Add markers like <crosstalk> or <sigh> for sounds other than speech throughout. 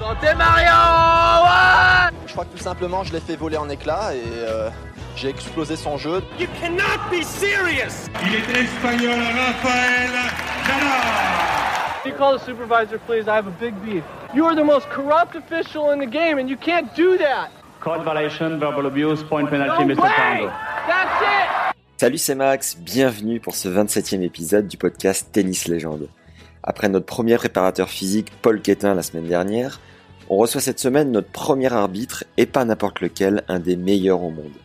Santé Mario ouais Je crois que tout simplement, je l'ai fait voler en éclats et euh, j'ai explosé son jeu. You cannot be serious Il est espagnol, Rafael Nadal. Can you call the supervisor, please? I have a big beef. You are the most corrupt official in the game, and you can't do that. Code violation, verbal abuse, point penalty, No Mr. Pando. That's it! Salut, c'est Max, bienvenue pour ce 27e épisode du podcast Tennis Légende. Après notre premier préparateur physique, Paul Quétin, la semaine dernière, on reçoit cette semaine notre premier arbitre, et pas n'importe lequel, un des meilleurs au monde.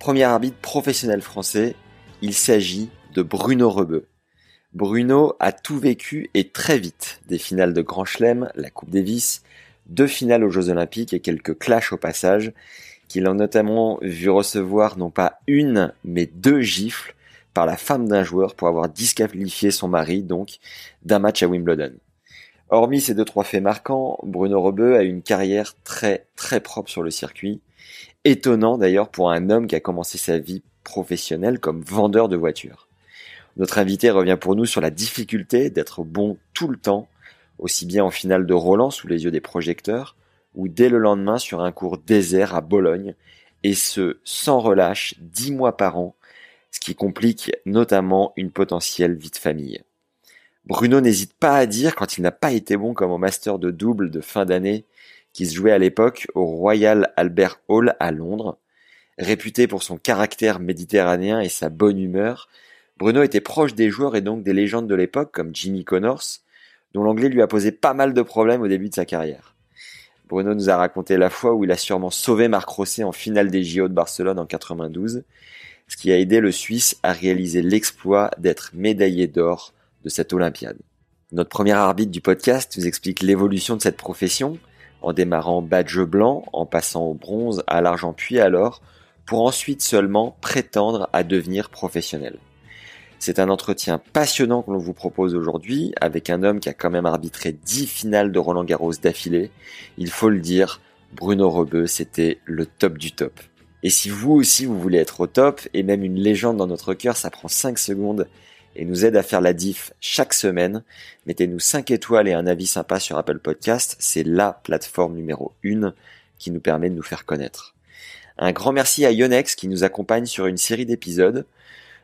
Premier arbitre professionnel français, il s'agit de Bruno Rebeu. Bruno a tout vécu et très vite. Des finales de Grand Chelem, la Coupe Davis, deux finales aux Jeux Olympiques et quelques clashs au passage, qu'il a notamment vu recevoir non pas une, mais deux gifles par la femme d'un joueur pour avoir disqualifié son mari, donc, d'un match à Wimbledon. Hormis ces deux trois faits marquants, Bruno Rebeu a une carrière très très propre sur le circuit. Étonnant d'ailleurs pour un homme qui a commencé sa vie professionnelle comme vendeur de voitures. Notre invité revient pour nous sur la difficulté d'être bon tout le temps, aussi bien en finale de Roland sous les yeux des projecteurs, ou dès le lendemain sur un cours désert à Bologne, et ce, sans relâche, dix mois par an, ce qui complique notamment une potentielle vie de famille. Bruno n'hésite pas à dire quand il n'a pas été bon comme au master de double de fin d'année qui se jouait à l'époque au Royal Albert Hall à Londres. Réputé pour son caractère méditerranéen et sa bonne humeur, Bruno était proche des joueurs et donc des légendes de l'époque comme Jimmy Connors, dont l'anglais lui a posé pas mal de problèmes au début de sa carrière. Bruno nous a raconté la fois où il a sûrement sauvé Marc Rosset en finale des JO de Barcelone en 92, ce qui a aidé le Suisse à réaliser l'exploit d'être médaillé d'or de cette Olympiade. Notre premier arbitre du podcast nous explique l'évolution de cette profession, en démarrant badge blanc, en passant au bronze, à l'argent puis à l'or, pour ensuite seulement prétendre à devenir professionnel. C'est un entretien passionnant que l'on vous propose aujourd'hui avec un homme qui a quand même arbitré 10 finales de Roland Garros d'affilée. Il faut le dire, Bruno Rebeu, c'était le top du top. Et si vous aussi vous voulez être au top et même une légende dans notre cœur, ça prend 5 secondes et nous aide à faire la diff chaque semaine. Mettez-nous 5 étoiles et un avis sympa sur Apple Podcast, c'est la plateforme numéro 1 qui nous permet de nous faire connaître. Un grand merci à Yonex qui nous accompagne sur une série d'épisodes.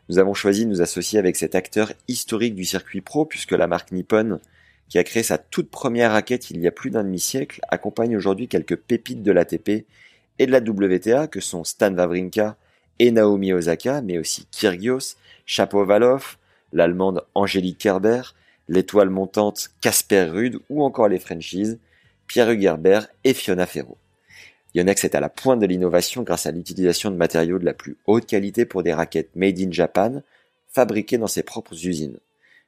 Nous avons choisi de nous associer avec cet acteur historique du circuit pro puisque la marque Nippon, qui a créé sa toute première raquette il y a plus d'un demi-siècle, accompagne aujourd'hui quelques pépites de l'ATP et de la WTA que sont Stan Wawrinka et Naomi Osaka, mais aussi Kyrgios, Shapovalov, l'allemande Angélique Kerber, l'étoile montante Casper Ruud ou encore les Frenchies, Pierre Hugerbert et Fiona Ferro. Yonex est à la pointe de l'innovation grâce à l'utilisation de matériaux de la plus haute qualité pour des raquettes made in Japan, fabriquées dans ses propres usines.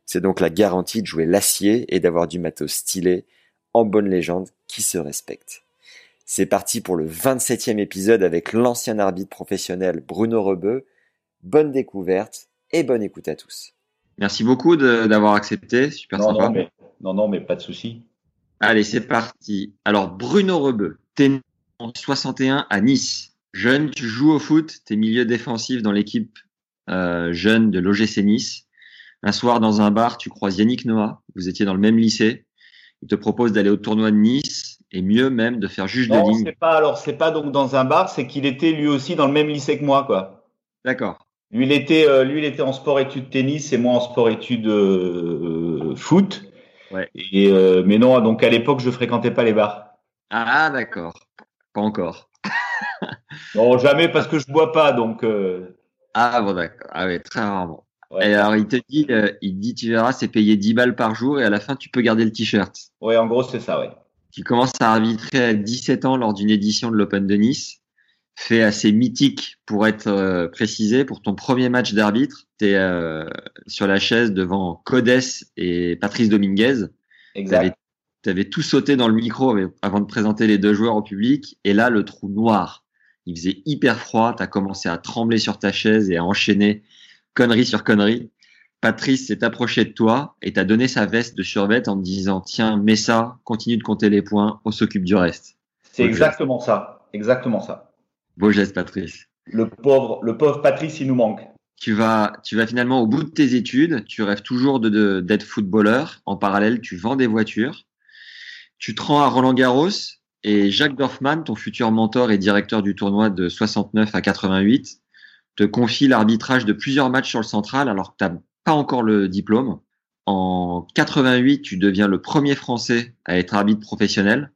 C'est donc la garantie de jouer l'acier et d'avoir du matos stylé, en bonne légende, qui se respecte. C'est parti pour le 27e épisode avec l'ancien arbitre professionnel Bruno Rebeu. Bonne découverte et bonne écoute à tous. Merci beaucoup d'avoir accepté, super Non, sympa. non, mais, non, non, mais pas de souci. Allez, c'est parti. Alors, Bruno Rebeu, t'es né en 61 à Nice. Jeune, tu joues au foot, t'es milieu défensif dans l'équipe euh, jeune de l'OGC Nice. Un soir, dans un bar, tu croises Yannick Noah, vous étiez dans le même lycée. Il te propose d'aller au tournoi de Nice, et mieux même de faire juge de Non, ligne. c'est pas alors, c'est pas donc dans un bar, c'est qu'il était lui aussi dans le même lycée que moi, quoi. D'accord. Lui, il était, euh, lui, il était en sport-études tennis et moi en sport-études euh, foot. Ouais. Et euh, mais non, donc à l'époque, je fréquentais pas les bars. Ah, d'accord. Pas encore. <laughs> Non, jamais parce que je bois pas, donc. Ah, bon, d'accord. Ah, ouais, très rarement. ouais. Et alors, il te dit, il dit, tu verras, c'est payé 10 balles par jour, et à la fin, tu peux garder le t-shirt. Ouais, en gros, c'est ça, ouais. Tu commences à arbitrer à 17 ans lors d'une édition de l'Open de Nice. Fait assez mythique pour être euh, précisé. Pour ton premier match d'arbitre, tu es sur la chaise devant Codes et Patrice Dominguez. Exact. Tu avais, tout sauté dans le micro avant de présenter les deux joueurs au public. Et là, le trou noir. Il faisait hyper froid. Tu as commencé à trembler sur ta chaise et à enchaîner connerie sur connerie. Patrice s'est approché de toi et t'a donné sa veste de survêt en te disant Tiens, mets ça, continue de compter les points, on s'occupe du reste. C'est exactement ça. Exactement ça. Beau geste, Patrice. Le pauvre, le pauvre Patrice, il nous manque. Tu vas, tu vas finalement au bout de tes études. Tu rêves toujours de, d'être footballeur. En parallèle, tu vends des voitures. Tu te rends à Roland Garros et Jacques Dorfman, ton futur mentor et directeur du tournoi de 69 à 88, te confie l'arbitrage de plusieurs matchs sur le central alors que tu pas encore le diplôme. En 88, tu deviens le premier Français à être arbitre professionnel.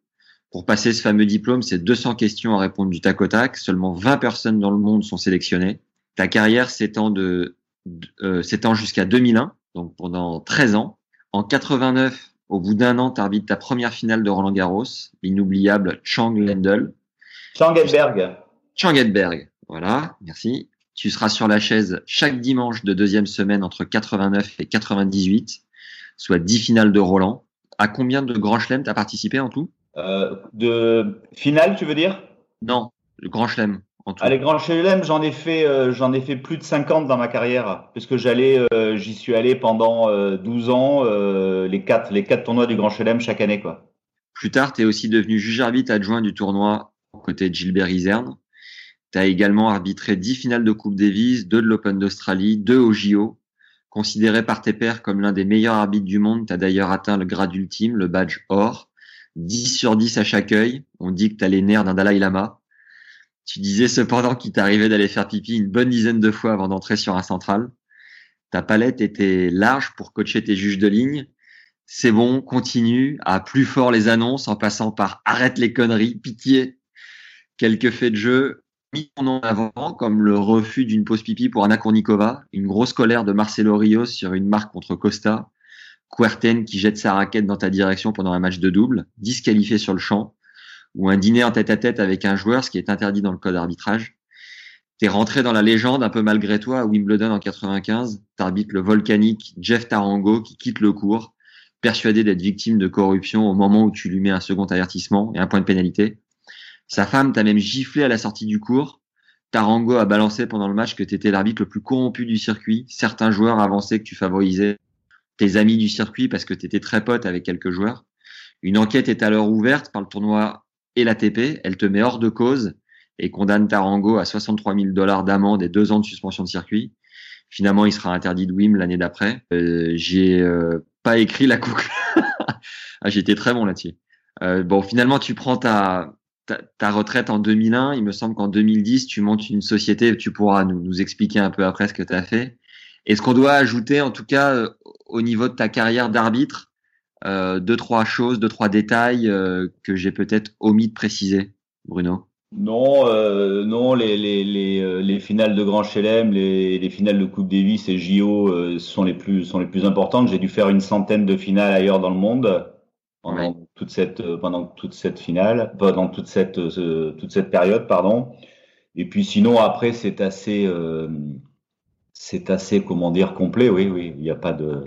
Pour passer ce fameux diplôme, c'est 200 questions à répondre du tac au tac. Seulement 20 personnes dans le monde sont sélectionnées. Ta carrière s'étend de, euh, s'étend jusqu'à 2001, donc pendant 13 ans. En 89, au bout d'un an, tu arbitres ta première finale de Roland Garros, l'inoubliable Chang Lendl. Changenberg. Changenberg, voilà, merci. Tu seras sur la chaise chaque dimanche de deuxième semaine entre 89 et 98, soit 10 finales de Roland. À combien de grands chelems tu as participé en tout? Euh, de finale, tu veux dire? Non, le Grand Chelem. En tout. Ah, les Grands Chelem, j'en ai fait, euh, j'en ai fait plus de 50 dans ma carrière, puisque j'allais, euh, j'y suis allé pendant 12 ans, les quatre, les quatre tournois du Grand Chelem chaque année, quoi. Plus tard, tu es aussi devenu juge arbitre adjoint du tournoi aux côtés de Gilbert Iserne. Tu as également arbitré 10 finales de Coupe Davis, 2 de l'Open d'Australie, 2 au JO. Considéré par tes pairs comme l'un des meilleurs arbitres du monde, tu as d'ailleurs atteint le grade ultime, le badge or. 10 sur 10 à chaque œil. On dit que tu les nerfs d'un Dalai Lama. Tu disais cependant qu'il t'arrivait d'aller faire pipi une bonne dizaine de fois avant d'entrer sur un central. Ta palette était large pour coacher tes juges de ligne. C'est bon, continue, à plus fort les annonces en passant par arrête les conneries, pitié. Quelques faits de jeu mis en avant, comme le refus d'une pause pipi pour Anna Kournikova, une grosse colère de Marcelo Rios sur une marque contre Costa, Querten qui jette sa raquette dans ta direction pendant un match de double, disqualifié sur le champ, ou un dîner en tête à tête avec un joueur, ce qui est interdit dans le code arbitrage. T'es rentré dans la légende un peu malgré toi à Wimbledon en 95. T'arbitres le volcanique Jeff Tarango qui quitte le cours, persuadé d'être victime de corruption au moment où tu lui mets un second avertissement et un point de pénalité. Sa femme t'a même giflé à la sortie du cours. Tarango a balancé pendant le match que tu étais l'arbitre le plus corrompu du circuit. Certains joueurs avançaient que tu favorisais tes amis du circuit parce que tu étais très pote avec quelques joueurs. Une enquête est alors ouverte par le tournoi et l'ATP. Elle te met hors de cause et condamne Tarango à 63 000 dollars d'amende et deux ans de suspension de circuit. Finalement, il sera interdit de WIM l'année d'après. Euh, j'ai euh, pas écrit la coucle. <laughs> ah, J'étais très bon là-dessus. Euh, bon, finalement, tu prends ta, ta, ta, retraite en 2001. Il me semble qu'en 2010, tu montes une société. Tu pourras nous, nous expliquer un peu après ce que tu as fait. Est-ce qu'on doit ajouter, en tout cas, euh, au niveau de ta carrière d'arbitre, euh, deux, trois choses, deux, trois détails euh, que j'ai peut-être omis de préciser, Bruno? Non, non, les, les, les, les, finales de Grand Chelem, les, les, finales de Coupe Davis et JO sont, les plus, sont les plus importantes. J'ai dû faire une centaine de finales ailleurs dans le monde ouais. Toute, cette, pendant toute cette finale, pendant toute cette, toute cette période, pardon. Et puis sinon, après, c'est assez c'est assez, comment dire, complet, oui, oui. Il n'y a pas de.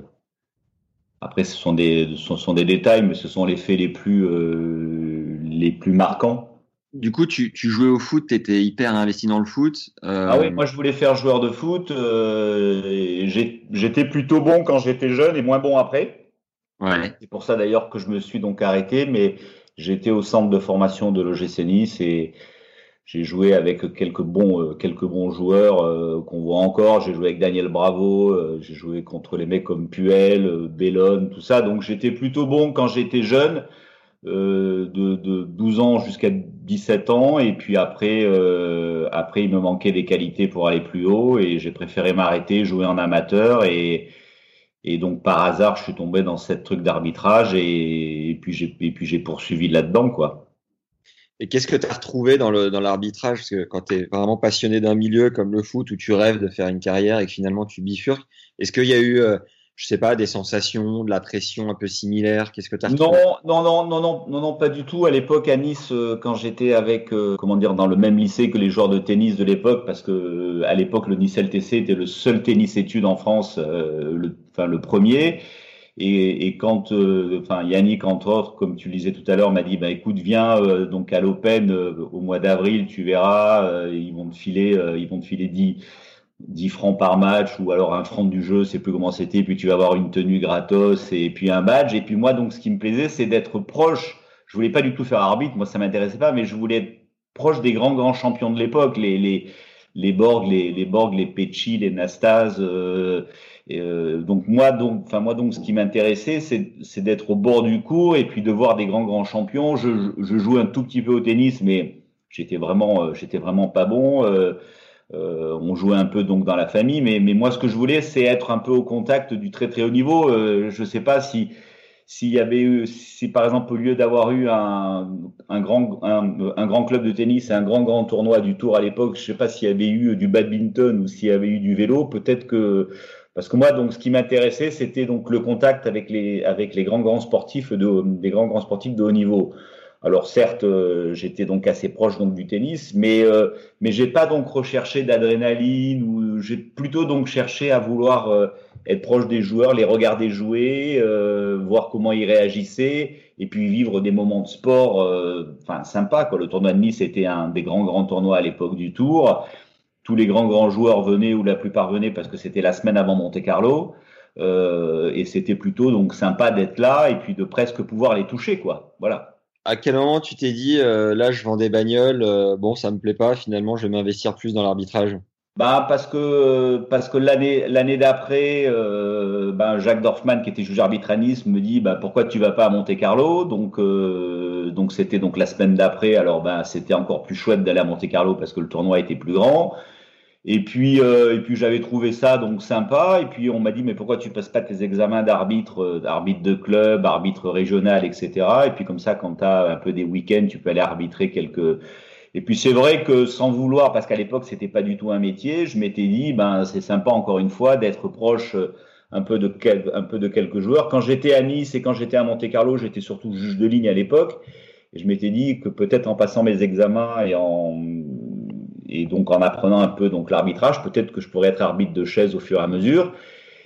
Après, ce sont des, ce sont des détails, mais ce sont les faits les plus, euh, les plus marquants. Du coup, tu, tu jouais au foot, tu étais hyper investi dans le foot. Euh... Ah oui, moi je voulais faire joueur de foot. Euh, j'étais plutôt bon quand j'étais jeune et moins bon après. C'est pour ça d'ailleurs que je me suis donc arrêté, mais j'étais au centre de formation de l'OGC Nice et j'ai joué avec quelques bons, euh, quelques bons joueurs euh, qu'on voit encore. J'ai joué avec Daniel Bravo, euh, j'ai joué contre les mecs comme Puel, Bellone, tout ça. Donc j'étais plutôt bon quand j'étais jeune, de, de 12 ans jusqu'à 17 ans. Et puis après, après il me manquait des qualités pour aller plus haut et j'ai préféré m'arrêter, jouer en amateur et et donc par hasard, je suis tombé dans cette truc d'arbitrage et, puis j'ai puis j'ai poursuivi là-dedans quoi. Et qu'est-ce que tu as retrouvé dans l'arbitrage? Parce que quand tu es vraiment passionné d'un milieu comme le foot où tu rêves de faire une carrière et que finalement tu bifurques, est-ce qu'il y a eu, euh, je sais pas, des sensations, de la pression un peu similaire Qu'est-ce que tu as non, non, non, non, non, non, pas du tout. À l'époque, à Nice, euh, quand j'étais avec, euh, comment dire, dans le même lycée que les joueurs de tennis de l'époque, parce que euh, à l'époque, le Nice LTC était le seul tennis études en France, le, enfin le premier. Et, quand, enfin Yannick entre autres, comme tu le disais tout à l'heure, m'a dit bah écoute viens donc à l'Open au mois d'avril, tu verras, ils vont te filer, ils vont te filer 10, 10 francs par match ou alors un franc du jeu, c'est plus comment c'était, puis tu vas avoir une tenue gratos et puis un badge. Et puis moi donc ce qui me plaisait c'est d'être proche. Je voulais pas du tout faire arbitre, moi ça m'intéressait pas, mais je voulais être proche des grands grands champions de l'époque, les les les Borg, les les Borg, les Pecci, les Nastase. Euh, donc moi donc, enfin moi donc, ce qui m'intéressait, c'est d'être au bord du cours et puis de voir des grands grands champions. Je, je joue un tout petit peu au tennis, mais j'étais vraiment, euh, j'étais vraiment pas bon. Euh, on jouait un peu donc dans la famille, mais, mais moi ce que je voulais, c'est être un peu au contact du très très haut niveau. Euh, je sais pas si s'il y avait eu, si par exemple au lieu d'avoir eu un, un grand un, un, grand club de tennis et un grand grand tournoi du Tour à l'époque, je sais pas s'il y avait eu du badminton ou s'il y avait eu du vélo, peut-être que parce que moi, donc, ce qui m'intéressait, c'était donc le contact avec les avec les grands grands sportifs de des grands grands sportifs de haut niveau. Alors certes, euh, j'étais donc assez proche donc du tennis, mais euh, mais j'ai pas donc recherché d'adrénaline ou j'ai plutôt donc cherché à vouloir euh, être proche des joueurs, les regarder jouer, euh, voir comment ils réagissaient et puis vivre des moments de sport, enfin sympa quoi. Le tournoi de Nice était un des grands grands tournois à l'époque du Tour tous les grands grands joueurs venaient ou la plupart venaient parce que c'était la semaine avant Monte Carlo. Euh, et c'était plutôt donc sympa d'être là et puis de presque pouvoir les toucher quoi. Voilà. À quel moment tu t'es dit euh, là je vends des bagnoles, euh, bon ça me plaît pas, finalement je vais m'investir plus dans l'arbitrage? Bah parce que parce que l'année l'année d'après, euh, ben Jacques Dorfman qui était juge Nice me dit bah pourquoi tu vas pas à Monte Carlo? Donc euh, donc c'était donc la semaine d'après. Alors ben c'était encore plus chouette d'aller à Monte Carlo parce que le tournoi était plus grand et puis, euh, et puis j'avais trouvé ça donc sympa. Et puis on m'a dit mais pourquoi tu passes pas tes examens d'arbitre, euh, d'arbitre de club, arbitre régional, etc. Et puis comme ça, quand tu as un peu des week-ends, tu peux aller arbitrer quelques. Et puis c'est vrai que sans vouloir, parce qu'à l'époque c'était pas du tout un métier, je m'étais dit ben c'est sympa encore une fois d'être proche euh, un peu de un peu de quelques joueurs. Quand j'étais à Nice et quand j'étais à Monte Carlo, j'étais surtout juge de ligne à l'époque. Et je m'étais dit que peut-être en passant mes examens et en et donc en apprenant un peu donc l'arbitrage, peut-être que je pourrais être arbitre de chaise au fur et à mesure.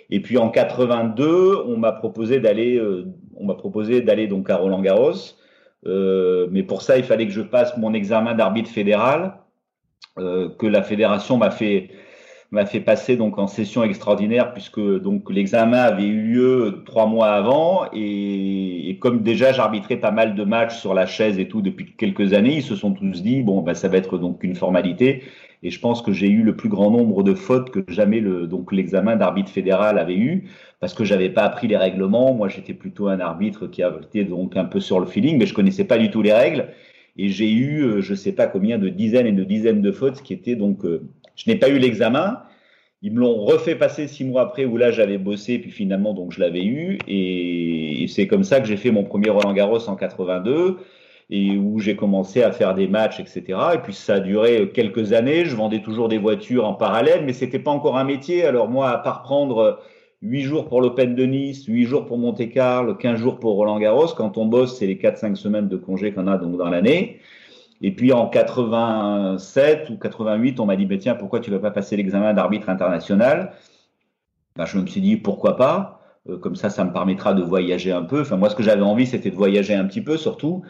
Et puis en 82, on m'a proposé d'aller, euh, on m'a proposé d'aller donc à Roland Garros, euh, mais pour ça il fallait que je passe mon examen d'arbitre fédéral euh, que la fédération m'a fait m'a fait passer donc en session extraordinaire puisque donc l'examen avait eu lieu trois mois avant et, et comme déjà j'arbitrais pas mal de matchs sur la chaise et tout depuis quelques années, ils se sont tous dit bon ben ça va être donc une formalité et je pense que j'ai eu le plus grand nombre de fautes que jamais le donc l'examen d'arbitre fédéral avait eu parce que j'avais pas appris les règlements. Moi j'étais plutôt un arbitre qui avait donc un peu sur le feeling, mais je connaissais pas du tout les règles et j'ai eu euh, je sais pas combien de dizaines et de dizaines de fautes qui étaient donc euh, je n'ai pas eu l'examen. Ils me l'ont refait passer six mois après où là j'avais bossé, puis finalement donc je l'avais eu. Et, c'est comme ça que j'ai fait mon premier Roland Garros en 82 et où j'ai commencé à faire des matchs, etc. Et puis ça a duré quelques années. Je vendais toujours des voitures en parallèle, mais c'était pas encore un métier. Alors moi, à part prendre huit jours pour l'Open de Nice, huit jours pour Monte Carlo, 15 jours pour Roland Garros, quand on bosse, c'est les 4-5 semaines de congé qu'on a donc dans l'année. Et puis en 87 ou 88, on m'a dit, bah, tiens, pourquoi tu vas pas passer l'examen d'arbitre international? Ben, Je me suis dit, pourquoi pas? Euh, Comme ça, ça me permettra de voyager un peu. Enfin, moi, ce que j'avais envie, c'était de voyager un petit peu, surtout.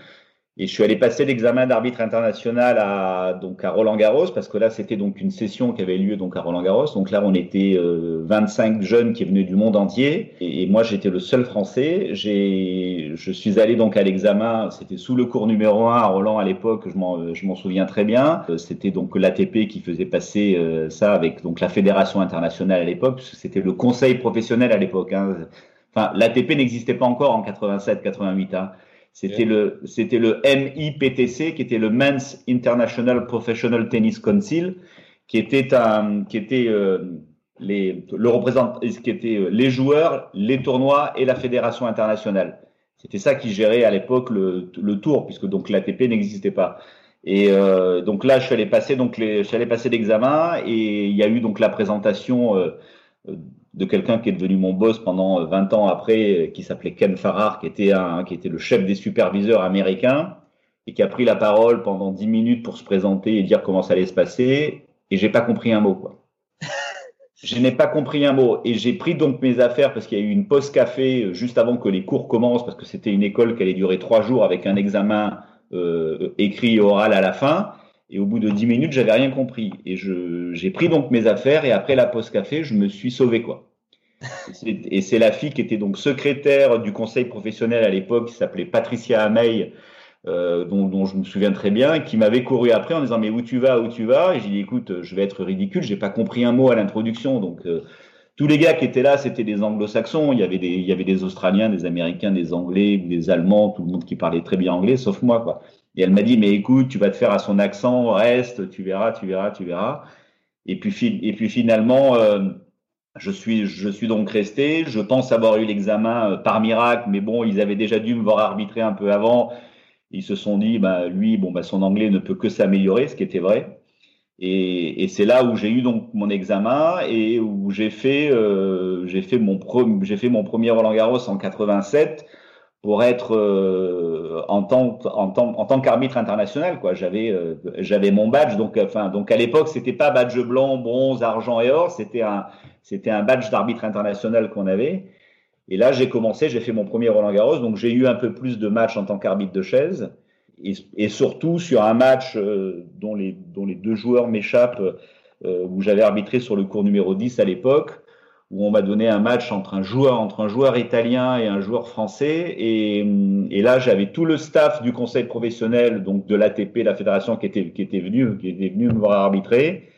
Et je suis allé passer l'examen d'arbitre international à donc à Roland Garros parce que là c'était donc une session qui avait lieu donc à Roland Garros. Donc là on était euh, 25 jeunes qui venaient du monde entier et, moi j'étais le seul français. J'ai je suis allé donc à l'examen, c'était sous le cours numéro 1 à Roland à l'époque, je m'en je m'en souviens très bien. Euh, c'était donc l'ATP qui faisait passer euh, ça avec donc la fédération internationale à l'époque, c'était le conseil professionnel à l'époque hein. Enfin, l'ATP n'existait pas encore en 87 88 hein. C'était le, c'était le MIPTC, qui était le Men's International Professional Tennis Council, qui était un, qui était euh, les, le représentant, qui était euh, les joueurs, les tournois et la fédération internationale. C'était ça qui gérait à l'époque le, le tour, puisque donc l'ATP n'existait pas. Et euh, donc là, je suis allé passer donc je suis allé passer l'examen et il y a eu donc la présentation euh, de quelqu'un qui est devenu mon boss pendant 20 ans après, qui s'appelait Ken Farrar, qui était, un, qui était le chef des superviseurs américains, et qui a pris la parole pendant 10 minutes pour se présenter et dire comment ça allait se passer, et j'ai pas compris un mot, quoi. <laughs> Je n'ai pas compris un mot et j'ai pris donc mes affaires parce qu'il y a eu une pause café euh, juste avant que les cours commencent parce que c'était une école qui allait durer trois jours avec un examen euh, écrit et oral à la fin. Et au bout de dix minutes, j'avais rien compris. Et je, j'ai pris donc mes affaires et après la pause café, je me suis sauvé quoi. Et c'est la fille qui était donc secrétaire du conseil professionnel à l'époque, qui s'appelait Patricia Amey, euh, dont, dont, je me souviens très bien, qui m'avait couru après en disant mais où tu vas, où tu vas? Et j'ai dit écoute, je vais être ridicule, j'ai pas compris un mot à l'introduction, donc euh, tous les gars qui étaient là, c'était des anglo-saxons. Il y avait des, il y avait des Australiens, des Américains, des Anglais, des Allemands, tout le monde qui parlait très bien anglais, sauf moi, quoi. Et elle m'a dit, mais écoute, tu vas te faire à son accent, reste, tu verras, tu verras, tu verras. Et puis, et puis finalement, euh, je suis, je suis donc resté. Je pense avoir eu l'examen euh, par miracle, mais bon, ils avaient déjà dû me voir arbitrer un peu avant. Ils se sont dit, bah, lui, bon, bah, son anglais ne peut que s'améliorer, ce qui était vrai. Et, et c'est là où j'ai eu donc mon examen et où j'ai fait, euh, j'ai fait mon j'ai fait mon premier Roland Garros en 87 pour être euh, en tant en tant en tant qu'arbitre international quoi. J'avais euh, j'avais mon badge donc enfin donc à l'époque c'était pas badge blanc, bronze, argent et or, c'était un c'était un badge d'arbitre international qu'on avait. Et là j'ai commencé, j'ai fait mon premier Roland Garros donc j'ai eu un peu plus de matchs en tant qu'arbitre de chaise et, surtout sur un match euh, dont, les, deux joueurs m'échappent, euh, où j'avais arbitré sur le cours numéro 10 à l'époque, où on m'a donné un match entre un joueur, entre un joueur italien et un joueur français. Et, et là, j'avais tout le staff du conseil professionnel, donc de l'ATP, la fédération, qui était, qui était venu, qui était venu me voir arbitrer.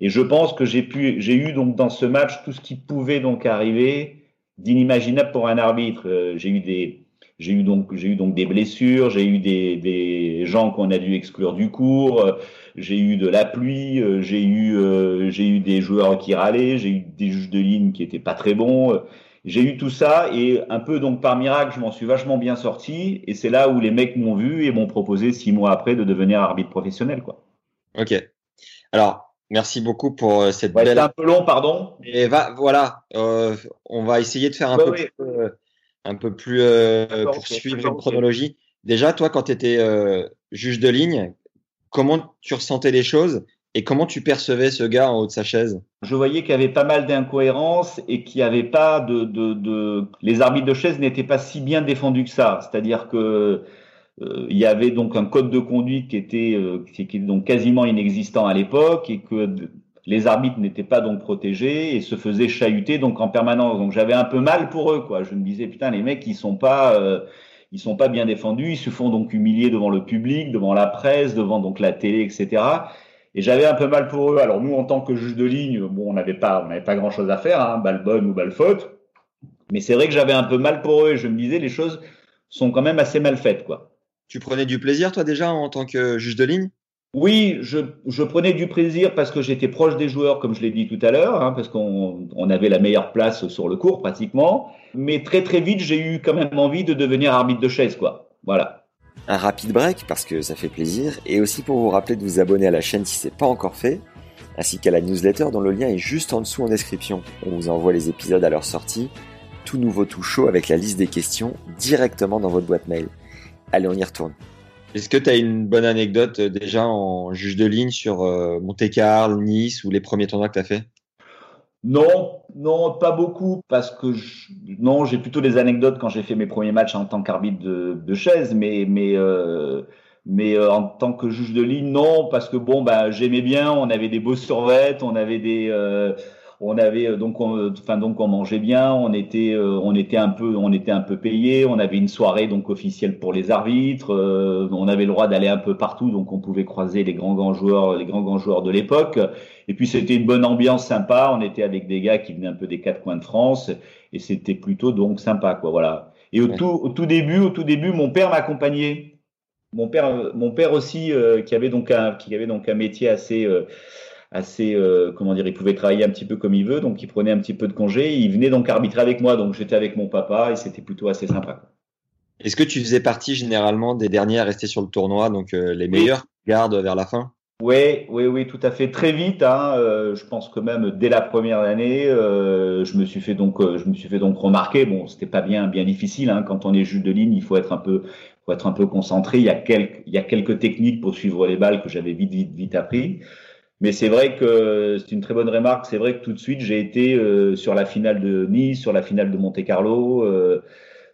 Et je pense que j'ai pu, j'ai eu donc dans ce match tout ce qui pouvait donc arriver d'inimaginable pour un arbitre. Euh, j'ai eu des, j'ai eu donc j'ai eu donc des blessures, j'ai eu des, des gens qu'on a dû exclure du cours, euh, j'ai eu de la pluie, euh, j'ai eu euh, j'ai eu des joueurs qui râlaient, j'ai eu des juges de ligne qui étaient pas très bons. J'ai eu tout ça et un peu donc par miracle, je m'en suis vachement bien sorti et c'est là où les mecs m'ont vu et m'ont proposé six mois après de devenir arbitre professionnel quoi. Ok. Alors merci beaucoup pour cette ouais, belle. C'est un peu long, pardon. Et va voilà, euh, on va essayer de faire un peu. Oui. Plus, un peu plus euh, pour suivre une chronologie. Déjà, toi, quand tu étais euh, juge de ligne, comment tu ressentais les choses et comment tu percevais ce gars en haut de sa chaise? Je voyais qu'il y avait pas mal d'incohérences et qu'il n'y avait pas de, de, de, Les arbitres de chaise n'étaient pas si bien défendus que ça. C'est-à-dire que euh, il y avait donc un code de conduite qui était, euh, qui était donc quasiment inexistant à l'époque et que les arbitres n'étaient pas donc protégés et se faisaient chahuter donc en permanence. Donc j'avais un peu mal pour eux quoi. Je me disais putain les mecs ils sont pas euh, ils sont pas bien défendus, ils se font donc humilier devant le public, devant la presse, devant donc la télé etc. Et j'avais un peu mal pour eux. Alors nous en tant que juge de ligne, bon on n'avait pas on n'avait pas grand chose à faire, hein, balle bonne ou balle faute. Mais c'est vrai que j'avais un peu mal pour eux et je me disais les choses sont quand même assez mal faites quoi. Tu prenais du plaisir toi déjà en tant que juge de ligne? Oui, je, je, prenais du plaisir parce que j'étais proche des joueurs, comme je l'ai dit tout à l'heure, hein, parce qu'on on avait la meilleure place sur le cours pratiquement. Mais très très vite, j'ai eu quand même envie de devenir arbitre de chaise, quoi. Voilà. Un rapide break parce que ça fait plaisir et aussi pour vous rappeler de vous abonner à la chaîne si c'est pas encore fait, ainsi qu'à la newsletter dont le lien est juste en dessous en description. On vous envoie les épisodes à leur sortie, tout nouveau, tout chaud avec la liste des questions directement dans votre boîte mail. Allez, on y retourne. Est-ce que tu as une bonne anecdote euh, déjà en juge de ligne sur euh, Monte-Carlo, Nice ou les premiers tournois que tu as fait? Non, non, pas beaucoup parce que je, non, j'ai plutôt des anecdotes quand j'ai fait mes premiers matchs en tant qu'arbitre de, de, chaise, mais mais euh, mais euh, en tant que juge de ligne, non, parce que bon, bah j'aimais bien, on avait des beaux survettes, on avait des euh, on avait donc on, enfin donc on mangeait bien, on était euh, on était un peu on était un peu payé, on avait une soirée donc officielle pour les arbitres, euh, on avait le droit d'aller un peu partout donc on pouvait croiser les grands grands joueurs les grands grands joueurs de l'époque et puis c'était une bonne ambiance sympa, on était avec des gars qui venaient un peu des quatre coins de France et c'était plutôt donc sympa quoi voilà. Et au tout au tout début au tout début mon père m'accompagnait. Mon père mon père aussi euh, qui avait donc un qui avait donc un métier assez assez, euh, comment dire, il pouvait travailler un petit peu comme il veut, donc il prenait un petit peu de congé. Il venait donc arbitrer avec moi, donc j'étais avec mon papa et c'était plutôt assez sympa. Est-ce que tu faisais partie généralement des derniers à rester sur le tournoi, donc euh, les meilleurs gardes vers la fin? Oui, oui, oui, tout à fait. Très vite, hein, euh, je pense que même dès la première année, euh, je me suis fait donc, euh, je me suis fait donc remarquer. Bon, c'était pas bien, bien difficile. Hein, quand on est juge de ligne, il faut être un peu, faut être un peu concentré. Il y a quelques, il y a quelques techniques pour suivre les balles que j'avais vite, vite, vite appris. Mais c'est vrai que c'est une très bonne remarque. C'est vrai que tout de suite, j'ai été euh, sur la finale de Nice, sur la finale de Monte Carlo. Euh,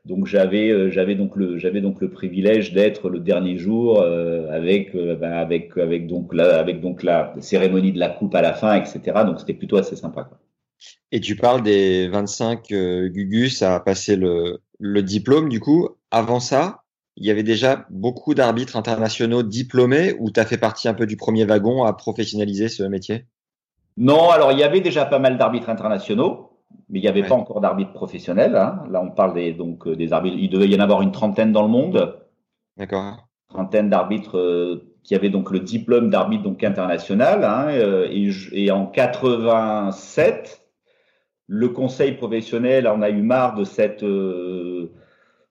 donc j'avais euh, j'avais donc le j'avais donc le privilège d'être le dernier jour avec ben, avec avec donc la avec donc la cérémonie de la coupe à la fin, etc. Donc c'était plutôt assez sympa. Quoi. Et tu parles des 25 Gugus à passer le le diplôme. Du coup, avant ça, il y avait déjà beaucoup d'arbitres internationaux diplômés ou tu as fait partie un peu du premier wagon à professionnaliser ce métier? Non, alors il y avait déjà pas mal d'arbitres internationaux, mais il n'y avait pas encore d'arbitres professionnels. Hein. Là, on parle des, donc euh, des arbitres. Il devait y en avoir une trentaine dans le monde. D'accord. Trentaine d'arbitres euh, qui avaient donc le diplôme d'arbitre donc international. Hein, euh, et, et, en 87, le conseil professionnel en a eu marre de cette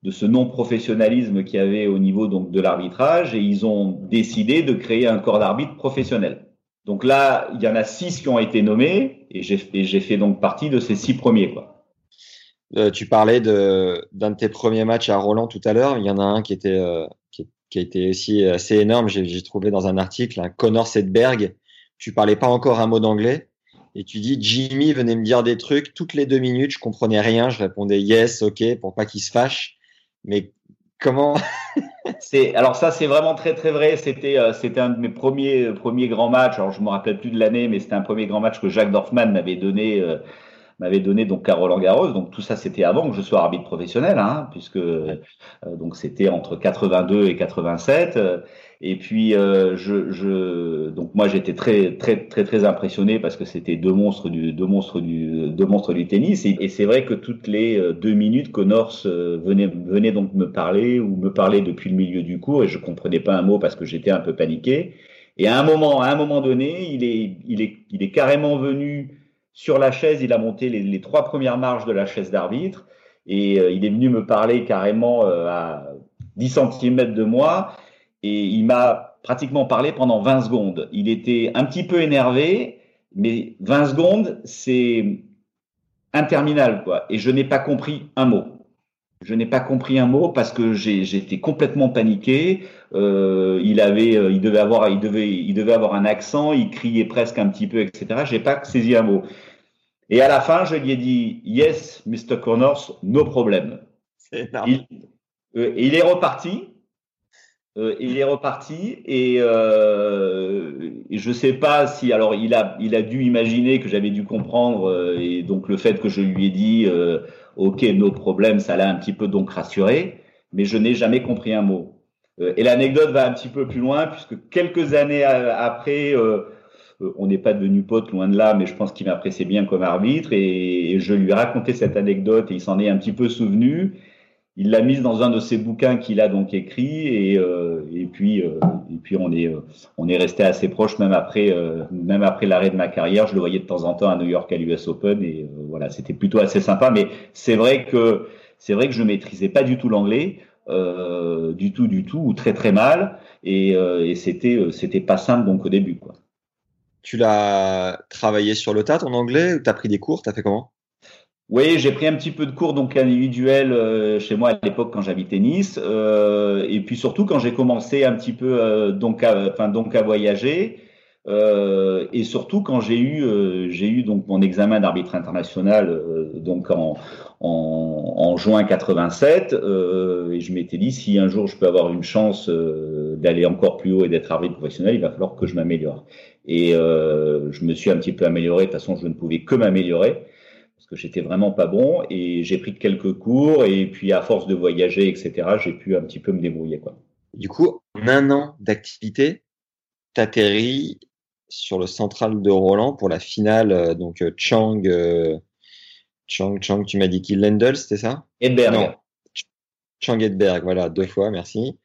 de ce non-professionnalisme qu'il y avait au niveau donc de l'arbitrage et ils ont décidé de créer un corps d'arbitre professionnel. Donc là, il y en a six qui ont été nommés et j'ai fait donc partie de ces six premiers. Quoi. Euh, tu parlais d'un de tes premiers matchs à Roland tout à l'heure. Il y en a un qui était euh, qui, a été aussi assez énorme. J'ai trouvé dans un article un Connor Sedberg. Tu parlais pas encore un mot d'anglais et tu dis Jimmy venait me dire des trucs toutes les deux minutes. Je comprenais rien. Je répondais yes, ok pour pas qu'il se fâche. Mais comment <laughs> C'est alors ça c'est vraiment très très vrai. C'était euh, c'était un de mes premiers premiers grands matchs. Alors je me rappelle plus de l'année, mais c'était un premier grand match que Jacques Dorfman m'avait donné. Euh, m'avait donné donc à Roland Garros. Donc tout ça, c'était avant que je sois arbitre professionnel, hein, puisque euh, donc c'était entre 82 et 87. Et puis euh, je, je, donc moi j'étais très très très très impressionné parce que c'était deux monstres du deux monstres du deux monstres du tennis. Et, c'est vrai que toutes les euh, deux minutes, Connors euh, venait venait donc me parler ou me parler depuis le milieu du cours et je comprenais pas un mot parce que j'étais un peu paniqué. Et à un moment, à un moment donné, il est, il est, il est carrément venu sur la chaise, il a monté les, trois premières marches de la chaise d'arbitre et il est venu me parler carrément à 10 cm de moi et il m'a pratiquement parlé pendant 20 secondes. Il était un petit peu énervé, mais 20 secondes, c'est interminable, quoi. Et je n'ai pas compris un mot. Je n'ai pas compris un mot parce que j'étais complètement paniqué. Euh, il avait, euh, il devait avoir, il devait, il devait avoir un accent. Il criait presque un petit peu, etc. J'ai pas saisi un mot. Et à la fin, je lui ai dit Yes, Mr. Connors, no problem. Il, euh, il est reparti. Euh, il est reparti et, euh, je sais pas si alors il a il a dû imaginer que j'avais dû comprendre euh, et donc le fait que je lui ai dit euh, ok nos problèmes ça l'a un petit peu donc rassuré mais je n'ai jamais compris un mot. Et l'anecdote va un petit peu plus loin puisque quelques années après on n'est pas devenu potes loin de là mais je pense qu'il m'appréciait bien comme arbitre et, et je lui ai raconté cette anecdote et il s'en est un petit peu souvenu il l'a mise dans un de ses bouquins qu'il a donc écrit et, euh, et puis euh, et puis on est euh, on est resté assez proche même après euh, même après l'arrêt de ma carrière. Je le voyais de temps en temps à New York à l'US Open et voilà c'était plutôt assez sympa. Mais c'est vrai que c'est vrai que je maîtrisais pas du tout l'anglais du tout du tout ou très très mal. Et, et c'était c'était pas simple donc au début quoi. Tu l'as travaillé sur le tas ton anglais ou t'as pris des cours? T'as fait comment? Oui, j'ai pris un petit peu de cours donc individuel euh, chez moi à l'époque quand j'habitais Nice, euh, et puis surtout quand j'ai commencé un petit peu euh, donc à, enfin donc à voyager, euh, et surtout quand j'ai eu euh, j'ai eu donc mon examen d'arbitre international donc en, en, en juin 87, et je m'étais dit si un jour je peux avoir une chance d'aller encore plus haut et d'être arbitre professionnel, il va falloir que je m'améliore. Et je me suis un petit peu amélioré. De toute façon, je ne pouvais que m'améliorer parce que j'étais vraiment pas bon et j'ai pris quelques cours et puis à force de voyager, etc., j'ai pu un petit peu me débrouiller. Quoi. Du coup, en un an d'activité, t'atterris sur le central de Roland pour la finale, euh, donc euh, Chang, euh, Chang, Chang, tu m'as dit qui Lendl, c'était ça? Edberg. Non. Chang Edberg, voilà, deux fois, merci.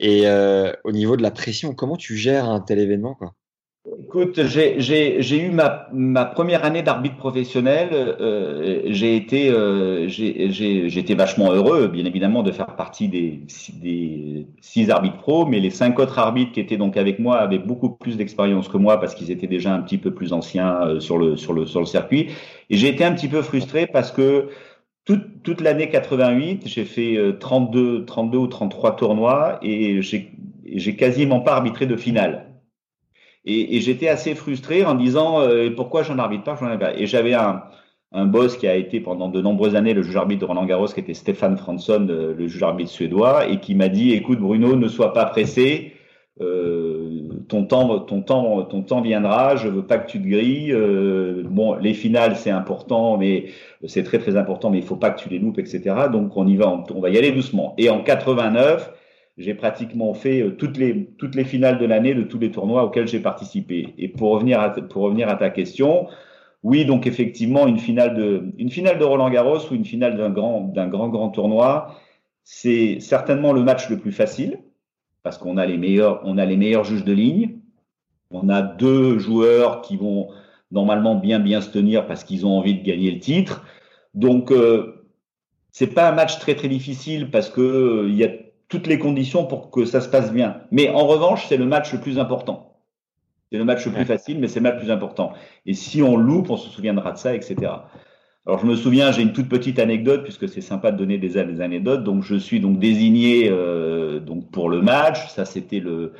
Et euh, au niveau de la pression, comment tu gères un tel événement quoi? Écoute, j'ai eu ma, ma, première année d'arbitre professionnel. Euh, j'ai été, euh, j'étais vachement heureux, bien évidemment, de faire partie des, des six arbitres pro, mais les cinq autres arbitres qui étaient donc avec moi avaient beaucoup plus d'expérience que moi parce qu'ils étaient déjà un petit peu plus anciens euh, sur le sur le sur le circuit. Et j'ai été un petit peu frustré parce que toute, toute l'année 88, j'ai fait 32, 32 ou 33 tournois et j'ai quasiment pas arbitré de finale. Et, j'étais assez frustré en disant euh, pourquoi j'en arbitre pas, j'en pas? Et j'avais un, un boss qui a été pendant de nombreuses années le juge arbitre de Roland Garros, qui était Stéphane Fransson, euh, le juge arbitre suédois, et qui m'a dit écoute Bruno, ne sois pas pressé. Euh, ton temps, ton temps, ton temps viendra. Je veux pas que tu te grilles. Bon, les finales c'est important, mais c'est très très important, mais il faut pas que tu les loupes, etc. Donc on y va, on, va y aller doucement. Et en 89, j'ai pratiquement fait euh, toutes les toutes les finales de l'année de tous les tournois auxquels j'ai participé. Et pour revenir à pour revenir à ta question, oui, donc effectivement une finale de une finale de Roland Garros ou une finale d'un grand d'un grand grand tournoi, c'est certainement le match le plus facile parce qu'on a les meilleurs, on a les meilleurs juges de ligne. On a deux joueurs qui vont normalement bien bien se tenir parce qu'ils ont envie de gagner le titre. Donc euh, c'est pas un match très très difficile parce que euh, il y a toutes les conditions pour que ça se passe bien. Mais en revanche, c'est le match le plus important. C'est le match le plus facile, mais c'est le match le plus important. Et si on loupe, on se souviendra de ça, etc. Alors je me souviens, j'ai une toute petite anecdote puisque c'est sympa de donner des, anecdotes. Donc je suis donc désigné euh, donc pour le match. Ça c'était le,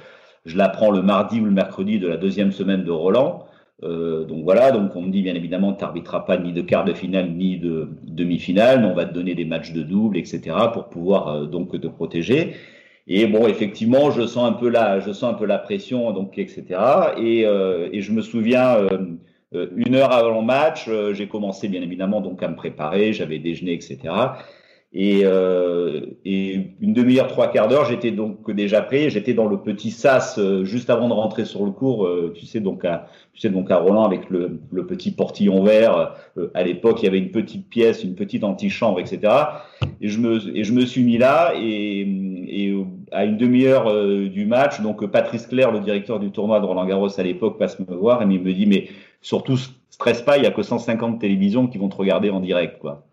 je l'apprends le mardi ou le mercredi de la deuxième semaine de Roland. Euh, donc voilà, donc on me dit bien évidemment, tu n'arbitreras pas ni de quart de finale ni de demi-finale, mais on va te donner des matchs de double, etc. pour pouvoir euh, donc te protéger. Et bon, effectivement, je sens un peu la, je sens un peu la pression, donc etc. Et, euh, et je me souviens euh, une heure avant le match, euh, j'ai commencé bien évidemment donc à me préparer, j'avais déjeuné, etc. Et, euh, et une demi-heure, trois quarts d'heure, j'étais donc déjà prêt. J'étais dans le petit sas euh, juste avant de rentrer sur le cours. tu sais donc à, tu sais donc à Roland avec le, le petit portillon vert. à l'époque, il y avait une petite pièce, une petite antichambre, etc. Et je me et je me suis mis là et, et à une demi-heure du match, donc Patrice Claire, le directeur du tournoi de Roland Garros à l'époque, passe me voir et il me dit mais surtout stresse pas, il y a que 150 télévisions qui vont te regarder en direct, quoi.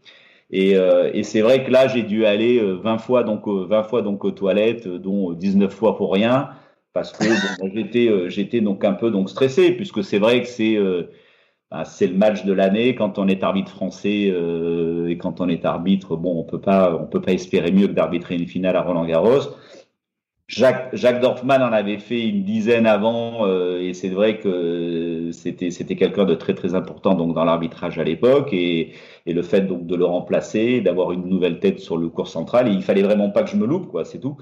Et, euh, et c'est vrai que là, j'ai dû aller 20 euh, fois donc 20 fois donc aux toilettes, euh, dont 19 fois pour rien, parce que bon, j'étais j'étais donc un peu donc stressé, puisque c'est vrai que c'est bah, c'est le match de l'année. Quand on est arbitre français et quand on est arbitre, bon, on peut pas on peut pas espérer mieux que d'arbitrer une finale à Roland Garros. Jacques, Jacques Dorfman en avait fait une dizaine avant, euh, et c'est vrai que c'était c'était quelqu'un de très très important donc dans l'arbitrage à l'époque, et, et le fait donc de le remplacer, d'avoir une nouvelle tête sur le cours central, il fallait vraiment pas que je me loupe quoi, c'est tout.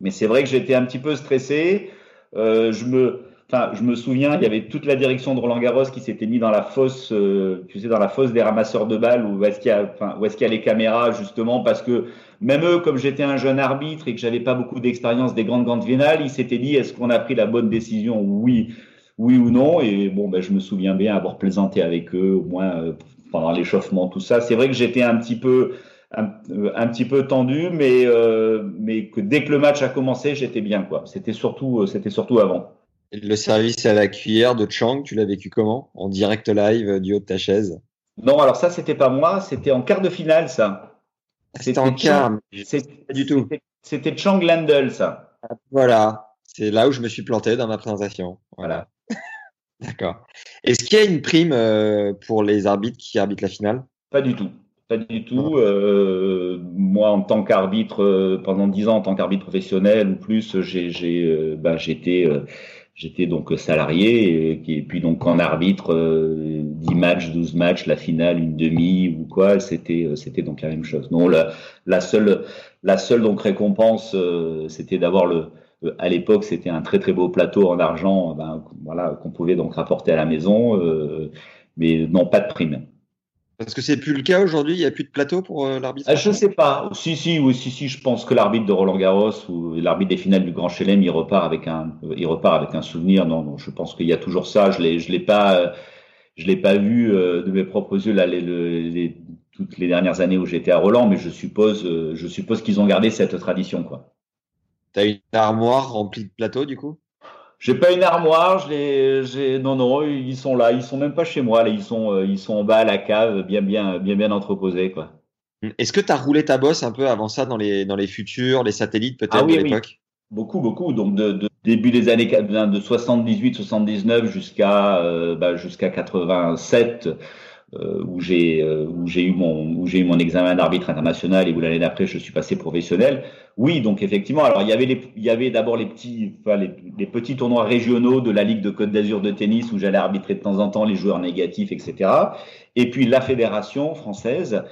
Mais c'est vrai que j'étais un petit peu stressé. Euh, je me Enfin, je me souviens, il y avait toute la direction de Roland Garros qui s'était mis dans la fosse, euh, tu sais, dans la fosse des ramasseurs de balles où est-ce qu'il y a, enfin, où est-ce qu'il y a les caméras justement parce que même eux, comme j'étais un jeune arbitre et que j'avais pas beaucoup d'expérience des grandes grandes finales, ils s'étaient dit est-ce qu'on a pris la bonne décision? Oui, oui ou non? Et bon, ben, je me souviens bien avoir plaisanté avec eux, au moins euh, pendant l'échauffement, tout ça. C'est vrai que j'étais un petit peu un, euh, petit peu tendu, mais euh, mais que dès que le match a commencé, j'étais bien quoi. C'était surtout c'était surtout avant. Le service à la cuillère de Chang, tu l'as vécu comment? En direct live du haut de ta chaise? Non, alors ça c'était pas moi, c'était en quart de finale ça. C'était en quart. Pas du tout. C'était Chang Landel, ça. Voilà. C'est là où je me suis planté dans ma présentation. Voilà. <laughs> D'accord. Est-ce qu'il y a une prime euh, pour les arbitres qui arbitrent la finale? Pas du tout. Pas du tout. Euh, moi, en tant qu'arbitre, euh, pendant dix ans, en tant qu'arbitre professionnel ou plus, j'ai, ben, j'étais J'étais donc salarié et, puis donc en arbitre, euh, 10 matchs, 12 matchs, la finale, une demi ou quoi, c'était euh, c'était donc la même chose. Non, la, seule la seule donc récompense, euh, c'était d'avoir le euh, à l'époque, c'était un très très beau plateau en argent, ben, voilà qu'on pouvait donc rapporter à la maison, mais non pas de prime. Parce que c'est plus le cas aujourd'hui, il n'y a plus de plateau pour euh, l'arbitre? Ah, je sais pas. Si si oui si si, je pense que l'arbitre de Roland Garros ou l'arbitre des finales du Grand Chelem, il repart avec un il repart avec un souvenir. Non non, je pense qu'il y a toujours ça. Je l'ai je l'ai pas je l'ai pas vu euh, de mes propres yeux là les, les, toutes les dernières années où j'étais à Roland, mais je suppose euh, je suppose qu'ils ont gardé cette tradition quoi. T'as une armoire remplie de plateaux du coup? J'ai pas une armoire, je les, j'ai, non, non, ils sont là, ils sont même pas chez moi, là, ils sont, euh, ils sont en bas à la cave, bien, bien, bien, bien entreposés, quoi. Est-ce que tu as roulé ta bosse un peu avant ça dans les, dans les futurs, les satellites peut-être ah, oui, de l'époque? Beaucoup, beaucoup. Donc, de, de, début des années de 78, 79 jusqu'à, euh, bah, jusqu'à 87. Euh, où j'ai euh, où j'ai eu mon où j'ai eu mon examen d'arbitre international et où l'année d'après je suis passé professionnel. Oui, donc effectivement, alors il y avait les, il y avait d'abord les petits enfin, les, petits tournois régionaux de la Ligue de Côte d'Azur de tennis où j'allais arbitrer de temps en temps les joueurs négatifs, etc. Et puis la fédération française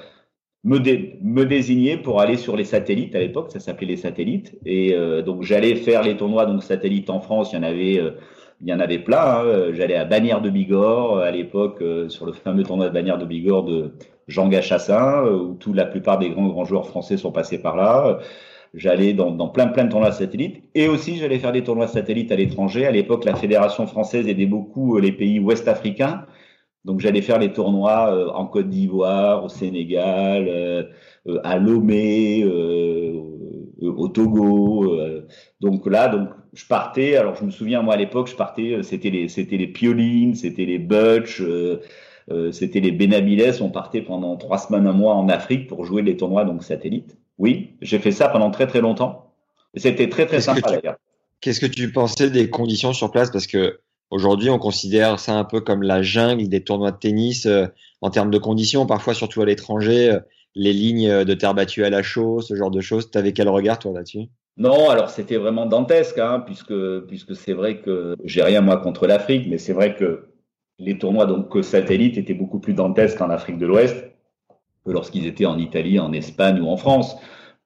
me, me désignait pour aller sur les satellites à l'époque, ça s'appelait les satellites. Et euh, donc j'allais faire les tournois donc satellites en France. Il y en avait euh, il y en avait plein. Hein. J'allais à Bagnères de Bigorre à l'époque euh, sur le fameux tournoi de Bagnères de Bigorre de Jean Gachassin, euh, où toute la plupart des grands grands joueurs français sont passés par là. J'allais dans, dans, plein plein de tournois satellites et aussi j'allais faire des tournois satellites à l'étranger. À l'époque, la fédération française aidait beaucoup euh, les pays ouest africains. Donc j'allais faire les tournois en Côte d'Ivoire, au Sénégal, à Lomé, au Togo. donc là, donc je partais. Alors je me souviens moi à l'époque, je partais. C'était les c'était les Piolines, c'était les Butch, euh, euh, c'était les Benabiles. On partait pendant trois semaines, un mois en Afrique pour jouer les tournois donc satellites. Oui, j'ai fait ça pendant très très longtemps. C'était très très sympa d'ailleurs. Qu'est-ce que tu pensais des conditions sur place? Parce que aujourd'hui, on considère ça un peu comme la jungle des tournois de tennis euh, en termes de conditions, parfois surtout à l'étranger, euh, les lignes de terre battue à la chaux, ce genre de choses. Tu avais quel regard toi là-dessus? Non, alors c'était vraiment dantesque, hein, puisque puisque c'est vrai que j'ai rien moi contre l'Afrique, mais c'est vrai que les tournois donc satellites étaient beaucoup plus dantesques en Afrique de l'Ouest que lorsqu'ils étaient en Italie, en Espagne ou en France.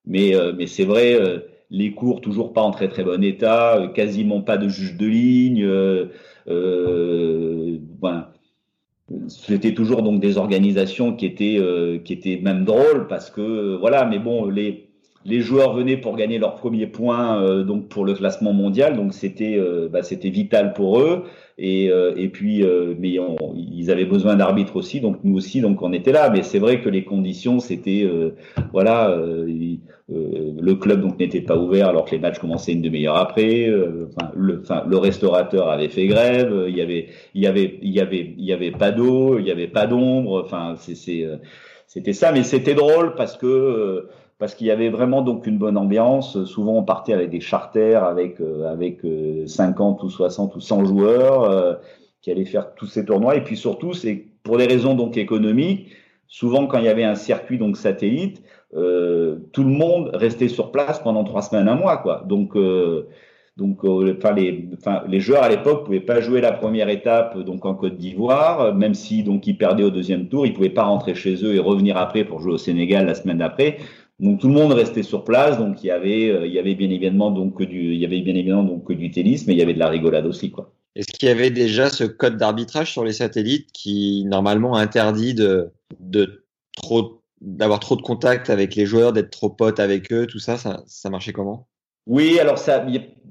Mais euh, mais c'est vrai, euh, les cours toujours pas en très très bon état, euh, quasiment pas de juge de ligne. Voilà. C'était toujours donc des organisations qui étaient qui étaient même drôles parce que voilà, mais bon les les joueurs venaient pour gagner leur premier point euh, donc pour le classement mondial. Donc c'était euh, bah, c'était vital pour eux. Et, euh, et puis mais ils avaient besoin d'arbitres aussi. Donc nous aussi donc on était là. Mais c'est vrai que les conditions c'était voilà le club donc n'était pas ouvert alors que les matchs commençaient une demi-heure après. Enfin le enfin le restaurateur avait fait grève. Il y avait il y avait il y avait il y avait pas d'eau il y avait pas d'ombre. Enfin c'est c'était ça. Mais c'était drôle parce que parce qu'il y avait vraiment donc une bonne ambiance. Souvent, on partait avec des charters avec euh, avec 50 euh, ou 60 ou 100 joueurs euh, qui allaient faire tous ces tournois. Et puis surtout, c'est pour des raisons donc économiques. Souvent, quand il y avait un circuit donc satellite, tout le monde restait sur place pendant trois semaines, un mois, quoi. Donc donc, enfin, les, enfin, les joueurs à l'époque pouvaient pas jouer la première étape donc en Côte d'Ivoire, même si donc ils perdaient au deuxième tour, ils pouvaient pas rentrer chez eux et revenir après pour jouer au Sénégal la semaine d'après. Donc tout le monde restait sur place, donc il y avait, euh, il y avait bien évidemment donc que du, il y avait bien évidemment donc que du tennis, mais il y avait de la rigolade aussi quoi. Est-ce qu'il y avait déjà ce code d'arbitrage sur les satellites qui normalement interdit de, de trop, d'avoir trop de contact avec les joueurs, d'être trop potes avec eux, tout ça, ça, ça marchait comment? Oui, alors ça,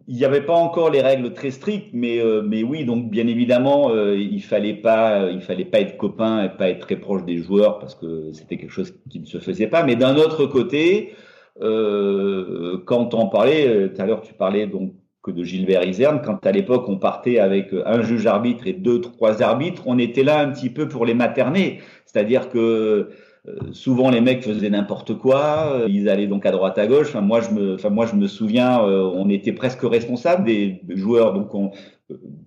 il n'y avait pas encore les règles très strictes, mais, euh, mais oui, donc bien évidemment, euh, il fallait euh, fallait pas être copain et pas être très proche des joueurs parce que c'était quelque chose qui ne se faisait pas. Mais d'un autre côté, quand on parlait, tout à l'heure tu parlais donc que de Gilbert Iserne, quand à l'époque on partait avec un juge arbitre et deux, trois arbitres, on était là un petit peu pour les materner, c'est-à-dire que souvent les mecs faisaient n'importe quoi, euh, ils allaient donc à droite à gauche. Enfin moi je me, enfin moi je me souviens, euh, on était presque responsable des joueurs, donc on,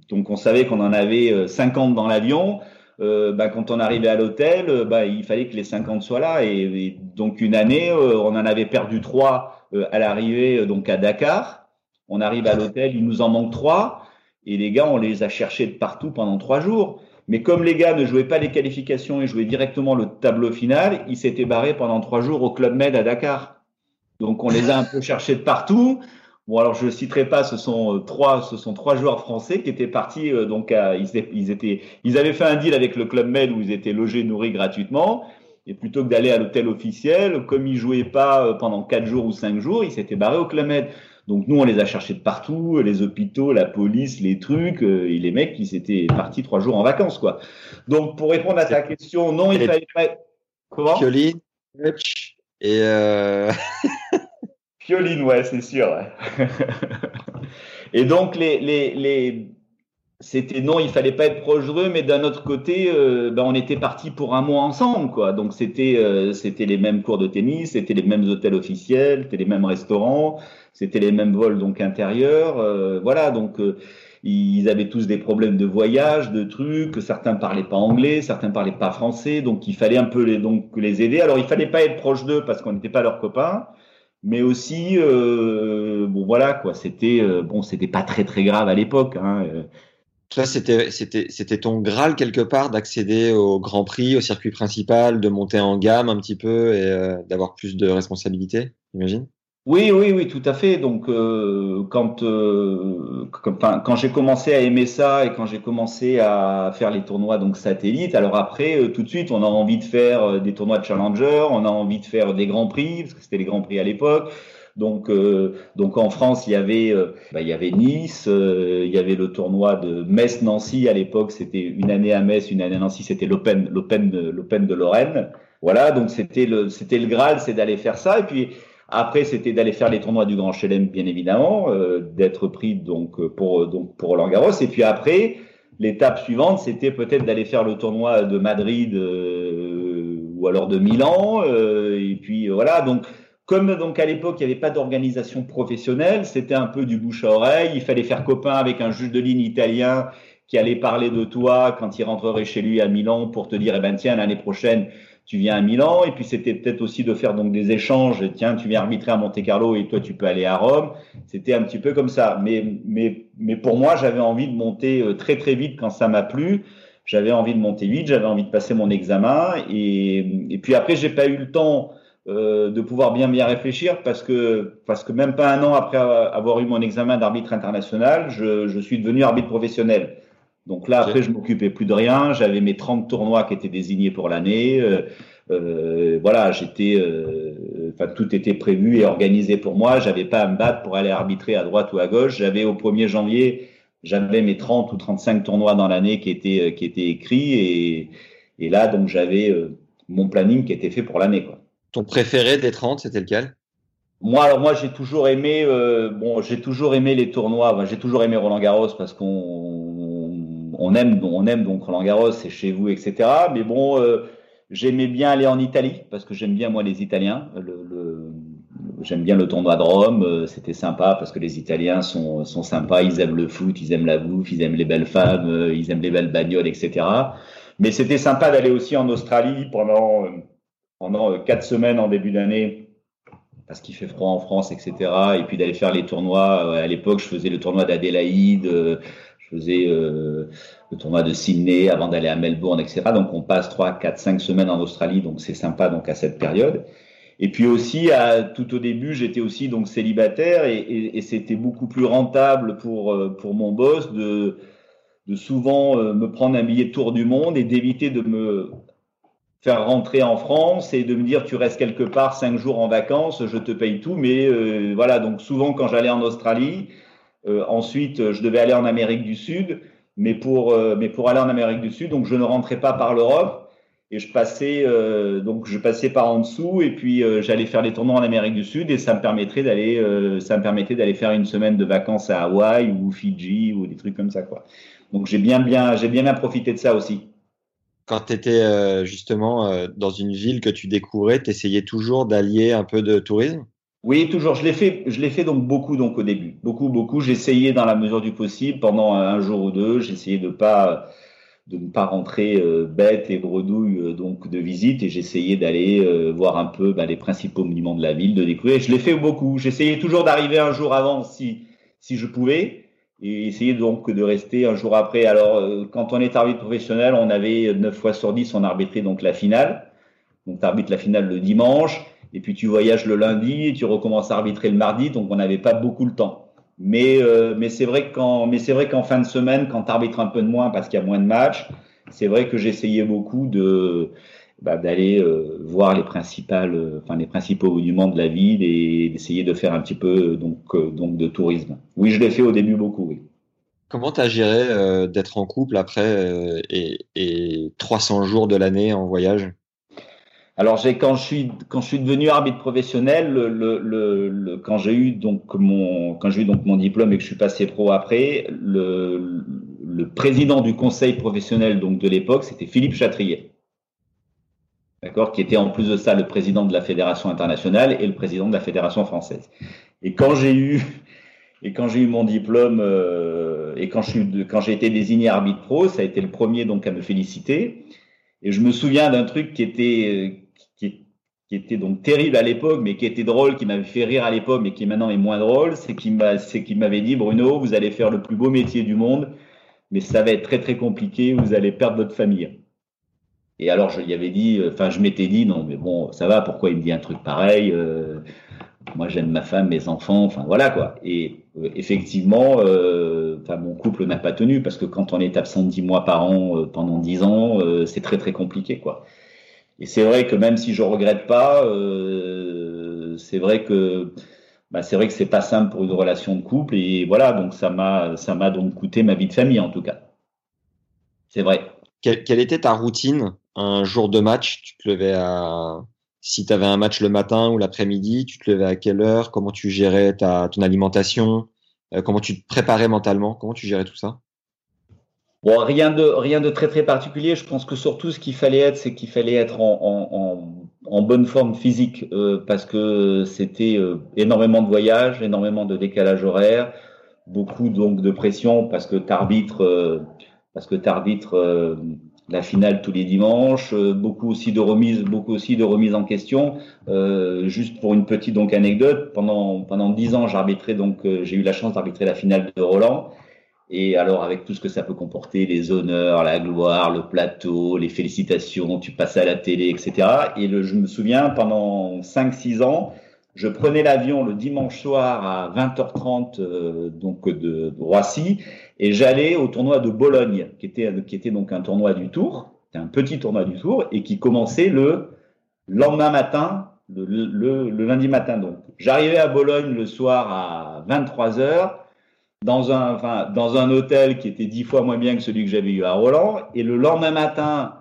donc on savait qu'on en avait 50 dans l'avion. Euh, bah, quand on arrivait à l'hôtel, bah, il fallait que les 50 soient là. Et, et donc une année, on en avait perdu trois à l'arrivée donc à Dakar. On arrive à l'hôtel, il nous en manque trois. Et les gars, on les a cherchés de partout pendant trois jours. Mais comme les gars ne jouaient pas les qualifications et jouaient directement le tableau final, ils s'étaient barrés pendant trois jours au Club Med à Dakar. Donc on les a un peu cherchés de partout. Bon alors je ne citerai pas, ce sont euh, trois, ce sont trois joueurs français qui étaient partis. Euh, donc à, ils, étaient, ils avaient fait un deal avec le Club Med où ils étaient logés, nourris gratuitement. Et plutôt que d'aller à l'hôtel officiel, comme ils jouaient pas euh, pendant quatre jours ou cinq jours, ils s'étaient barrés au Club Med. Donc nous, on les a cherchés de partout, les hôpitaux, la police, les trucs, euh, et les mecs, ils étaient partis trois jours en vacances, quoi. Donc pour répondre à ta question, non, il fallait pas. Comment Pioline, et euh... <laughs> Pioline, ouais, c'est sûr. <laughs> Et donc les, les, les... c'était non, il fallait pas être proche d'eux, mais d'un autre côté, euh, ben, on était partis pour un mois ensemble, quoi. Donc c'était euh, c'était les mêmes cours de tennis, c'était les mêmes hôtels officiels, c'était les mêmes restaurants c'était les mêmes vols donc intérieurs, euh, voilà donc euh, ils avaient tous des problèmes de voyage, de trucs, certains parlaient pas anglais, certains parlaient pas français, donc il fallait un peu les, donc, les aider. Alors il fallait pas être proche d'eux parce qu'on n'était pas leurs copains, mais aussi, euh, bon voilà quoi, c'était euh, bon, c'était pas très très grave à l'époque. Hein. Toi, c'était c'était c'était ton graal quelque part d'accéder au Grand Prix, au circuit principal, de monter en gamme un petit peu et euh, d'avoir plus de responsabilités, j'imagine? Oui, oui, oui, tout à fait. Donc, euh, quand, euh, quand, j'ai commencé à aimer ça et quand j'ai commencé à faire les tournois donc satellites, alors après, euh, tout de suite, on a envie de faire des tournois de Challenger, on a envie de faire des grands prix parce que c'était les grands prix à l'époque. Donc, donc en France, il y avait, bah, il y avait Nice, il y avait le tournoi de Metz-Nancy à l'époque. C'était une année à Metz, une année à Nancy. C'était l'Open, l'Open, l'Open de Lorraine. Voilà, donc c'était le, c'était le Graal, c'est d'aller faire ça. Et puis après, c'était d'aller faire les tournois du Grand Chelem, bien évidemment, euh, d'être pris donc pour donc pour Roland Garros. Et puis après, l'étape suivante, c'était peut-être d'aller faire le tournoi de Madrid euh, ou alors de Milan. Euh, et puis voilà. Donc comme donc à l'époque il n'y avait pas d'organisation professionnelle, c'était un peu du bouche à oreille. Il fallait faire copain avec un juge de ligne italien qui allait parler de toi quand il rentrerait chez lui à Milan pour te dire eh ben tiens l'année prochaine tu viens à Milan, et puis c'était peut-être aussi de faire donc des échanges. Tiens, tu viens arbitrer à Monte Carlo et toi tu peux aller à Rome. C'était un petit peu comme ça. Mais mais mais pour moi, j'avais envie de monter euh, très très vite quand ça m'a plu. J'avais envie de monter vite, j'avais envie de passer mon examen, et et puis après j'ai pas eu le temps euh, de pouvoir bien bien réfléchir parce que parce que même pas un an après avoir eu mon examen d'arbitre international, je, je suis devenu arbitre professionnel. Donc là, après, je m'occupais plus de rien. J'avais mes 30 tournois qui étaient désignés pour l'année. Euh, euh, voilà, j'étais, euh, enfin, tout était prévu et organisé pour moi. J'avais pas à me battre pour aller arbitrer à droite ou à gauche. J'avais au 1er janvier, j'avais mes 30 ou 35 tournois dans l'année qui étaient, qui étaient écrits et, et là, donc, j'avais mon planning qui était fait pour l'année, quoi. Ton préféré des 30, c'était lequel? Moi, alors moi, j'ai toujours aimé, bon, j'ai toujours aimé les tournois. j'ai toujours aimé Roland Garros parce qu'on on aime, on aime donc Roland Garros, c'est chez vous, etc. Mais bon, euh, j'aimais bien aller en Italie parce que j'aime bien moi les Italiens. J'aime bien le tournoi de Rome, euh, c'était sympa parce que les Italiens sont, sont sympas, ils aiment le foot, ils aiment la bouffe, ils aiment les belles femmes, euh, ils aiment les belles bagnoles, etc. Mais c'était sympa d'aller aussi en Australie pendant pendant quatre semaines en début d'année parce qu'il fait froid en France, etc. Et puis d'aller faire les tournois. À l'époque, je faisais le tournoi d'Adélaïde, je faisais euh, le tournoi de Sydney avant d'aller à Melbourne, etc. Donc on passe 3, 4, 5 semaines en Australie, donc c'est sympa donc à cette période. Et puis aussi, tout au début, j'étais aussi donc célibataire et, c'était beaucoup plus rentable pour, euh, pour mon boss de, de souvent euh, me prendre un billet de tour du monde et d'éviter de me faire rentrer en France et de me dire tu restes quelque part cinq jours en vacances, je te paye tout. Mais voilà, donc souvent quand j'allais en Australie, ensuite, euh, je devais aller en Amérique du Sud, mais pour, euh, mais pour aller en Amérique du Sud, donc je ne rentrais pas par l'Europe et je passais donc je passais par en dessous et puis j'allais faire les tournois en Amérique du Sud et ça me permettrait d'aller ça me permettait d'aller faire une semaine de vacances à Hawaï ou Fidji ou des trucs comme ça quoi. Donc j'ai bien bien j'ai bien bien profité de ça aussi. Quand tu étais justement dans une ville que tu découvrais, tu essayais toujours d'allier un peu de tourisme? Oui, toujours. Je l'ai fait, je l'ai fait donc beaucoup donc au début, beaucoup, beaucoup. J'essayais dans la mesure du possible pendant un jour ou deux. J'essayais de pas de ne pas rentrer euh, bête et bredouille euh, donc de visite et j'essayais d'aller euh, voir un peu bah, les principaux monuments de la ville, de découvrir. Je l'ai fait beaucoup. J'essayais toujours d'arriver un jour avant si si je pouvais et essayer donc de rester un jour après. Alors quand on est arbitre professionnel, on avait 9 fois sur 10 on arbitrait donc la finale. Donc tu arbitres la finale le dimanche et puis tu voyages le lundi et tu recommences à arbitrer le mardi, donc on n'avait pas beaucoup le temps. Mais, euh, mais c'est vrai qu'en qu'en fin de semaine, quand tu arbitres un peu de moins parce qu'il y a moins de matchs, c'est vrai que j'essayais beaucoup de bah, d'aller euh, voir les principales, euh, enfin les principaux monuments de la ville et d'essayer de faire un petit peu donc donc de tourisme. Oui, je l'ai fait au début beaucoup. Oui. Comment tu as géré d'être en couple après et, et 300 jours de l'année en voyage? Alors j'ai quand je suis quand je suis devenu arbitre professionnel, le, le, le, quand j'ai eu donc mon quand j'ai eu donc mon diplôme et que je suis passé pro après, le, le président du conseil professionnel donc de l'époque, c'était Philippe Chatrier. D'accord, qui était en plus de ça le président de la fédération internationale et le président de la fédération française. Et quand j'ai eu Et quand j'ai eu mon diplôme euh, et quand je quand j'ai été désigné arbitre pro, ça a été le premier donc à me féliciter. Et je me souviens d'un truc qui était qui, qui, était donc terrible à l'époque, mais qui était drôle, qui m'avait fait rire à l'époque, mais qui maintenant est moins drôle. C'est qu'il m'avait dit Bruno, vous allez faire le plus beau métier du monde, mais ça va être très très compliqué. Vous allez perdre votre famille. Et alors je lui avais dit, enfin je m'étais dit non mais bon ça va, pourquoi il me dit un truc pareil euh, Moi j'aime ma femme, mes enfants, enfin voilà quoi. Et euh, effectivement, euh, mon couple n'a pas tenu parce que quand on est absent dix mois par an euh, pendant dix ans, c'est très très compliqué quoi. Et c'est vrai que même si je regrette pas, c'est vrai que bah, c'est vrai que c'est pas simple pour une relation de couple et voilà donc ça m'a ça m'a donc coûté ma vie de famille en tout cas. C'est vrai. Quelle était ta routine un jour de match, tu te levais à si tu avais un match le matin ou l'après-midi, tu te levais à quelle heure? Comment tu gérais ta ton alimentation? Euh, Comment tu te préparais mentalement? Comment tu gérais tout ça? Rien de rien de très très particulier. Je pense que surtout ce qu'il fallait être, c'est qu'il fallait être en, en, en, bonne forme physique euh, parce que c'était euh, énormément de voyages, énormément de décalage horaire, beaucoup donc de pression parce que t'arbitres euh, parce que t'arbitres euh, la finale tous les dimanches, euh, beaucoup aussi de remises, beaucoup aussi de remises en question. Euh, juste pour une petite donc anecdote, pendant pendant dix ans, j'arbitrais donc euh, j'ai eu la chance d'arbitrer la finale de Roland. Et alors avec tout ce que ça peut comporter, les honneurs, la gloire, le plateau, les félicitations, tu passes à la télé, etc. Et le, je me souviens pendant 5-6 ans, je prenais l'avion le dimanche soir à 20h30 euh, donc de, Roissy et j'allais au tournoi de Bologne, qui était, qui était donc un tournoi du Tour, un petit tournoi du Tour, et qui commençait le lendemain matin, le, le, le lundi matin donc. J'arrivais à Bologne le soir à 23 heures, dans un, enfin, dans un hôtel qui était dix fois moins bien que celui que j'avais eu à Roland, et le lendemain matin,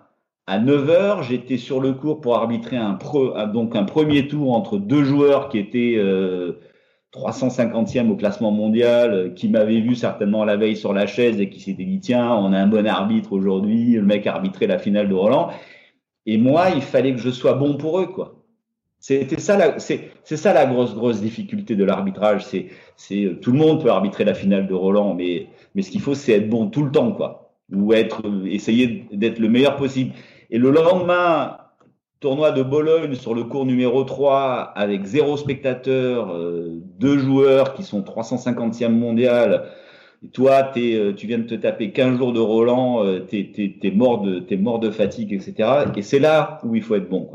à 9 heures, j'étais sur le cours pour arbitrer un, donc un premier tour entre deux joueurs qui étaient... Euh, 350e au classement mondial, euh, qui m'avait vu certainement la veille sur la chaise et qui s'était dit tiens, on a un bon arbitre aujourd'hui, le mec a arbitré la finale de Roland. Et moi, il fallait que je sois bon pour eux, quoi. C'était ça, la, c'est, c'est ça la grosse grosse difficulté de l'arbitrage. C'est, c'est euh, tout le monde peut arbitrer la finale de Roland, mais mais ce qu'il faut, c'est être bon tout le temps, quoi, ou être essayer d'être le meilleur possible. Et le lendemain, tournoi de Bologne sur le cours numéro 3 avec zéro spectateur, euh, deux joueurs qui sont 350e mondial. Et toi, euh, tu viens de te taper 15 jours de Roland, euh, tu es, mort de, es mort de fatigue, etc. Et c'est là où il faut être bon.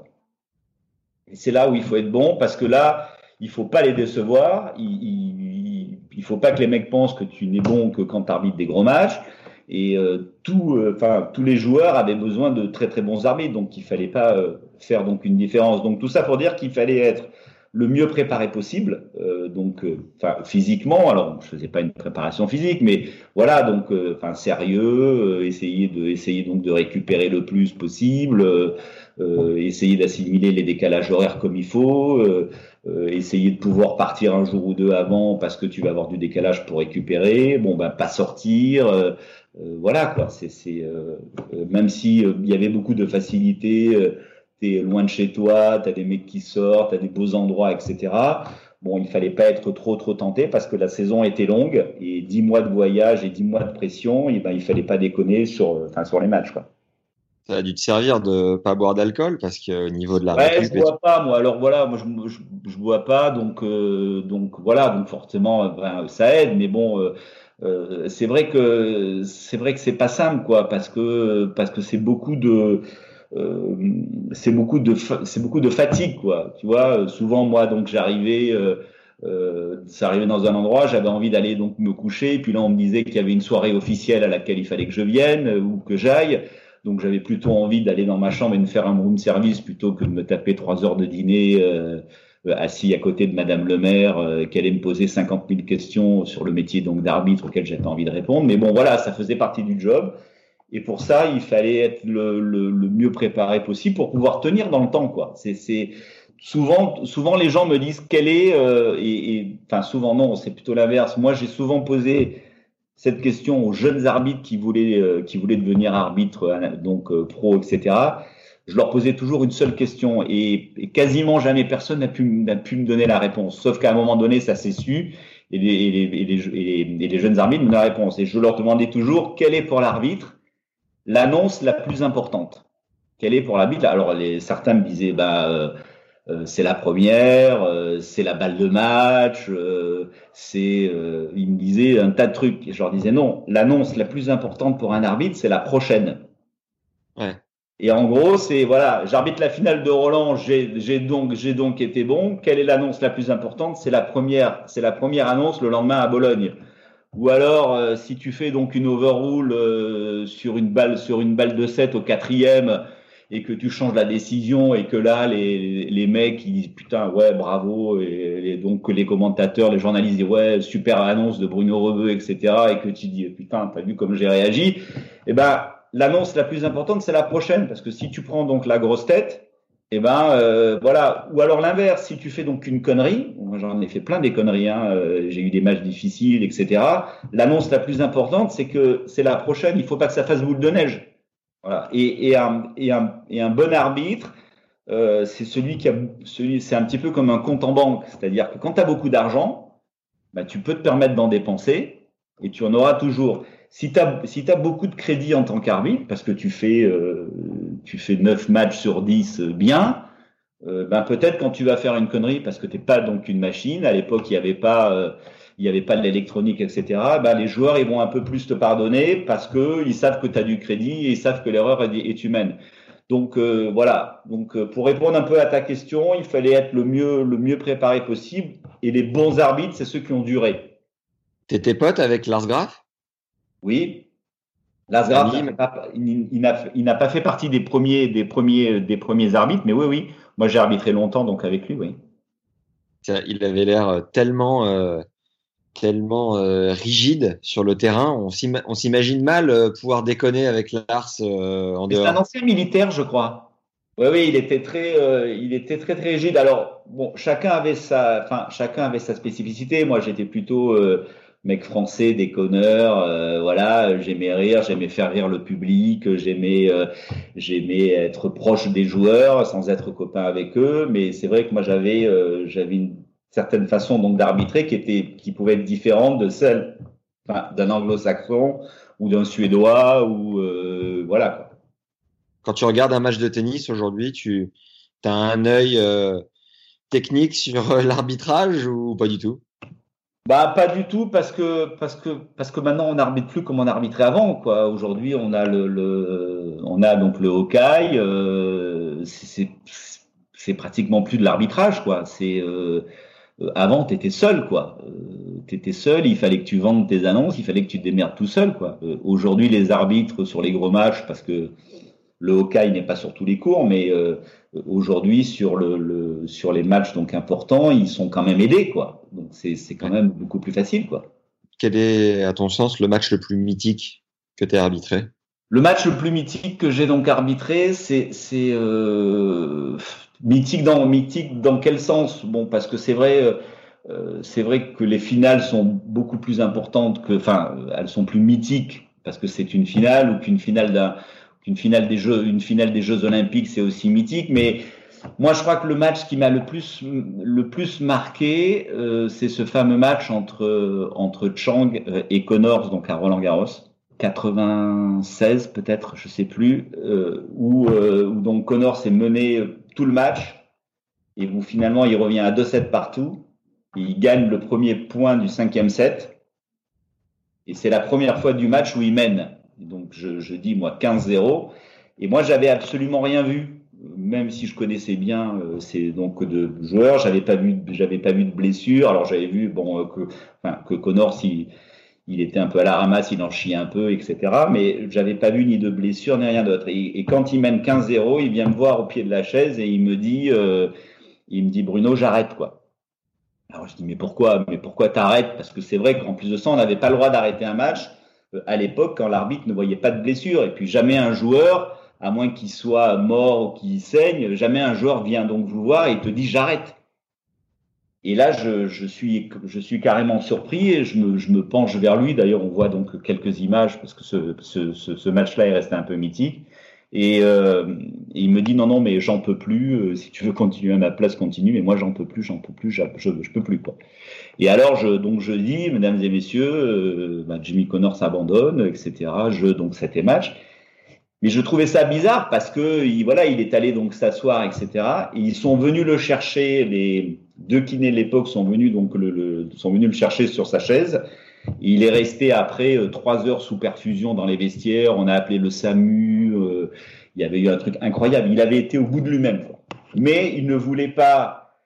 Et c'est là où il faut être bon parce que là, il faut pas les décevoir. Il, il, il faut pas que les mecs pensent que tu n'es bon que quand tu arbitres des gros matchs. Et euh, tout, euh, enfin, tous les joueurs avaient besoin de très très bons arbitres, donc il fallait pas euh, faire donc une différence. Donc tout ça pour dire qu'il fallait être le mieux préparé possible, euh, donc enfin physiquement. Alors je faisais pas une préparation physique, mais voilà donc enfin sérieux, essayer de essayer donc de récupérer le plus possible, essayer d'assimiler les décalages horaires comme il faut. essayer de pouvoir partir un jour ou deux avant parce que tu vas avoir du décalage pour récupérer. Bon, ben pas sortir, euh, voilà quoi. C'est euh, euh, même si il y avait beaucoup de facilité, t'es loin de chez toi, t'as des mecs qui sortent, t'as des beaux endroits, etc. Bon, il fallait pas être trop trop tenté parce que la saison était longue et dix mois de voyage et dix mois de pression, et ben il fallait pas déconner sur, enfin sur les matchs quoi. Ça a dû te servir de pas boire d'alcool parce que au niveau de la ouais, je bois pas moi. Alors voilà, moi je, je, je bois pas donc euh, donc voilà donc forcément ben, ça aide, mais bon. Euh, euh, c'est vrai que c'est vrai que c'est pas simple quoi parce que parce que c'est beaucoup de euh, c'est beaucoup de c'est beaucoup de fatigue quoi. Tu vois souvent moi donc j'arrivais euh, euh, ça arrivait dans un endroit j'avais envie d'aller donc me coucher et puis là on me disait qu'il y avait une soirée officielle à laquelle il fallait que je vienne ou que j'aille. Donc j'avais plutôt envie d'aller dans ma chambre et de faire un room service plutôt que de me taper trois heures de dîner euh, euh, assis à côté de Madame le maire, euh, qu'elle allait me poser 50 000 questions sur le métier donc d'arbitre auquel j'avais envie de répondre. Mais bon, voilà, ça faisait partie du job. Et pour ça, il fallait être le, le, le mieux préparé possible pour pouvoir tenir dans le temps, quoi. C'est souvent, souvent les gens me disent quelle est euh, et, et, enfin souvent non, c'est plutôt l'inverse. Moi, j'ai souvent posé cette question aux jeunes arbitres qui voulaient euh, qui voulaient devenir arbitre, euh, donc pro, etc je leur posais toujours une seule question et, quasiment jamais personne n'a pu, pu me donner la réponse. Sauf qu'à un moment donné, ça s'est su et les, et les, et les, et les jeunes arbitres me donnaient la réponse. Et je leur demandais toujours quelle est pour l'arbitre l'annonce la plus importante? Quelle est pour l'arbitre? Alors les, certains me disaient bah euh, euh, c'est la première, euh, c'est la balle de match, euh, c'est euh, ils me disaient un tas de trucs. Et je leur disais non, l'annonce la plus importante pour un arbitre, c'est la prochaine. Ouais. Et en gros, c'est voilà, j'arbitre la finale de Roland, j'ai donc donc été bon. Quelle est l'annonce la plus importante? C'est la première, c'est la première annonce le lendemain à Bologne. Ou alors, euh, si tu fais donc une overrule euh, sur une balle sur une balle de 7 au quatrième et que tu changes la décision et que là les, les mecs ils disent putain ouais bravo et, et donc les commentateurs, les journalistes disent ouais super annonce de Bruno Rebeu etc et que tu dis putain t'as vu comme j'ai réagi, et eh ben l'annonce la plus importante, c'est la prochaine, parce que si tu prends donc la grosse tête, eh ben euh, voilà. Ou alors l'inverse, si tu fais donc une connerie, moi j'en ai fait plein des conneries, hein, euh, j'ai eu des matchs difficiles, etc. L'annonce la plus importante, c'est que c'est la prochaine. Il faut pas que ça fasse boule de neige. Voilà. Et, un, bon arbitre, euh, c'est celui qui a, c'est un petit peu comme un compte en banque, c'est-à-dire que quand tu as beaucoup d'argent, bah, tu peux te permettre d'en dépenser et tu en auras toujours si tu as, si beaucoup de crédit en tant qu'arbitre, parce que tu fais, euh, tu fais 9 matchs sur 10 euh, bien, ben peut-être quand tu vas faire une connerie, parce que tu n'es pas donc une machine, à l'époque il n'y avait pas, euh, il y avait pas de l'électronique, etc., ben les joueurs ils vont un peu plus te pardonner parce que ils savent que tu as du crédit et ils savent que l'erreur est, humaine. Donc voilà. Donc pour répondre un peu à ta question, il fallait être le mieux, le mieux préparé possible. Et les bons arbitres, c'est ceux qui ont duré. T'étais pote avec Lars Graf? Oui. Lasgraf, il n'a pas fait partie des premiers, des premiers, des premiers arbitres, mais oui, oui. Moi, j'ai arbitré longtemps, donc avec lui, oui. Il avait l'air tellement, euh, tellement euh, rigide sur le terrain. On s'imagine mal euh, pouvoir déconner avec Lars euh, en dehors. C'est un ancien militaire, je crois. Oui, oui, il était très, euh, il était très, très rigide. Alors, bon, chacun avait sa, enfin, chacun avait sa spécificité. Moi, j'étais plutôt mec français, déconneur, euh, voilà, j'aimais rire, j'aimais faire rire le public, j'aimais euh, j'aimais être proche des joueurs sans être copain avec eux, mais c'est vrai que moi j'avais euh, j'avais une certaine façon donc d'arbitrer qui était qui pouvait être différente de celle d'un anglo-saxon ou d'un suédois ou euh, voilà quoi. Quand tu regardes un match de tennis aujourd'hui, tu as un œil technique sur l'arbitrage ou pas du tout? Bah pas du tout parce que parce que parce que maintenant on n'arbitre plus comme on arbitrait avant quoi. Aujourd'hui on a le, le, on a donc le Hawkeye, euh, c'est pratiquement plus de l'arbitrage quoi. C'est euh, avant t'étais seul quoi. Euh, t'étais seul, il fallait que tu vendes tes annonces, il fallait que tu te démerdes tout seul quoi. Euh, Aujourd'hui les arbitres sur les gros matchs parce que le Hawkeye n'est pas sur tous les cours, mais aujourd'hui sur le, le, sur les matchs donc importants, ils sont quand même aidés quoi. Donc c'est quand même beaucoup plus facile quoi. Quel est à ton sens le match le plus mythique que tu as arbitré? Le match le plus mythique que j'ai donc arbitré, c'est c'est euh, mythique dans mythique dans quel sens? Bon parce que c'est vrai euh, c'est vrai que les finales sont beaucoup plus importantes que enfin elles sont plus mythiques parce que c'est une finale ou qu'une finale d'un une finale des Jeux, une finale des Jeux Olympiques, c'est aussi mythique. Mais moi, je crois que le match qui m'a le plus, le plus marqué, euh, c'est ce fameux match entre, entre Chang et Connors, donc à Roland Garros. 96 peut-être, je sais plus, euh, où, euh, où donc Connors s'est mené tout le match et où finalement il revient à 2-7 partout. il gagne le premier point du cinquième set. Et c'est la première fois du match où il mène. Donc je, je dis moi 15-0. Et moi j'avais absolument rien vu, même si je connaissais bien euh, ces donc de joueurs, j'avais pas vu j'avais pas vu de blessure. Alors j'avais vu bon euh, que Connor si il était un peu à la ramasse, il en chiait un peu, etc. Mais j'avais pas vu ni de blessure ni rien d'autre. Et, et, quand il mène 15-0, il vient me voir au pied de la chaise et il me dit, euh, il me dit Bruno, j'arrête quoi. Alors je dis mais pourquoi Mais pourquoi t'arrêtes? Parce que c'est vrai qu'en plus de ça, on n'avait pas le droit d'arrêter un match à l'époque quand l'arbitre ne voyait pas de blessure. Et puis jamais un joueur, à moins qu'il soit mort ou qu'il saigne, jamais un joueur vient donc vous voir et te dit j'arrête. Et là, je, je, suis, je suis carrément surpris et je me, je me penche vers lui. D'ailleurs, on voit donc quelques images parce que ce, ce, ce, match-là est resté un peu mythique. Et, euh, il me dit non, non, mais j'en peux plus. Euh, si tu veux continuer à ma place, continue. Mais moi, j'en peux plus, j'en peux plus, je, je, peux plus. Quoi. Et alors, je, donc, je dis, mesdames et messieurs, euh, bah, Jimmy Connor s'abandonne, etc. Je, donc, c'était match. Mais je trouvais ça bizarre parce que il, voilà, il est allé donc s'asseoir, etc. Et ils sont venus le chercher. Les deux kinés de l'époque sont venus donc le, le, sont venus le chercher sur sa chaise. Il est resté après euh, trois heures sous perfusion dans les vestiaires. On a appelé le SAMU. Euh, il y avait eu un truc incroyable. Il avait été au bout de lui-même. Mais il ne voulait pas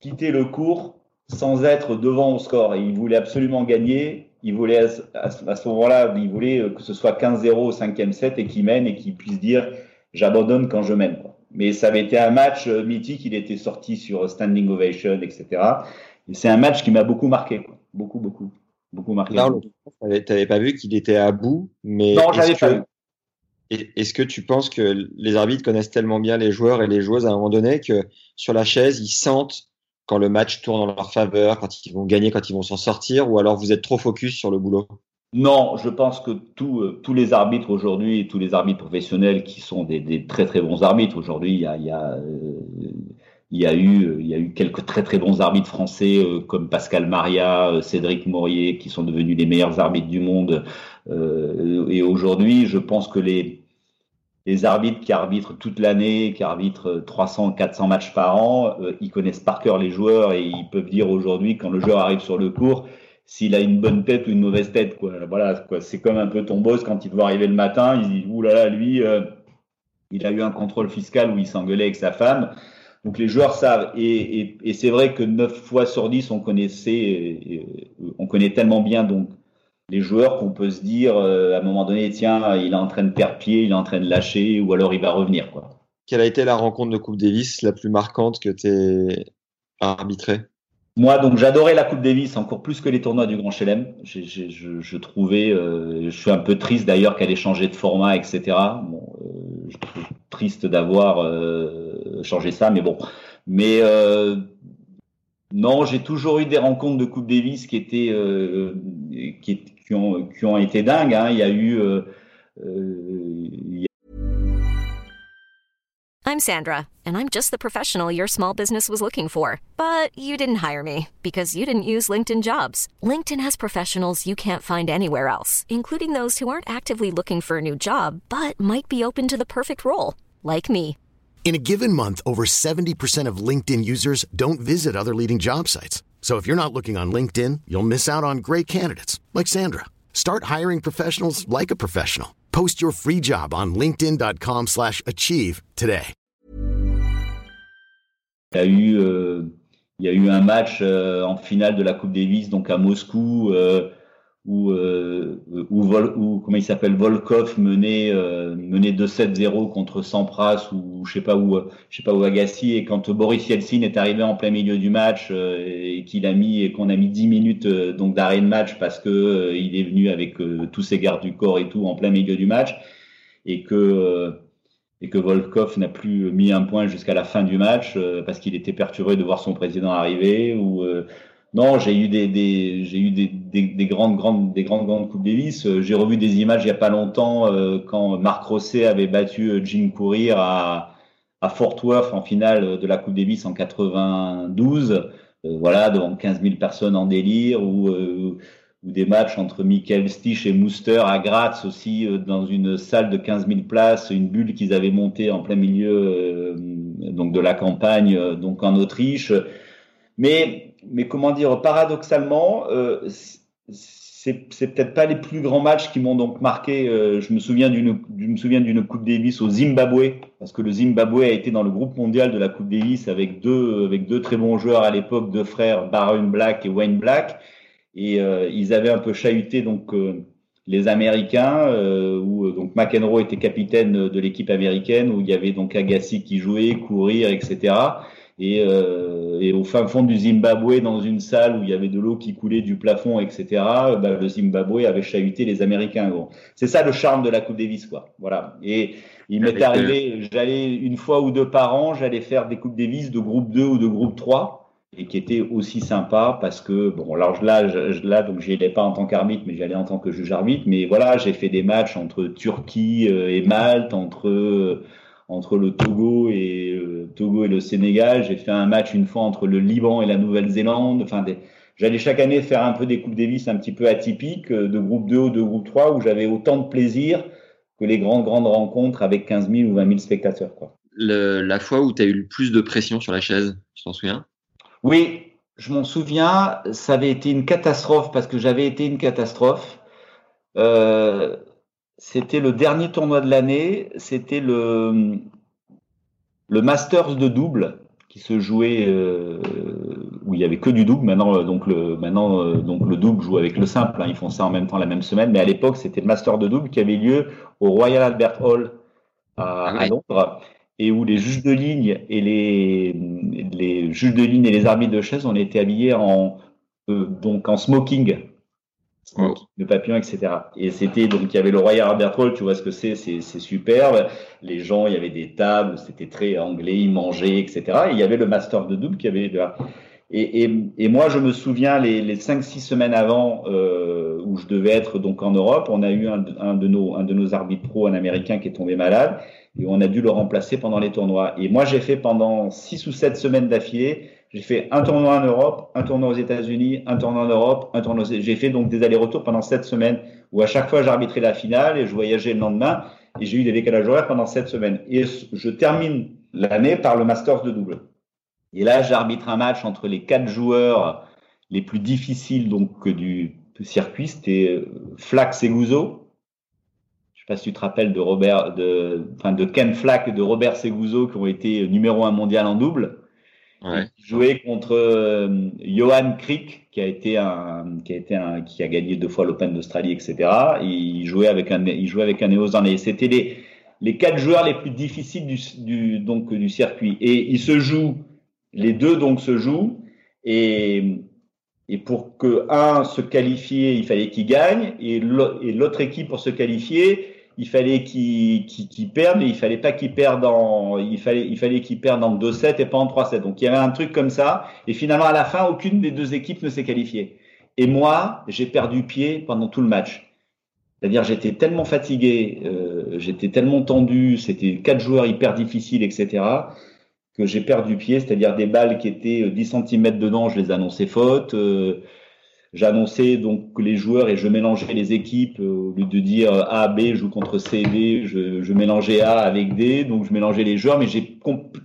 quitter le cours sans être devant au score. Et il voulait absolument gagner. Il voulait à, ce moment-là, il voulait euh, que ce soit 15-0 au cinquième set et qu'il mène et qu'il puisse dire j'abandonne quand je mène. Mais ça avait été un match mythique. Il était sorti sur standing ovation, etc. Et c'est un match qui m'a beaucoup marqué, beaucoup, beaucoup beaucoup marqué. tu n'avais pas vu qu'il était à bout, mais. Non, je pas vu. Est-ce que tu penses que les arbitres connaissent tellement bien les joueurs et les joueuses à un moment donné que sur la chaise, ils sentent quand le match tourne en leur faveur, quand ils vont gagner, quand ils vont s'en sortir, ou alors vous êtes trop focus sur le boulot? Non, je pense que euh, tous les arbitres aujourd'hui, tous les arbitres professionnels qui sont des, très très bons arbitres, aujourd'hui il y a, eu, quelques très très bons arbitres français euh, comme Pascal Maria, euh, Cédric Maurier, qui sont devenus les meilleurs arbitres du monde. Et aujourd'hui, je pense que les les arbitres qui arbitrent toute l'année, qui arbitrent 300, 400 matchs par an, ils connaissent par cœur les joueurs et ils peuvent dire aujourd'hui quand le joueur arrive sur le court s'il a une bonne tête ou une mauvaise tête. Quoi. Voilà, quoi. C'est comme un peu ton boss quand il doit arriver le matin, il dit ouh là là, lui, il a eu un contrôle fiscal où il s'engueulait avec sa femme. Donc les joueurs savent. Et, et, c'est vrai que 9 fois sur 10, on connaissait, on connaît tellement bien donc les joueurs qu'on peut se dire euh, à un moment donné, tiens, il est en train de perdre pied, il est en train de lâcher, ou alors il va revenir. Quoi. Quelle a été la rencontre de Coupe Davis la plus marquante que tu as arbitrée? Moi, donc, j'adorais la Coupe Davis encore plus que les tournois du Grand Chelem. Je, je, je, trouvais, euh, je suis un peu triste d'ailleurs qu'elle ait changé de format, etc. Bon, euh, je trouve triste d'avoir euh, changé ça, mais bon. Mais non, j'ai toujours eu des rencontres de Coupe Davis qui étaient, qui, qui, ont, qui ont été dingues. Hein. Il y a eu, euh, euh, il y a I'm Sandra, and I'm just the professional your small business was looking for. But you didn't hire me because you didn't use LinkedIn jobs. LinkedIn has professionals you can't find anywhere else, including those who aren't actively looking for a new job but might be open to the perfect role, like me. In a given month, over 70% of LinkedIn users don't visit other leading job sites. So if you're not looking on LinkedIn, you'll miss out on great candidates like Sandra. Start hiring professionals like a professional. Post your free job on linkedin.com/achieve today. Il y a eu euh, il y a eu un match euh, en finale de la Coupe Davis donc à Moscou euh, où, euh, où, Vol, où, comment il s'appelle Volkov menait euh, menait 2-7-0 contre Sampras ou je sais pas où je sais pas où Agassi. Et quand Boris Yeltsin est arrivé en plein milieu du match euh, et qu'il a mis et qu'on a mis 10 minutes euh, donc d'arrêt de match parce que euh, il est venu avec tous ses gardes du corps et tout en plein milieu du match et que et que Volkov n'a plus mis un point jusqu'à la fin du match parce qu'il était perturbé de voir son président arriver ou non, j'ai eu des, des j'ai eu des, des, des, grandes grandes des grandes grandes coupes Davis. Euh, j'ai revu des images il y a pas longtemps euh, quand Marc Rosset avait battu euh, Jim Courier à à Fort Worth en finale de la Coupe Davis en 92. voilà, devant 15 000 personnes en délire ou ou des matchs entre Michael Stich et Mouster à Graz aussi dans une salle de 15 000 places, une bulle qu'ils avaient montée en plein milieu donc de la campagne donc en Autriche. Mais mais comment dire, paradoxalement, euh, c'est peut-être pas les plus grands matchs qui m'ont donc marqué. Euh, je me souviens d'une, me souviens d'une Coupe Davis au Zimbabwe, parce que le Zimbabwe a été dans le groupe mondial de la Coupe Davis avec deux, avec deux très bons joueurs à l'époque, deux frères, Baron Black et Wayne Black, et euh, ils avaient un peu chahuté donc euh, les Américains, euh, où donc McEnroe était capitaine de l'équipe américaine, où il y avait donc Agassi qui jouait, courir, etc. Et, euh, et, au fin fond du Zimbabwe, dans une salle où il y avait de l'eau qui coulait du plafond, etc., bah, le Zimbabwe avait chahuté les Américains. Bon. C'est ça le charme de la Coupe Davis, quoi. Voilà. Et il m'est arrivé, j'allais une fois ou deux par an, j'allais faire des Coupes Davis de groupe 2 ou de groupe 3. et qui était aussi sympa parce que bon alors là je, là donc j'y allais pas en tant qu'arbitre mais j'y allais en tant que juge arbitre mais voilà j'ai fait des matchs entre Turquie euh, et Malte entre euh, entre le Togo et euh, Togo et le Sénégal j'ai fait un match une fois entre le Liban et la Nouvelle-Zélande enfin j'allais chaque année faire un peu des coupes Davis un petit peu atypiques de groupe 2 ou de groupe 3 où j'avais autant de plaisir que les grandes grandes rencontres avec 15 000 ou 20 000 spectateurs quoi. Le, la fois où tu as eu le plus de pression sur la chaise tu t'en souviens? Oui, je m'en souviens, ça avait été une catastrophe parce que j'avais été une catastrophe. Euh, c'était le dernier tournoi de l'année, c'était le, le Masters de double qui se jouait euh, où il y avait que du double. Maintenant, euh, donc le maintenant donc le double joue avec le simple. Hein, ils font ça en même temps la même semaine, mais à l'époque c'était le Master de double qui avait lieu au Royal Albert Hall à, à Londres et où les juges de ligne et les, les juges de ligne et les arbitres de chaise ont été habillés en euh, donc en smoking, de papillon, etc. Et c'était donc il y avait le Royal Albert Hall, tu vois ce que c'est, c'est superbe. Les gens, il y avait des tables, c'était très anglais, ils mangeaient, etc. Et il y avait le master de double qui avait et, et, et, moi, je me souviens les, les 5-6 semaines avant euh, où je devais être donc en Europe, on a eu un, un, de nos un de nos arbitres pro, un Américain qui est tombé malade et on a dû le remplacer pendant les tournois. Et moi, j'ai fait pendant six ou sept semaines d'affilée, j'ai fait un tournoi en Europe, un tournoi aux États-Unis, un tournoi en Europe, un tournoi. J'ai fait donc des allers-retours pendant sept semaines où à chaque fois j'arbitrais la finale et je voyageais le lendemain et j'ai eu des décalages horaires pendant sept semaines. Et je termine l'année par le Masters de double. Et là, j'arbitre un match entre les quatre joueurs les plus difficiles donc du circuit, c'était Flax et Gouzo je sais pas si tu te rappelles de Robert, de, enfin de Ken Flack et de Robert Seguzo qui ont été numéro un mondial en double. Ouais. Joué contre euh, Johan Crick qui a été un, qui a été un, qui a gagné deux fois l'Open d'Australie, etc. Et il jouait avec un, il jouait avec un néo-zélandais. C'était les, les quatre joueurs les plus difficiles du, du, donc du circuit. Et ils se jouent, les deux donc se jouent. Et, et pour que un se qualifier, il fallait qu'il gagne, et l'autre équipe pour se qualifier, il fallait qu'il qu mais il fallait pas qu'il perde en, il fallait, il fallait qu'il perde en 2-7 et pas en 3-7. Donc il y avait un truc comme ça. Et finalement, à la fin, aucune des deux équipes ne s'est qualifiée. Et moi, j'ai perdu pied pendant tout le match. C'est-à-dire, j'étais tellement fatigué, euh, j'étais tellement tendu, c'était quatre joueurs hyper difficiles, etc., que j'ai perdu pied. C'est-à-dire des balles qui étaient 10 euh, cm dedans, je les annonçais fautes. Euh, J'annonçais donc les joueurs et je mélangeais les équipes euh, au lieu de dire A, B, joue contre C, D, je, je mélangeais A avec D, donc je mélangeais les joueurs, mais j'ai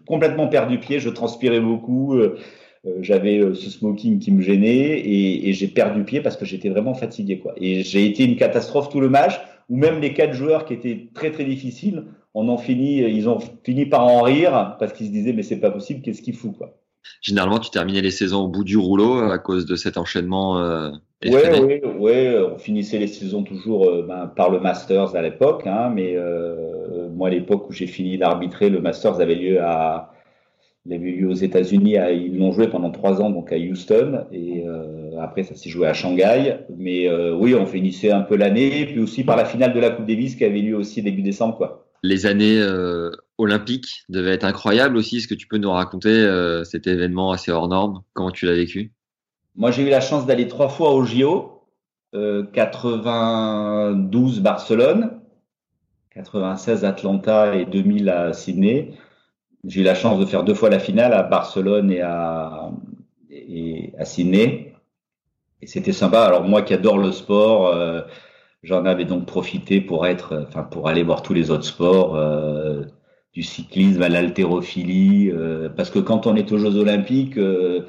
complètement perdu pied, je transpirais beaucoup, euh, euh, j'avais ce smoking qui me gênait et, et j'ai perdu pied parce que j'étais vraiment fatigué quoi. Et j'ai été une catastrophe tout le match, où même les quatre joueurs qui étaient très très difficiles, on en fini, ils ont fini par en rire parce qu'ils se disaient mais c'est pas possible, qu'est-ce qu'il fout quoi généralement, tu terminais les saisons au bout du rouleau euh, à cause de cet enchaînement. Euh, ouais, ouais, ouais, on finissait les saisons toujours euh, ben, par le Masters à l'époque, hein, mais euh, moi, à l'époque où j'ai fini d'arbitrer, le Masters avait lieu à, il avait lieu aux États-Unis, ils l'ont joué pendant trois ans, donc à Houston, et après ça s'est joué à Shanghai. Mais oui, on finissait un peu l'année, puis aussi par la finale de la Coupe Davis qui avait lieu aussi début décembre, quoi. Les années olympique devait être incroyable aussi. Est-ce que tu peux nous raconter euh, cet événement assez hors norme Comment tu l'as vécu? Moi, j'ai eu la chance d'aller trois fois au JO, euh, 92 Barcelone, 96 Atlanta et 2000 à Sydney. J'ai eu la chance de faire deux fois la finale à Barcelone et à, et à Sydney. Et c'était sympa. Alors moi qui adore le sport, euh, j'en avais donc profité pour être, enfin pour aller voir tous les autres sports. Euh, du cyclisme à l'haltérophilie, euh, parce que quand on est aux Jeux Olympiques, euh,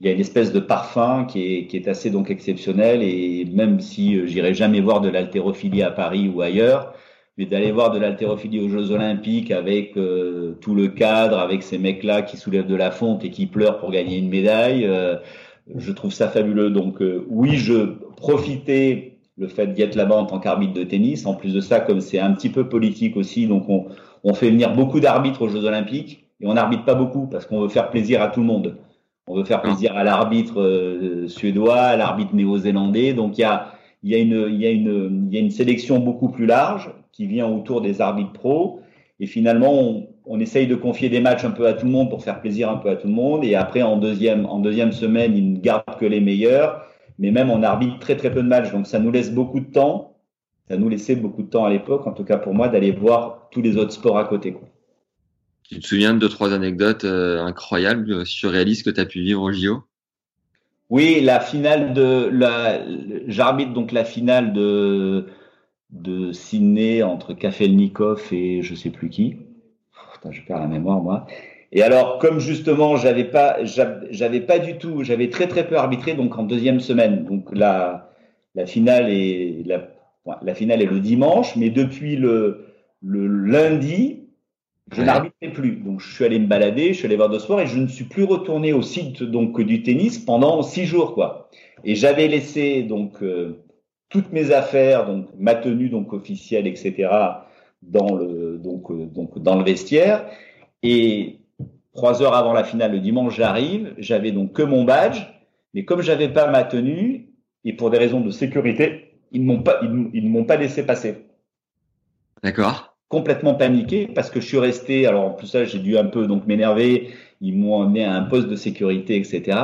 il y a une espèce de parfum qui est, qui est assez donc exceptionnel, et même si euh, j'irai jamais voir de l'haltérophilie à Paris ou ailleurs, mais d'aller voir de l'haltérophilie aux Jeux Olympiques avec tout le cadre, avec ces mecs-là qui soulèvent de la fonte et qui pleurent pour gagner une médaille, je trouve ça fabuleux. Donc oui, je profitais le fait d'y être là-bas en tant qu'arbitre de tennis. En plus de ça, comme c'est un petit peu politique aussi, donc on, on fait venir beaucoup d'arbitres aux Jeux Olympiques et on n'arbitre pas beaucoup parce qu'on veut faire plaisir à tout le monde. On veut faire plaisir à l'arbitre euh, suédois, à l'arbitre néo-zélandais. Donc il y a, y, a une, y a une, il y a une sélection beaucoup plus large qui vient autour des arbitres pros. Et finalement, on, on, essaye de confier des matchs un peu à tout le monde pour faire plaisir un peu à tout le monde. Et après, en deuxième, en deuxième semaine, ils ne gardent que les meilleurs. Mais même, on arbitre très très peu de matchs. Donc, ça nous laisse beaucoup de temps. Ça nous laissait beaucoup de temps à l'époque, en tout cas pour moi, d'aller voir tous les autres sports à côté. Quoi. Tu te souviens de deux, trois anecdotes euh, incroyables, surréalistes que tu as pu vivre au JO Oui, la finale de la, j'arbitre donc la finale de de Sydney entre Kafelnikov et je sais plus qui. Putain, je perds la mémoire moi. Et alors, comme justement, j'avais pas, j'avais pas du tout, j'avais très très peu arbitré, donc en deuxième semaine. Donc la la finale est la, la finale est le dimanche, mais depuis le le lundi, je n'arbitrais plus. Donc, je suis allé me balader, je suis allé voir de soir et je ne suis plus retourné au site donc du tennis pendant six jours, quoi. Et j'avais laissé donc euh, toutes mes affaires, donc ma tenue donc officielle, etc., dans le donc euh, donc dans le vestiaire. Et trois heures avant la finale le dimanche, j'arrive, j'avais donc que mon badge, mais comme j'avais pas ma tenue et pour des raisons de sécurité, ils m'ont pas ils, ne m'ont pas laissé passer. D'accord. Complètement paniqué parce que je suis resté. Alors en plus ça, j'ai dû un peu donc m'énerver. Ils m'ont emmené à un poste de sécurité, etc.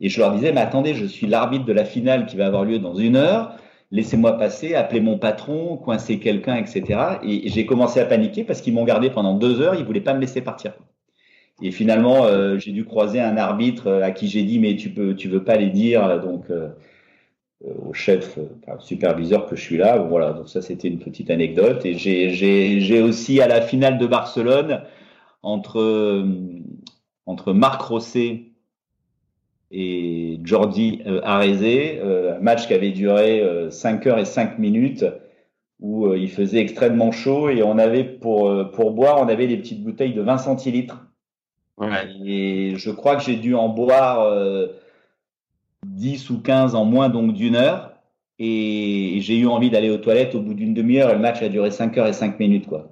Et je leur disais, mais attendez, je suis l'arbitre de la finale qui va avoir lieu dans une heure laissez-moi passer, appelez mon patron, coincer quelqu'un, etc. Et j'ai commencé à paniquer parce qu'ils m'ont gardé pendant deux heures, ils voulaient pas me laisser partir. Et finalement, euh, j'ai dû croiser un arbitre euh, à qui j'ai dit mais tu peux, tu veux pas les dire donc euh, au chef, au superviseur que je suis là. Voilà, donc ça c'était une petite anecdote. Et j'ai aussi à la finale de Barcelone entre entre Marc Rosset et Jordi euh, Arezé, euh, un match qui avait duré 5 euh, heures et 5 minutes où il faisait extrêmement chaud et on avait pour pour boire, on avait des petites bouteilles de 20 centilitres. Et je crois que j'ai dû en boire 10 ou 15 en moins donc d'une heure et j'ai eu envie d'aller aux toilettes au bout d'une demi-heure et le match a duré 5 heures et 5 minutes quoi.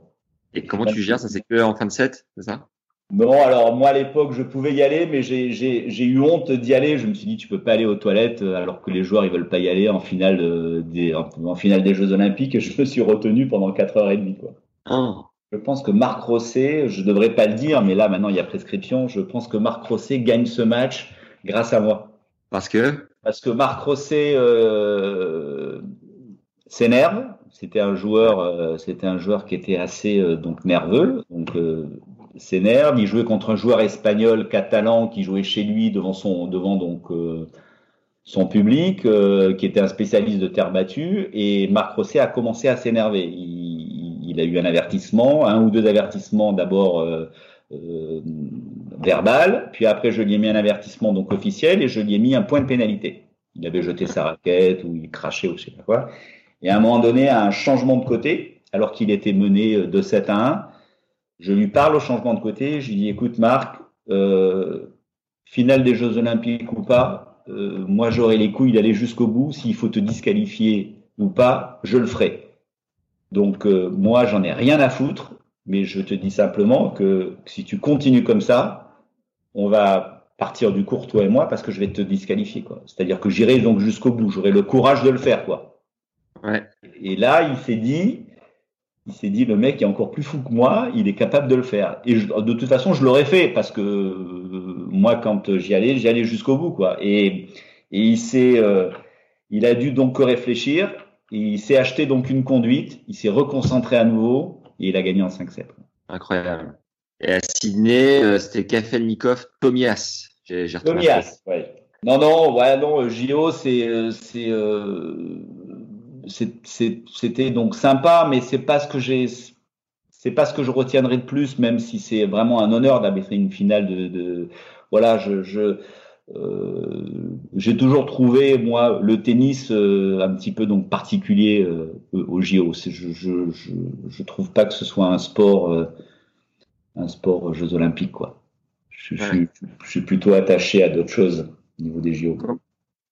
Et comment tu gères ça? C'est que en fin de set, c'est ça? Bon, alors moi à l'époque je pouvais y aller, mais j'ai eu honte d'y aller. Je me suis dit tu peux pas aller aux toilettes euh, alors que les joueurs ils veulent pas y aller en finale euh, des en, finale des Jeux Olympiques. <laughs> Je me suis retenu pendant 4 heures et demie quoi. Oh. Je pense que Marc Rosset, je devrais pas le dire, mais là maintenant il y a prescription. Je pense que Marc Rosset gagne ce match grâce à moi. Parce que? Parce que Marc Rosset euh, s'énerve. C'était un joueur, euh, c'était un joueur qui était assez donc nerveux, donc s'énerve. Il jouait contre un joueur espagnol catalan qui jouait chez lui devant son devant donc euh, son public, euh, qui était un spécialiste de terre battue. Et Marc Rosset a commencé à s'énerver. Il, a eu un avertissement, un ou deux avertissements d'abord euh, verbal, puis après je lui ai mis un avertissement donc officiel et je lui ai mis un point de pénalité. Il avait jeté sa raquette ou il crachait ou je sais pas quoi. Et à un moment donné, à un changement de côté, alors qu'il était mené de 7 à 1, je lui parle au changement de côté. Je lui dis écoute, Marc, euh, finale des Jeux Olympiques ou pas, euh, moi j'aurai les couilles d'aller jusqu'au bout. S'il faut te disqualifier ou pas, je le ferai. Donc euh, moi j'en ai rien à foutre, mais je te dis simplement que si tu continues comme ça, on va partir du cours toi et moi parce que je vais te disqualifier quoi. C'est-à-dire que j'irai donc jusqu'au bout, j'aurai le courage de le faire quoi. Ouais. Et là il s'est dit il s'est dit le mec est encore plus fou que moi, il est capable de le faire. Et de toute façon, je l'aurais fait parce que euh, moi, quand j'y allais, j'y allais jusqu'au bout, quoi. Et, et il s'est, euh, il a dû donc réfléchir. il s'est acheté donc une conduite. Il s'est reconcentré à nouveau et il a gagné en 5-7. Incroyable. Et à Sydney, euh, c'était Kafelnikov, Tomias. J'ai, Tomias, ouais. Non, non, ouais, non. JO, c'est, c'est c'était donc sympa, mais c'est pas ce que j'ai, c'est pas ce que je retiendrai de plus, même si c'est vraiment un honneur d'arbitrer une finale de, de voilà, je, je euh, j'ai toujours trouvé moi le tennis euh, un petit peu donc particulier euh, au JO. Je, je, je, je, trouve pas que ce soit un sport euh, un sport Jeux Olympiques quoi. Je, je, je suis plutôt attaché à d'autres choses au niveau des JO.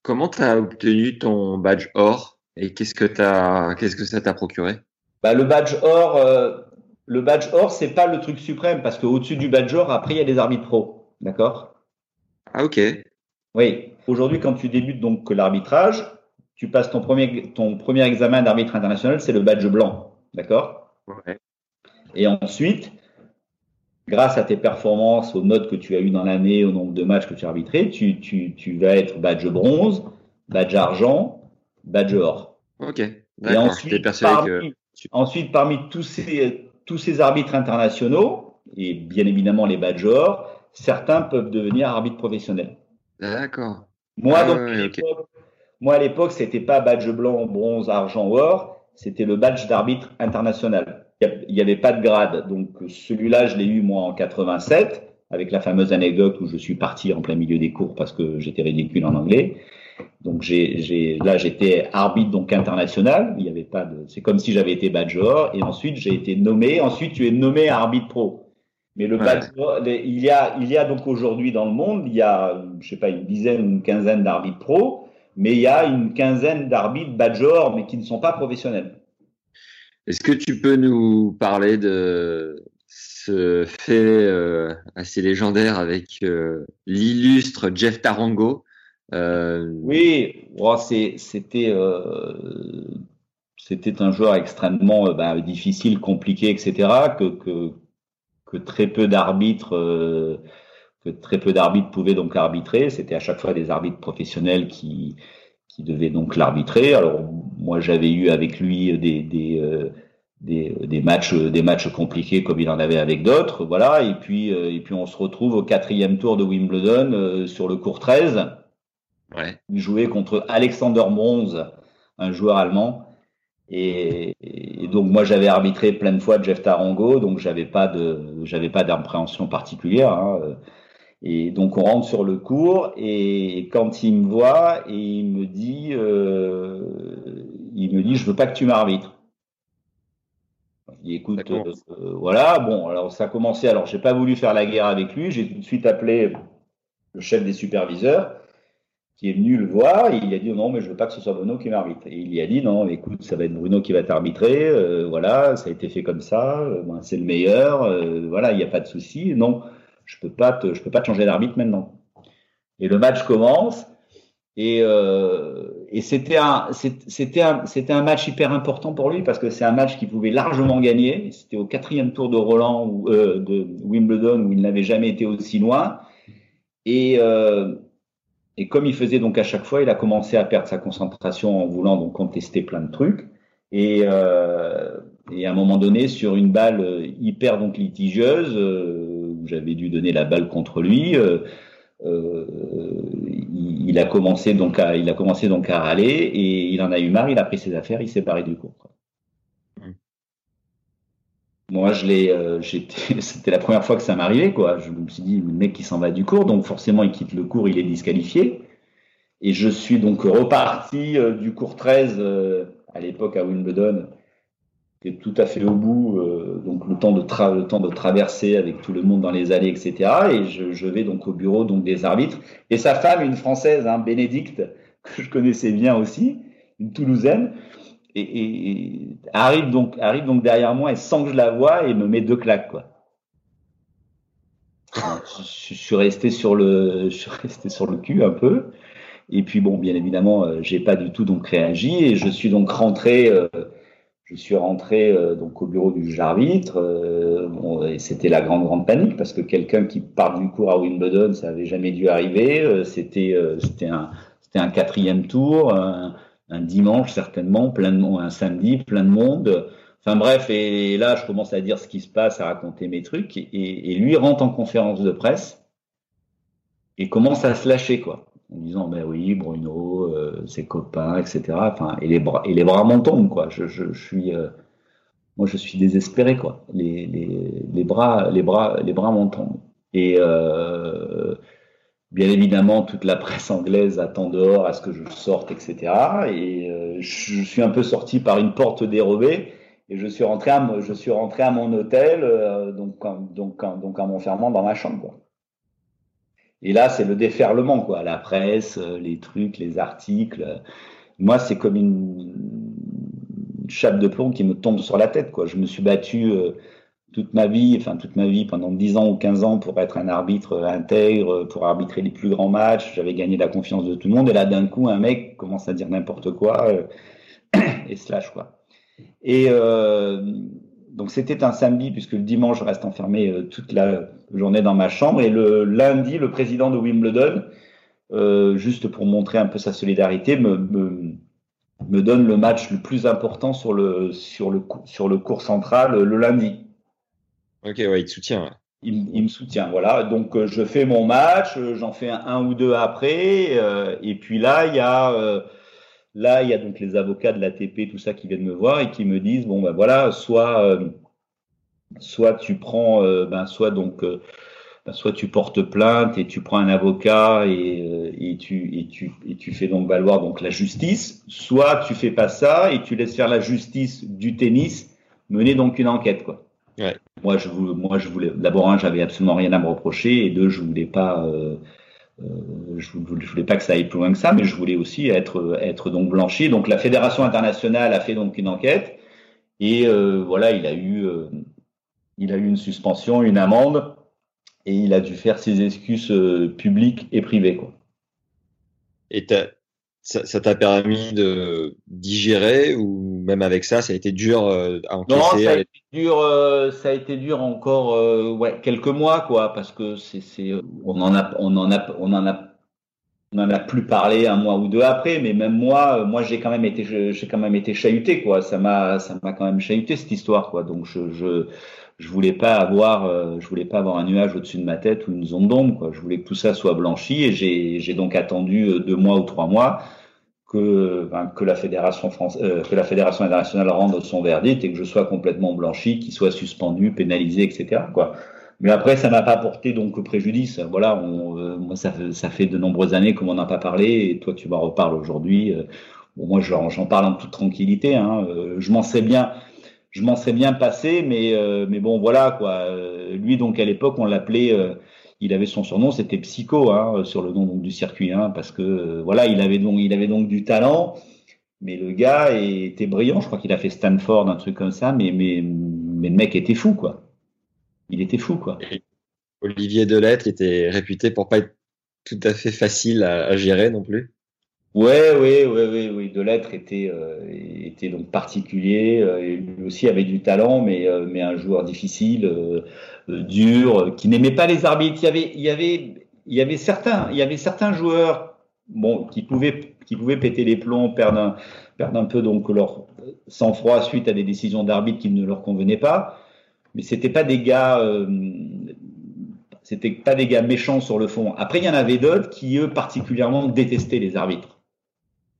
Comment tu as obtenu ton badge or et qu'est-ce que t'as, qu'est-ce que ça t'a procuré? Bah, le badge or, euh, le badge or, c'est pas le truc suprême parce qu'au-dessus du badge or, après il y a des arbitres pro, d'accord? Ah ok. Oui. Aujourd'hui, quand tu débutes donc l'arbitrage, tu passes ton premier ton premier examen d'arbitre international, c'est le badge blanc, d'accord? Ouais. Et ensuite, grâce à tes performances, aux notes que tu as eues dans l'année, au nombre de matchs que tu as arbitrés, tu, tu, tu vas être badge bronze, badge argent, badge or. Ok. Et ensuite, parmi, ensuite, parmi tous ces, tous ces arbitres internationaux, et bien évidemment les badges or, certains peuvent devenir arbitres professionnels. D'accord. Moi, donc, moi, à l'époque, c'était pas badge blanc, bronze, argent, or, c'était le badge d'arbitre international. Il n'y avait pas de grade. Donc, celui-là, je l'ai eu, moi, en 87, avec la fameuse anecdote où je suis parti en plein milieu des cours parce que j'étais ridicule en anglais. Donc, j'ai, là, j'étais arbitre, donc international. Il y avait pas de, c'est comme si j'avais été badge or. Et ensuite, j'ai été nommé. Ensuite, tu es nommé arbitre pro. Mais le il y a, il y a donc aujourd'hui dans le monde, il y a, je sais pas, une dizaine, une quinzaine d'arbitres pro mais il y a une quinzaine d'arbitres badgeurs, mais qui ne sont pas professionnels. Est-ce que tu peux nous parler de ce fait euh, assez légendaire avec euh, l'illustre Jeff Tarango euh... Oui, oh, c'était un joueur extrêmement bah, difficile, compliqué, etc. Que très peu d'arbitres que très peu d'arbitres pouvaient donc arbitrer. C'était à chaque fois des arbitres professionnels qui, qui devaient donc l'arbitrer. Alors moi j'avais eu avec lui des, des, euh, des, des, matchs des matchs compliqués comme il en avait avec d'autres, voilà. Et puis euh, et puis on se retrouve au quatrième tour de Wimbledon euh, sur le cours 13. Ouais. Il jouait contre Alexander Mons, un joueur allemand. Et, et, donc moi j'avais arbitré plein de fois Jeff Tarango, donc j'avais pas de j'avais pas d'appréhension particulière. Hein. Et donc on rentre sur le cours et quand il me voit et il me dit, euh, il me dit, je veux pas que tu m'arbitres. Il écoute, euh, voilà, bon, alors ça a commencé. Alors j'ai pas voulu faire la guerre avec lui, j'ai tout de suite appelé le chef des superviseurs qui est venu le voir et il a dit non mais je veux pas que ce soit Bruno qui m'arbitre. Et il lui a dit non, écoute, ça va être Bruno qui va t'arbitrer, euh, voilà, ça a été fait comme ça, euh, c'est le meilleur, euh, voilà, il n'y a pas de souci. Non, je peux pas te, je peux pas te changer d'arbitre maintenant. Et le match commence et, euh, c'était un, c'était un, c'était un match hyper important pour lui parce que c'est un match qu'il pouvait largement gagner. C'était au quatrième tour de Roland ou euh, de Wimbledon où il n'avait jamais été aussi loin. Et euh, et comme il faisait donc à chaque fois, il a commencé à perdre sa concentration en voulant donc contester plein de trucs. Et, et à un moment donné, sur une balle hyper donc litigieuse, j'avais dû donner la balle contre lui. Euh, euh, il, a commencé donc à, il a commencé donc à râler et il en a eu marre. Il a pris ses affaires, il s'est barré du cours. Mmh. Moi, je l'ai, euh, <laughs> c'était la première fois que ça m'arrivait, quoi. Je me suis dit, le mec qui s'en va du cours, donc forcément, il quitte le cours, il est disqualifié. Et je suis donc reparti du cours 13 à l'époque à Wimbledon qui tout à fait au bout, euh, donc le temps, de le temps de traverser avec tout le monde dans les allées, etc. Et je, je, vais donc au bureau donc des arbitres. Et sa femme, une française, hein, Bénédicte, <laughs> que je connaissais bien aussi, une Toulousaine, et, et, arrive donc arrive donc derrière moi et sans que je la voie et me met deux claques quoi. je, je, suis resté sur le je suis resté sur le cul un peu. Et puis bon, bien évidemment, euh, j'ai pas du tout donc réagi et je suis donc rentré. Euh, je suis rentré euh, donc au bureau du juge arbitre. Euh, et c'était la grande grande panique parce que quelqu'un qui part du cours à Wimbledon, ça avait jamais dû arriver. Euh, c'était c'était un quatrième tour, un, dimanche certainement, plein de un samedi, plein de monde. Enfin bref, et là je commence à dire ce qui se passe, à raconter mes trucs, et, et lui rentre en conférence de presse et commence à se lâcher quoi en disant ben oui Bruno euh, ses copains etc enfin et les bras et les bras m'en quoi. Je, je, suis euh, moi je suis désespéré quoi. Les, les, les bras les bras les bras m'en et euh, bien évidemment toute la presse anglaise attend dehors à ce que je sorte etc et euh, je, suis un peu sorti par une porte dérobée. Et je suis rentré à je suis rentré à mon hôtel euh, donc donc donc à m'enfermant dans ma chambre quoi. Et là, c'est le déferlement, quoi. La presse, euh, les trucs, les articles. Moi, c'est comme une chape de plomb qui me tombe sur la tête, quoi. Je me suis battu euh, toute ma vie, enfin toute ma vie, pendant 10 ans ou 15 ans pour être un arbitre intègre, pour arbitrer les plus grands matchs. J'avais gagné la confiance de tout le monde. Et là, d'un coup, un mec commence à dire n'importe quoi euh, <coughs> et slash, quoi. Donc c'était un samedi puisque le dimanche je reste enfermé euh, toute la journée dans ma chambre et le lundi le président de Wimbledon, euh, juste pour montrer un peu sa solidarité, me, me, me, donne le match le plus important sur le sur le sur le cours central le lundi. Ok ouais il te soutient. Il, il, me soutient voilà donc euh, je fais mon match, j'en fais un, un, ou deux après et puis là il y a Là, il y a donc les avocats de l'ATP, tout ça, qui viennent me voir et qui me disent bon ben voilà, soit euh, soit tu prends, euh, ben soit donc euh, ben, soit tu portes plainte et tu prends un avocat et, et, tu et tu et tu fais donc valoir donc la justice, soit tu fais pas ça et tu laisses faire la justice du tennis mener donc une enquête quoi. Ouais. Moi je moi je voulais d'abord un j'avais absolument rien à me reprocher et deux je voulais pas euh, je, ne voulais pas que ça aille plus loin que ça, mais je voulais aussi être, être donc blanchi. Donc la fédération internationale a fait donc une enquête et euh, voilà, il a eu, euh, il a eu une suspension, une amende et il a dû faire ses excuses euh, publiques et privées. Quoi. Ça t'a permis de digérer ou même avec ça, ça a été dur euh, à encaisser Non, ça a été dur, euh, ça a été dur encore euh, ouais, quelques mois quoi, parce que c'est, c'est, on en a, on en a, on en a, on en a plus parlé un mois ou deux après, mais même moi, moi j'ai quand même été, j'ai quand même été chahuté quoi. Ça m'a, ça m'a quand même chahuté cette histoire quoi. Donc je, je, je voulais pas avoir, je voulais pas avoir un nuage au-dessus de ma tête ou une zone d'ombre quoi. Je voulais que tout ça soit blanchi et j'ai, j'ai donc attendu deux mois ou trois mois que, ben, que la fédération euh, que la fédération internationale rende son verdict et que je sois complètement blanchi, qu'il soit suspendu, pénalisé, etc. Quoi. Mais après, ça m'a pas porté donc préjudice. Voilà, on, euh, moi ça fait, ça fait de nombreuses années qu'on n'en a pas parlé et toi tu m'en reparles aujourd'hui. Euh, bon, moi j'en parle en toute tranquillité. Hein. je m'en sais bien, je m'en sais bien passé, mais mais bon voilà quoi. lui donc à l'époque on l'appelait il avait son surnom, c'était Psycho hein, sur le nom donc, du circuit, hein, parce que euh, voilà, il avait donc il avait donc du talent, mais le gars était brillant. Je crois qu'il a fait Stanford, un truc comme ça, mais mais mais le mec était fou quoi. Il était fou quoi. Olivier Delettre était réputé pour pas être tout à fait facile à, à gérer non plus. Ouais, ouais, ouais, ouais, oui. Delettre était euh, était donc particulier. Euh, lui aussi avait du talent, mais euh, mais un joueur difficile, euh, dur, qui n'aimait pas les arbitres. Il y avait il y avait il y avait certains il y avait certains joueurs bon qui pouvaient qui pouvaient péter les plombs, perdre un perdre un peu donc leur sang-froid suite à des décisions d'arbitre qui ne leur convenaient pas. Mais c'était pas des gars c'était pas des gars méchants sur le fond. Après, il y en avait d'autres qui, eux, particulièrement détestaient les arbitres.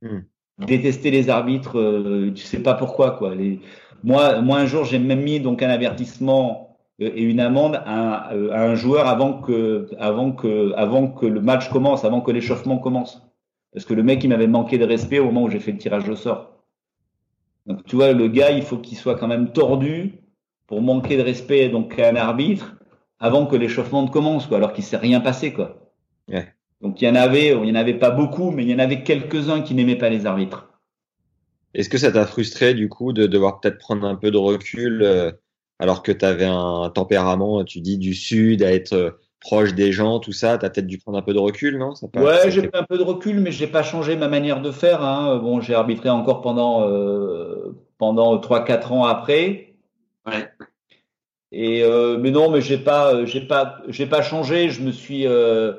Hmm. Détester les arbitres, euh, tu sais pas pourquoi quoi. Les... Moi, moi un jour j'ai même mis donc un avertissement euh, et une amende à, euh, à, un joueur avant que, avant que, avant que le match commence, avant que l'échauffement commence, parce que le mec il m'avait manqué de respect au moment où j'ai fait le tirage au sort. Donc tu vois le gars il faut qu'il soit quand même tordu pour manquer de respect donc à un arbitre avant que l'échauffement ne commence quoi, alors qu'il s'est rien passé quoi. Ouais. Donc il y en avait, il y en avait pas beaucoup, mais il y en avait quelques-uns qui n'aimaient pas les arbitres. Est-ce que ça t'a frustré du coup de devoir peut-être prendre un peu de recul euh, alors que tu avais un tempérament, tu dis du sud, à être euh, proche des gens, tout ça, tu as peut-être dû prendre un peu de recul, non? Ça Ouais, j'ai pris un peu de recul, mais j'ai pas changé ma manière de faire. Hein. Bon, j'ai arbitré encore pendant euh, pendant trois quatre ans après. Ouais. Et euh, mais non, mais j'ai pas j'ai pas j'ai pas changé. Je me suis euh,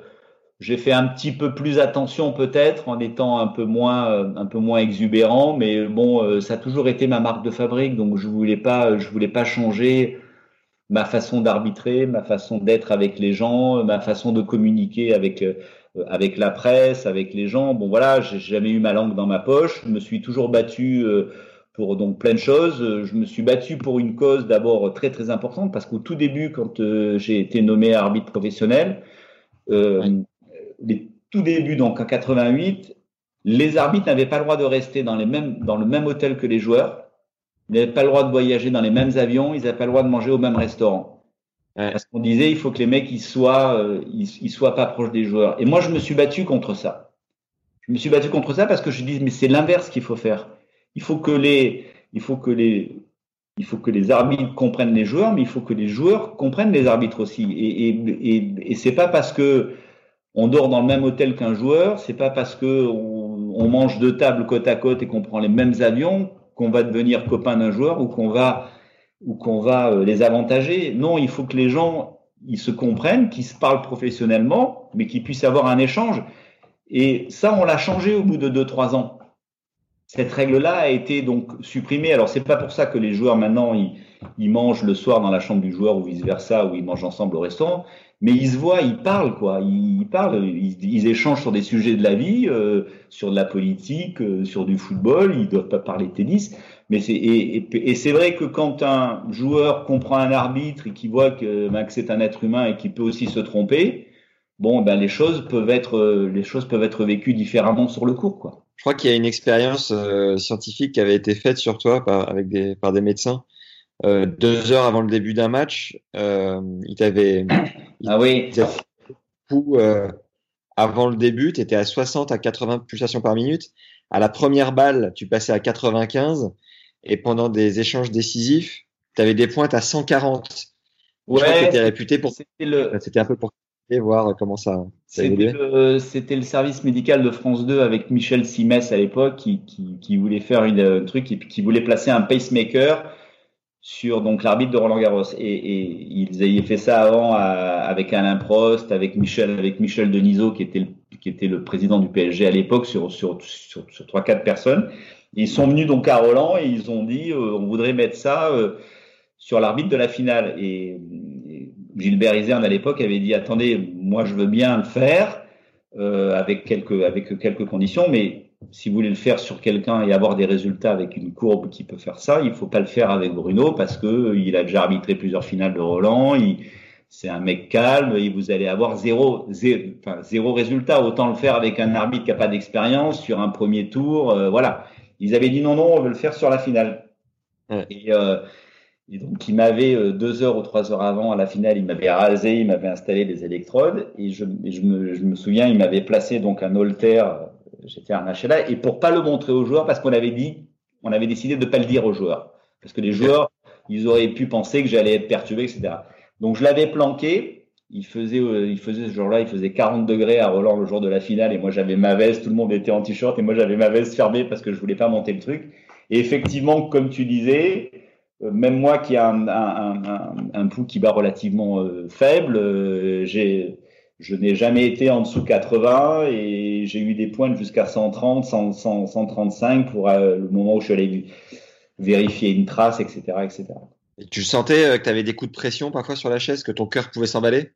j'ai fait un petit peu plus attention peut-être en étant un peu moins euh, un peu moins exubérant, mais bon, euh, ça a toujours été ma marque de fabrique, donc je voulais pas je voulais pas changer ma façon d'arbitrer, ma façon d'être avec les gens, ma façon de communiquer avec euh, avec la presse, avec les gens. Bon voilà, j'ai jamais eu ma langue dans ma poche. Je me suis toujours battu pour donc plein de choses. Je me suis battu pour une cause d'abord très très importante parce qu'au tout début, quand j'ai été nommé arbitre professionnel, euh, les tout débuts, donc en 88, les arbitres n'avaient pas le droit de rester dans, les mêmes, dans le même hôtel que les joueurs. Ils n'avaient pas le droit de voyager dans les mêmes avions. Ils n'avaient pas le droit de manger au même restaurant. Ouais. Parce qu'on disait, il faut que les mecs, ils soient, euh, ils, ils, soient pas proches des joueurs. Et moi, je me suis battu contre ça. Je me suis battu contre ça parce que je dis, mais c'est l'inverse qu'il faut faire. Il faut que les, il faut que les, il faut que les arbitres comprennent les joueurs, mais il faut que les joueurs comprennent les arbitres aussi. Et, et, et, et c'est pas parce que on dort dans le même hôtel qu'un joueur, c'est pas parce que on, mange deux tables côte à côte et qu'on prend les mêmes avions qu'on va devenir copain d'un joueur ou qu'on va ou qu'on va les avantager. Non, il faut que les gens ils se comprennent, qu'ils se parlent professionnellement, mais qu'ils puissent avoir un échange. Et ça, on l'a changé au bout de 2-3 ans. Cette règle-là a été donc supprimée. Alors, c'est pas pour ça que les joueurs maintenant, ils, ils, mangent le soir dans la chambre du joueur ou vice-versa, ou ils mangent ensemble au restaurant. Mais ils se voient, ils parlent, quoi. Ils, parlent, ils, échangent sur des sujets de la vie, euh, sur de la politique, euh, sur du football. Ils doivent pas parler de tennis. Mais c'est et, c'est vrai que quand un joueur comprend un arbitre et qui voit que, ben, que c'est un être humain et qu'il peut aussi se tromper, bon ben les choses peuvent être les choses peuvent être vécues différemment sur le cours quoi. Je crois qu'il y a une expérience euh, scientifique qui avait été faite sur toi par avec des par des médecins. Euh, deux heures avant le début d'un match, euh, il t'avait ah oui euh, avant le début, tu étais à 60 à 80 pulsations par minute. À la première balle, tu passais à 95 et pendant des échanges décisifs, tu avais des pointes à 140. Ouais, c'était réputé pour. C'était le. Un peu pour voir comment ça. C'était le, le, service médical de France 2 avec Michel Simès à l'époque qui, qui, qui, voulait faire une, un truc et qui voulait placer un pacemaker sur donc l'arbitre de Roland Garros et, et, ils avaient fait ça avant avec Alain Prost, avec Michel, avec Michel Denisot qui était le, qui était le président du PSG à l'époque sur sur sur, sur trois quatre personnes. Ils sont venus donc à Roland et ils ont dit euh, on voudrait mettre ça euh, sur l'arbitre de la finale. Et, Gilbert Iserne à l'époque avait dit attendez, moi je veux bien le faire euh, avec quelques avec quelques conditions, mais si vous voulez le faire sur quelqu'un et avoir des résultats avec une courbe qui peut faire ça, il faut pas le faire avec Bruno parce que il a déjà arbitré plusieurs finales de Roland. Il, c'est un mec calme et vous allez avoir zéro, zéro, enfin, zéro résultat. Autant le faire avec un arbitre qui a pas d'expérience sur un premier tour. voilà. Ils avaient dit non, non, on veut le faire sur la finale. Et, euh, et, donc, il m'avait euh, deux heures ou trois heures avant à la finale, il m'avait rasé, il m'avait installé des électrodes. Et je, je, me, je me, souviens, il m'avait placé donc un holter, j'étais un HLA, et pour pas le montrer aux joueurs, parce qu'on avait dit, on avait décidé de pas le dire aux joueurs. Parce que les joueurs, ils auraient pu penser que j'allais être perturbé, etc. Donc, je l'avais planqué il faisait, euh, il faisait ce jour-là, il faisait 40 degrés à Roland le jour de la finale et moi j'avais ma veste, tout le monde était en t-shirt et moi j'avais ma veste fermée parce que je voulais pas monter le truc. Et effectivement, comme tu disais, euh, même moi qui a un, un, un, un pouls qui bat relativement euh, faible, j'ai, je n'ai jamais été en dessous 80 et j'ai eu des pointes jusqu'à 130, 100, 135 pour le moment où je suis allé vérifier une trace, etc., etc. Et tu sentais que tu avais des coups de pression parfois sur la chaise, que ton cœur pouvait s'emballer?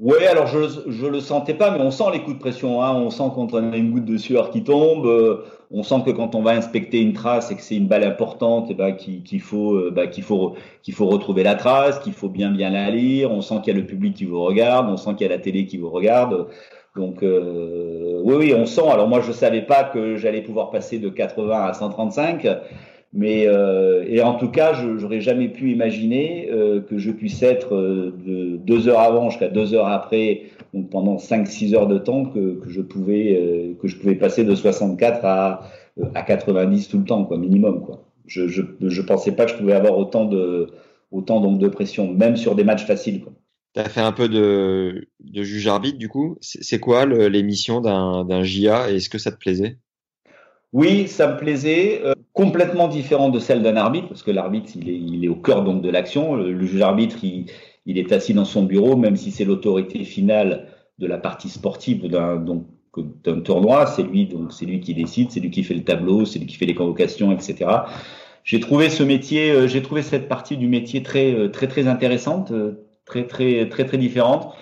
Oui, alors je je le sentais pas, mais on sent les coups de pression. Hein. On sent quand on a une goutte de sueur qui tombe. Euh, on sent que quand on va inspecter une trace et que c'est une balle importante, ben, qu'il faut euh, bah, qu'il faut qu'il faut retrouver la trace, qu'il faut bien bien la lire. On sent qu'il y a le public qui vous regarde, on sent qu'il y a la télé qui vous regarde. Donc euh, oui, oui, on sent. Alors moi, je savais pas que j'allais pouvoir passer de 80 à 135. Mais euh, et en tout cas, je n'aurais jamais pu imaginer euh, que je puisse être euh, de deux heures avant jusqu'à deux heures après, donc pendant cinq six heures de temps, que, que je pouvais euh, que je pouvais passer de 64 à à 90 tout le temps, quoi, minimum, quoi. Je, je je pensais pas que je pouvais avoir autant de autant donc de pression, même sur des matchs faciles, quoi. Tu as fait un peu de, de juge arbitre du coup. C'est quoi l'émission d'un d'un JA et est-ce que ça te plaisait? Oui, ça me plaisait. Euh, complètement différent de celle d'un arbitre, parce que l'arbitre, il est, au cœur donc de l'action. Le, juge arbitre, il, est assis dans son bureau, même si c'est l'autorité finale de la partie sportive d'un tournoi, c'est lui donc c'est lui qui décide, c'est lui qui fait le tableau, c'est lui qui fait les convocations, etc. J'ai trouvé ce métier, euh, j'ai trouvé cette partie du métier très euh, très très intéressante, très très très très différente.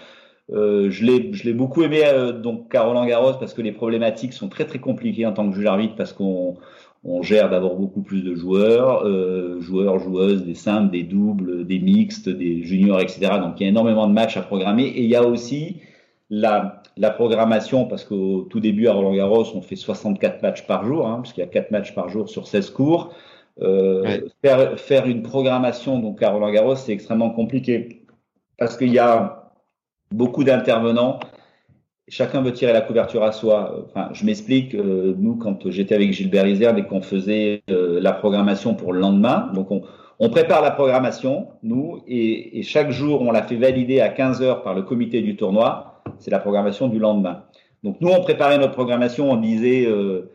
Euh, je l'ai, je l'ai beaucoup aimé euh, donc à Roland Garros parce que les problématiques sont très très compliquées en tant que juge arbitre parce qu'on on gère d'abord beaucoup plus de joueurs, euh, joueurs, joueuses, des simples, des doubles, des mixtes, des juniors, etc. Donc il y a énormément de matchs à programmer et il y a aussi la, la programmation parce qu'au tout début à Roland Garros on fait 64 matchs par jour, hein, parce qu'il y a 4 matchs par jour sur 16 cours. Euh, faire, faire une programmation donc à Roland Garros c'est extrêmement compliqué parce qu'il y a beaucoup d'intervenants. Chacun veut tirer la couverture à soi. Enfin, je m'explique. Euh, nous, quand j'étais avec Gilbert Isère et qu'on faisait euh, la programmation pour le lendemain, donc on, on prépare la programmation, nous, et, et, chaque jour, on la fait valider à 15 heures par le comité du tournoi. C'est la programmation du lendemain. Donc nous, on préparait notre programmation, on disait, euh,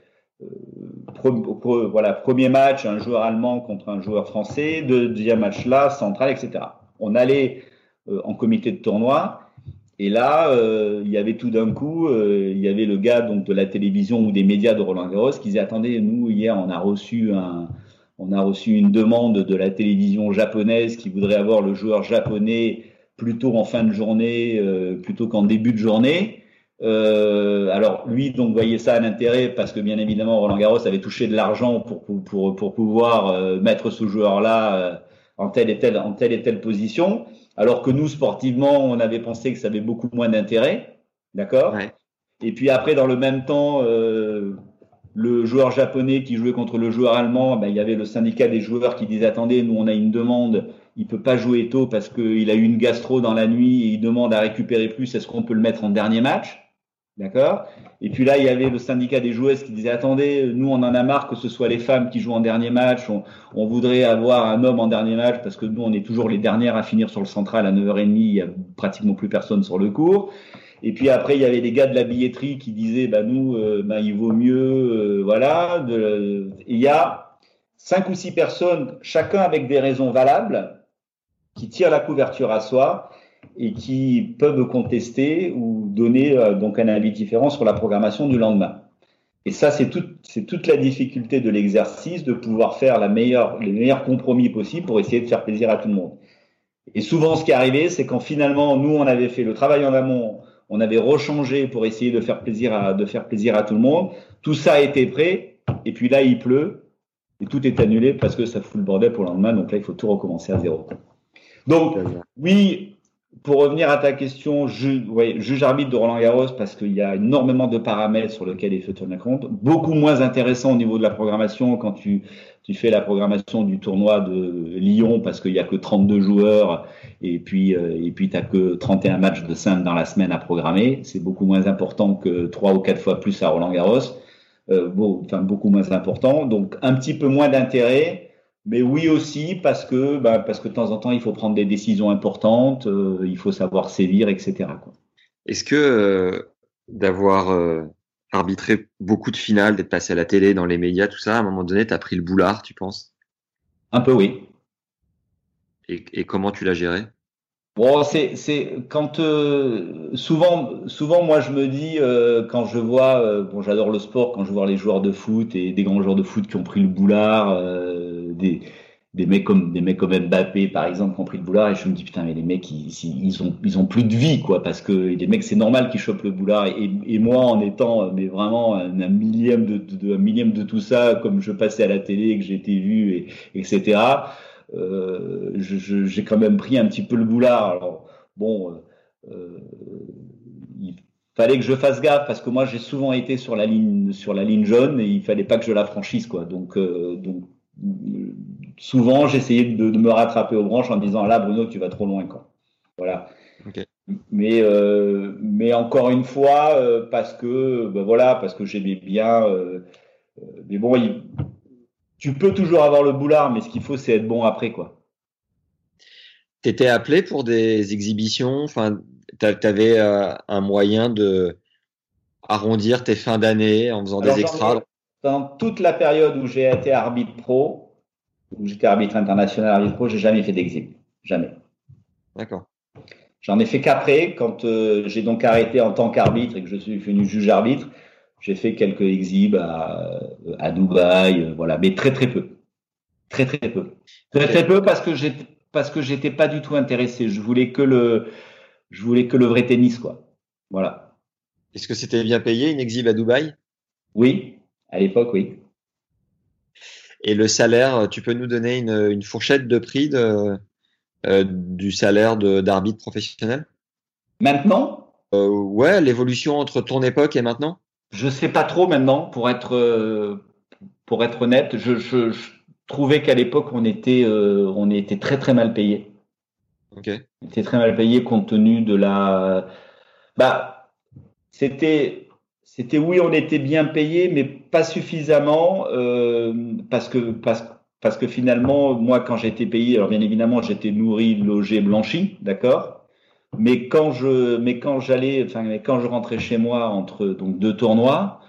voilà, premier match, un joueur allemand contre un joueur français, deuxième match là, central, etc. On allait euh, en comité de tournoi. Et là, euh, il y avait tout d'un coup, euh, il y avait le gars donc de la télévision ou des médias de Roland Garros qui disait attendez, nous hier on a reçu un, on a reçu une demande de la télévision japonaise qui voudrait avoir le joueur japonais plutôt en fin de journée plutôt qu'en début de journée. Euh, alors lui donc voyait ça à l'intérêt parce que bien évidemment Roland Garros avait touché de l'argent pour, pour, pour, pouvoir euh, mettre ce joueur-là euh, en telle et telle en telle et telle position, alors que nous sportivement on avait pensé que ça avait beaucoup moins d'intérêt, d'accord. Et puis après dans le même temps le joueur japonais qui jouait contre le joueur allemand, ben, il y avait le syndicat des joueurs qui disait attendez, nous on a une demande, il peut pas jouer tôt parce qu'il a eu une gastro dans la nuit et il demande à récupérer plus, est-ce qu'on peut le mettre en dernier match? D'accord? Et puis là, il y avait le syndicat des joueuses qui disait attendez, nous on en a marre que ce soit les femmes qui jouent en dernier match, on, voudrait avoir un homme en dernier match parce que nous on est toujours les dernières à finir sur le central à 9h30, il y a pratiquement plus personne sur le cours. Et puis après, il y avait des gars de la billetterie qui disaient bah nous, euh, bah, il vaut mieux, euh, voilà. il y a cinq ou six personnes, chacun avec des raisons valables, qui tirent la couverture à soi et qui peuvent contester ou donner euh, donc un avis différent sur la programmation du lendemain. Et ça, c'est c'est toute la difficulté de l'exercice de pouvoir faire la meilleure, les meilleurs compromis possibles pour essayer de faire plaisir à tout le monde. Et souvent, ce qui est arrivé, c'est quand finalement, nous, on avait fait le travail en amont, on avait rechangé pour essayer de faire plaisir à, de faire plaisir à tout le monde. Tout ça été prêt, et puis là, il pleut, et tout est annulé parce que ça fout le bordel pour le lendemain. Donc là, il faut tout recommencer à zéro. Donc, oui, pour revenir à ta question, juge arbitre de Roland Garros, parce qu'il y a énormément de paramètres sur lesquels il faut tenir compte. Beaucoup moins intéressant au niveau de la programmation quand tu, tu fais la programmation du tournoi de Lyon, parce qu'il y a que 32 joueurs et puis euh, et puis t'as que 31 matchs de simple dans la semaine à programmer. C'est beaucoup moins important que trois ou quatre fois plus à Roland Garros. Euh, bon, enfin beaucoup moins important. Donc un petit peu moins d'intérêt mais oui aussi parce que, bah, parce que de temps en temps, il faut prendre des décisions importantes, euh, il faut savoir sévir, etc. Est-ce que euh, d'avoir euh, arbitré beaucoup de finales, d'être passé à la télé, dans les médias, tout ça, à un moment donné, tu as pris le boulard, tu penses? Un peu oui. Et, et comment tu l'as géré? Bon, c'est c'est quand souvent souvent moi je me dis quand je vois bon j'adore le sport quand je vois les joueurs de foot et des grands joueurs de foot qui ont pris le boulard des, des mecs comme des mecs comme Mbappé par exemple qui ont pris le boulard et je me dis putain mais les mecs ils, ils ont ils ont plus de vie quoi parce que les mecs c'est normal qu'ils chopent le boulard. Et, moi en étant mais vraiment un, millième de, un millième de tout ça comme je passais à la télé que été vu et etc euh, j'ai quand même pris un petit peu le boulard. Alors bon euh, euh, il fallait que je fasse gaffe parce que moi j'ai souvent été sur la ligne sur la ligne jaune et il fallait pas que je la franchisse quoi. Donc euh, donc souvent, j'essayais de, de, me rattraper aux branches en disant là, Bruno, tu vas trop loin. Quoi. Voilà. Mais, euh, mais encore une fois, euh, parce que ben voilà, parce que j'aimais bien. Euh, mais bon, tu peux toujours avoir le boulard, mais ce qu'il faut, c'est être bon après, quoi. T'étais appelé pour des exhibitions? Enfin, t'avais un moyen de arrondir tes fins d'année en faisant des extras? Dans toute la période où j'ai été arbitre pro, où j'étais arbitre international, arbitre pro, j'ai jamais fait d'exil. Jamais. D'accord. J'en ai fait qu'après, quand euh, j'ai donc arrêté en tant qu'arbitre et que je suis devenu juge arbitre, j'ai fait quelques exhibes à, à Dubaï, euh, voilà, mais très très peu. Très très peu. Très très peu parce que j'étais parce que j'étais pas du tout intéressé. Je voulais que le je voulais que le vrai tennis quoi. Voilà. Est-ce que c'était bien payé une exhibe à Dubaï? Oui, à l'époque, oui. Et le salaire, tu peux nous donner une, fourchette de prix de, euh, du salaire d'arbitre professionnel? Maintenant? Euh, Ouais, l'évolution entre ton époque et maintenant? Je sais pas trop maintenant, pour être, euh, pour être honnête. Je, trouvais qu'à l'époque, on, était on était très très mal payé. Ok. On était très mal payé compte tenu de la. Bah, c'était c'était oui, on était bien payé, mais pas suffisamment euh, parce que parce, parce que finalement, moi, quand j'étais payé, alors bien évidemment, j'étais nourri, logé, blanchi, d'accord? Mais quand je mais quand j'allais, enfin, quand je rentrais chez moi entre donc deux tournois,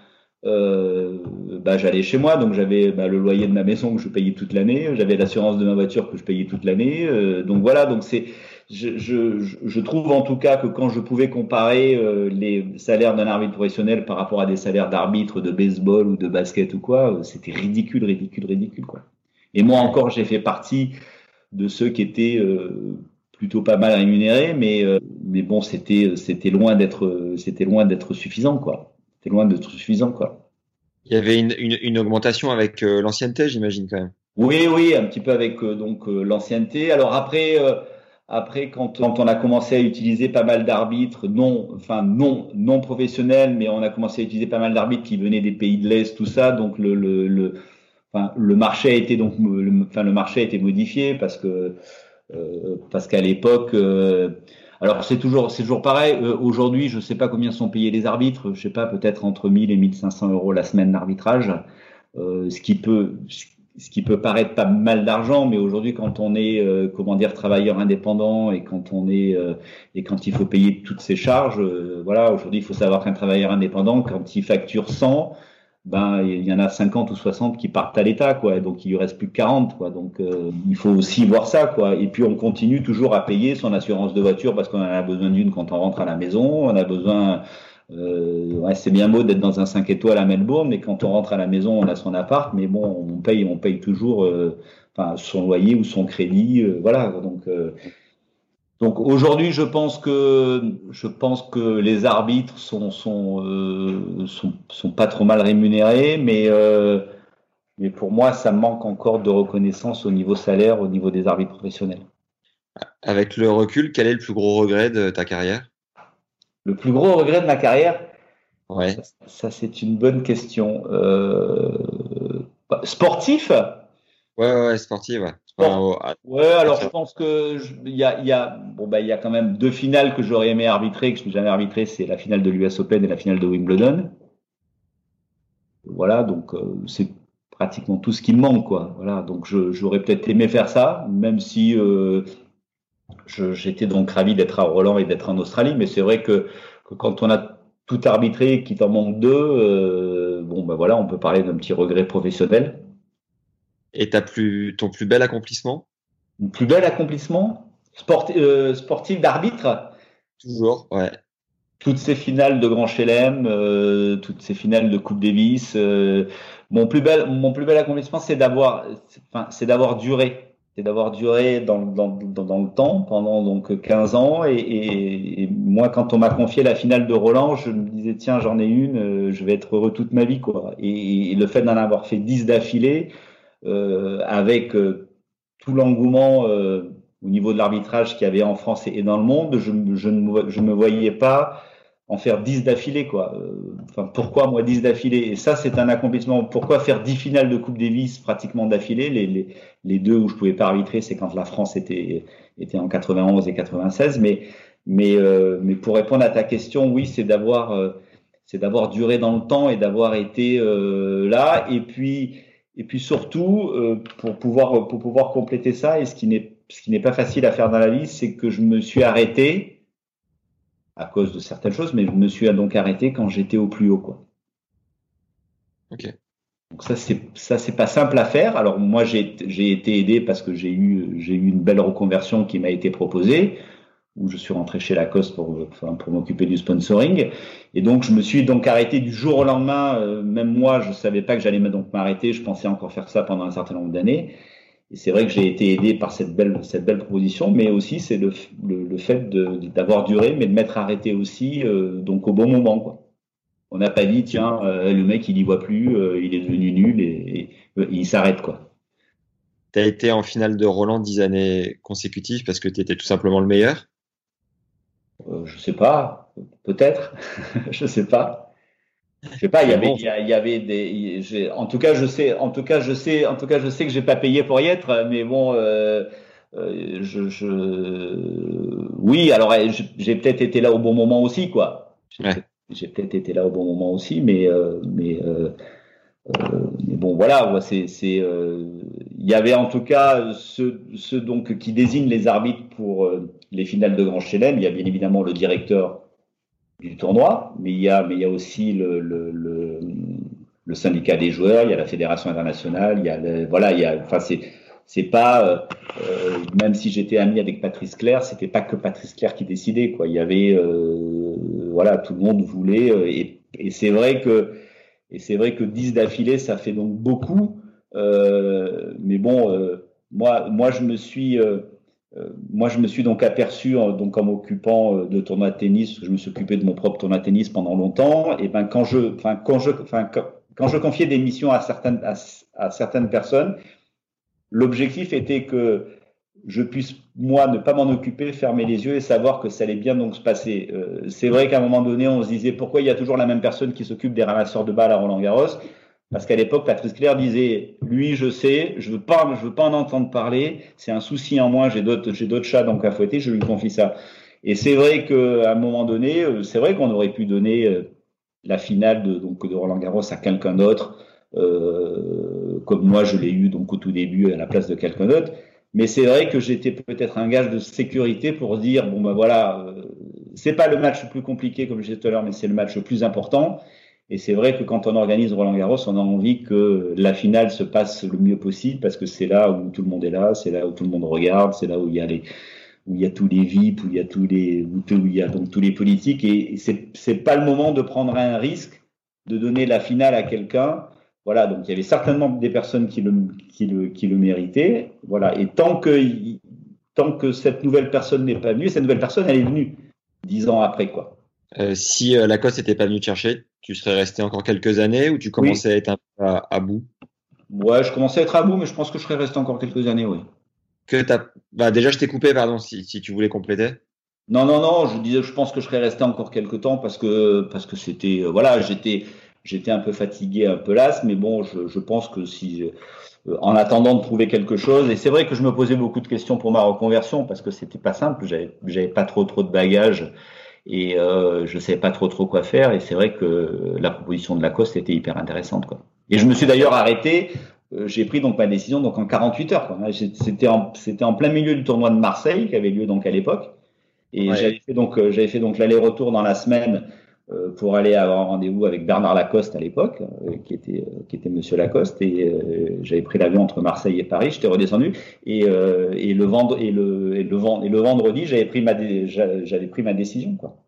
euh, bah, j'allais chez moi, donc j'avais bah, le loyer de ma maison que je payais toute l'année, j'avais l'assurance de ma voiture que je payais toute l'année. Euh, donc voilà, donc c'est, je, je, je, trouve en tout cas que quand je pouvais comparer euh, les salaires d'un arbitre professionnel par rapport à des salaires d'arbitre de baseball ou de basket ou quoi, c'était ridicule, ridicule, ridicule quoi. Et moi encore, j'ai fait partie de ceux qui étaient plutôt pas mal rémunérés, mais mais bon, c'était c'était loin d'être c'était loin d'être suffisant quoi c'est loin d'être suffisant, quoi. Il y avait une, une, augmentation avec euh, l'ancienneté, j'imagine quand même. Oui, oui, un petit peu avec euh, donc euh, l'ancienneté. Alors après, après quand, quand, on a commencé à utiliser pas mal d'arbitres non, enfin non, non professionnels, mais on a commencé à utiliser pas mal d'arbitres qui venaient des pays de l'est, tout ça. Donc le, le, le, enfin, le marché été donc, enfin le marché été modifié parce que parce qu'à l'époque alors c'est toujours c'est toujours pareil. Euh, aujourd'hui, je ne sais pas combien sont payés les arbitres. Je sais pas, peut-être entre 1000 et 1500 euros la semaine d'arbitrage, euh, ce qui peut qui peut paraître pas mal d'argent, mais aujourd'hui, quand on est euh, comment dire travailleur indépendant et quand on est et quand il faut payer toutes ses charges, voilà, aujourd'hui, il faut savoir qu'un travailleur indépendant, quand il facture 100, ben il y en a 50 ou 60 qui partent à l'État, quoi. Donc il lui reste plus que 40, quoi. Donc euh, il faut aussi voir ça, quoi. Et puis on continue toujours à payer son assurance de voiture parce qu'on en a besoin d'une quand on rentre à la maison. On a besoin, euh, ouais, c'est bien beau d'être dans un 5 étoiles à Melbourne, mais quand on rentre à la maison, on a son appart, mais bon, on paye, on paye toujours, euh, enfin, son loyer ou son crédit, euh, voilà. Donc donc aujourd'hui, je pense que je pense que les arbitres sont sont euh, sont, sont, pas trop mal rémunérés, mais euh, mais pour moi, ça manque encore de reconnaissance au niveau salaire, au niveau des arbitres professionnels. Avec le recul, quel est le plus gros regret de ta carrière? Le plus gros regret de ma carrière Ouais. Ça, ça c'est une bonne question. Euh, sportif? Ouais, ouais, sportif, ouais. ouais, alors je pense que il y a, y a, bon bah il y a quand même deux finales que j'aurais aimé arbitrer que je n'ai jamais arbitré, c'est la finale de l'US Open et la finale de Wimbledon. Voilà, donc euh, c'est pratiquement tout ce qui me manque, quoi. Voilà, donc j'aurais peut-être aimé faire ça, même si euh, j'étais donc ravi d'être à Roland et d'être en Australie, mais c'est vrai que, que, quand on a tout arbitré et qu'il t'en manque deux, euh, bon bah voilà, on peut parler d'un petit regret professionnel. Et as plus, ton plus bel accomplissement? Mon plus bel accomplissement? Euh, Sportif d'arbitre? Toujours, ouais. Toutes ces finales de Grand Chelem, euh, toutes ces finales de Coupe Davis. Mon plus bel, mon plus bel accomplissement, c'est d'avoir, enfin, c'est d'avoir duré, c'est d'avoir duré dans, dans, dans, le temps pendant donc 15 ans. Et, et, moi, quand on m'a confié la finale de Roland, je me disais tiens, j'en ai une, je vais être heureux toute ma vie, quoi. Et, et le fait d'en avoir fait 10 d'affilée, euh, avec euh, tout l'engouement euh, au niveau de l'arbitrage qu'il y avait en France et dans le monde, je, je ne je me voyais pas en faire 10 d'affilée quoi. Enfin pourquoi moi 10 d'affilée? Et ça c'est un accomplissement. Pourquoi faire 10 finales de Coupe Davis pratiquement d'affilée? Les, les, les, deux où je pouvais pas arbitrer, c'est quand la France était était en 91 et 96 mais mais euh, mais pour répondre à ta question, oui, c'est d'avoir c'est d'avoir duré dans le temps et d'avoir été euh, là et puis et puis surtout, euh, pour pouvoir pour pouvoir compléter ça, et ce qui n'est ce qui n'est pas facile à faire dans la vie, c'est que je me suis arrêté à cause de certaines choses, mais je me suis donc arrêté quand j'étais au plus haut, quoi. Ok. Donc ça c'est ça c'est pas simple à faire. Alors moi j'ai j'ai été aidé parce que j'ai eu j'ai eu une belle reconversion qui m'a été proposée où je suis rentré chez Lacoste pour, enfin, pour m'occuper du sponsoring. Et donc, je me suis donc arrêté du jour au lendemain. Euh, même moi, je savais pas que j'allais donc m'arrêter. Je pensais encore faire ça pendant un certain nombre d'années. Et c'est vrai que j'ai été aidé par cette belle, cette belle proposition, mais aussi c'est le, le, fait d'avoir duré, mais de m'être arrêté aussi, euh, donc au bon moment. Quoi. On n'a pas dit, tiens, euh, le mec, il y voit plus, il est devenu nul et, et il s'arrête, quoi. Tu as été en finale de Roland dix années consécutives parce que tu étais tout simplement le meilleur? Euh, je sais pas, peut-être, <laughs> je sais pas. Je sais pas, il y avait, il y, avait des, en tout cas, je sais, en tout cas, je sais, en tout cas, je sais que j'ai pas payé pour y être, mais bon, euh, euh je, je, oui, alors eh, j'ai peut-être été là au bon moment aussi, quoi. J'ai peut-être été là au bon moment aussi, mais, euh, mais, euh, mais bon, voilà, c'est, c'est, il y avait en tout cas ceux, ceux donc qui désignent les arbitres pour les finales de Grand Chelem. Il y a bien évidemment le directeur du tournoi, mais il y a, mais il y a aussi le, le, le le syndicat des joueurs, il y a la fédération internationale, il y a voilà, il y a, enfin c'est c'est pas euh, euh, même si j'étais ami avec Patrice Claire, c'était pas que Patrice Claire qui décidait quoi. Il y avait euh, voilà, tout le monde voulait et, et c'est vrai que et c'est vrai que 10 d'affilée, ça fait donc beaucoup. mais bon, moi moi je me suis moi, je me suis donc aperçu, donc en m'occupant de tournoi de tennis, je me suis occupé de mon propre tournoi de tennis pendant longtemps. Et ben quand je, enfin quand je, enfin quand je confiais des missions à certaines, à, certaines personnes, l'objectif était que je puisse, moi, ne pas m'en occuper, fermer les yeux et savoir que ça allait bien donc se passer. Euh, c'est vrai qu'à un moment donné, on se disait pourquoi il y a toujours la même personne qui s'occupe des ramasseurs de balles à Roland Garros parce qu'à l'époque, Patrice Claire disait, lui, je sais, je veux pas, je veux pas en entendre parler. C'est un souci en moi. J'ai d'autres, j'ai d'autres chats donc à fouetter. Je lui confie ça. Et c'est vrai qu'à un moment donné, euh, c'est vrai qu'on aurait pu donner euh, la finale de, donc, de Roland Garros à quelqu'un d'autre, euh, comme moi je l'ai eu donc au tout début à la place de quelqu'un d'autre. Mais c'est vrai que j'étais peut-être un gage de sécurité pour dire bon ben voilà, euh, c'est pas le match le plus compliqué comme je disais tout à l'heure, mais c'est le match le plus important. Et c'est vrai que quand on organise Roland Garros, on a envie que la finale se passe le mieux possible parce que c'est là où tout le monde est là, c'est là où tout le monde regarde, c'est là où il y a les, où il y a tous les VIP, où il y a tous les, où il y a donc tous les politiques, et c'est c'est pas le moment de prendre un risque de donner la finale à quelqu'un. Voilà, donc il y avait certainement des personnes qui le, qui le, qui le méritaient. Voilà, et tant que, tant que cette nouvelle personne n'est pas venue, cette nouvelle personne, elle est venue dix ans après, quoi. Euh, si euh, Lacoste n'était pas venu te chercher, tu serais resté encore quelques années ou tu commençais à être un peu à, à, bout? Ouais, je commençais à être à bout, mais je pense que je serais resté encore quelques années, oui que t'as. Bah, déjà, je t'ai coupé, pardon, si, si tu voulais compléter. Non, non, non, je disais, je pense que je serais resté encore quelques temps parce que parce que c'était euh, voilà, j'étais j'étais un peu fatigué, un peu las, mais bon, je, je pense que si euh, en attendant de trouver quelque chose, et c'est vrai que je me posais beaucoup de questions pour ma reconversion parce que c'était pas simple, j'avais j'avais pas trop trop de bagages et euh, je savais pas trop trop quoi faire, et c'est vrai que la proposition de Lacoste était hyper intéressante quoi. Et je me suis d'ailleurs arrêté euh, j'ai pris donc ma décision donc en 48 heures. C'était en, c'était en plein milieu du tournoi de Marseille qui avait lieu donc à l'époque. Et j'avais fait donc euh, j'avais fait donc l'aller-retour dans la semaine pour aller avoir un rendez-vous avec Bernard Lacoste à l'époque, qui était qui était Monsieur Lacoste. Et j'avais pris l'avion entre Marseille et Paris. J'étais redescendu et, et le vendre et le et le, et le vendredi j'avais pris ma j'avais pris ma décision quoi.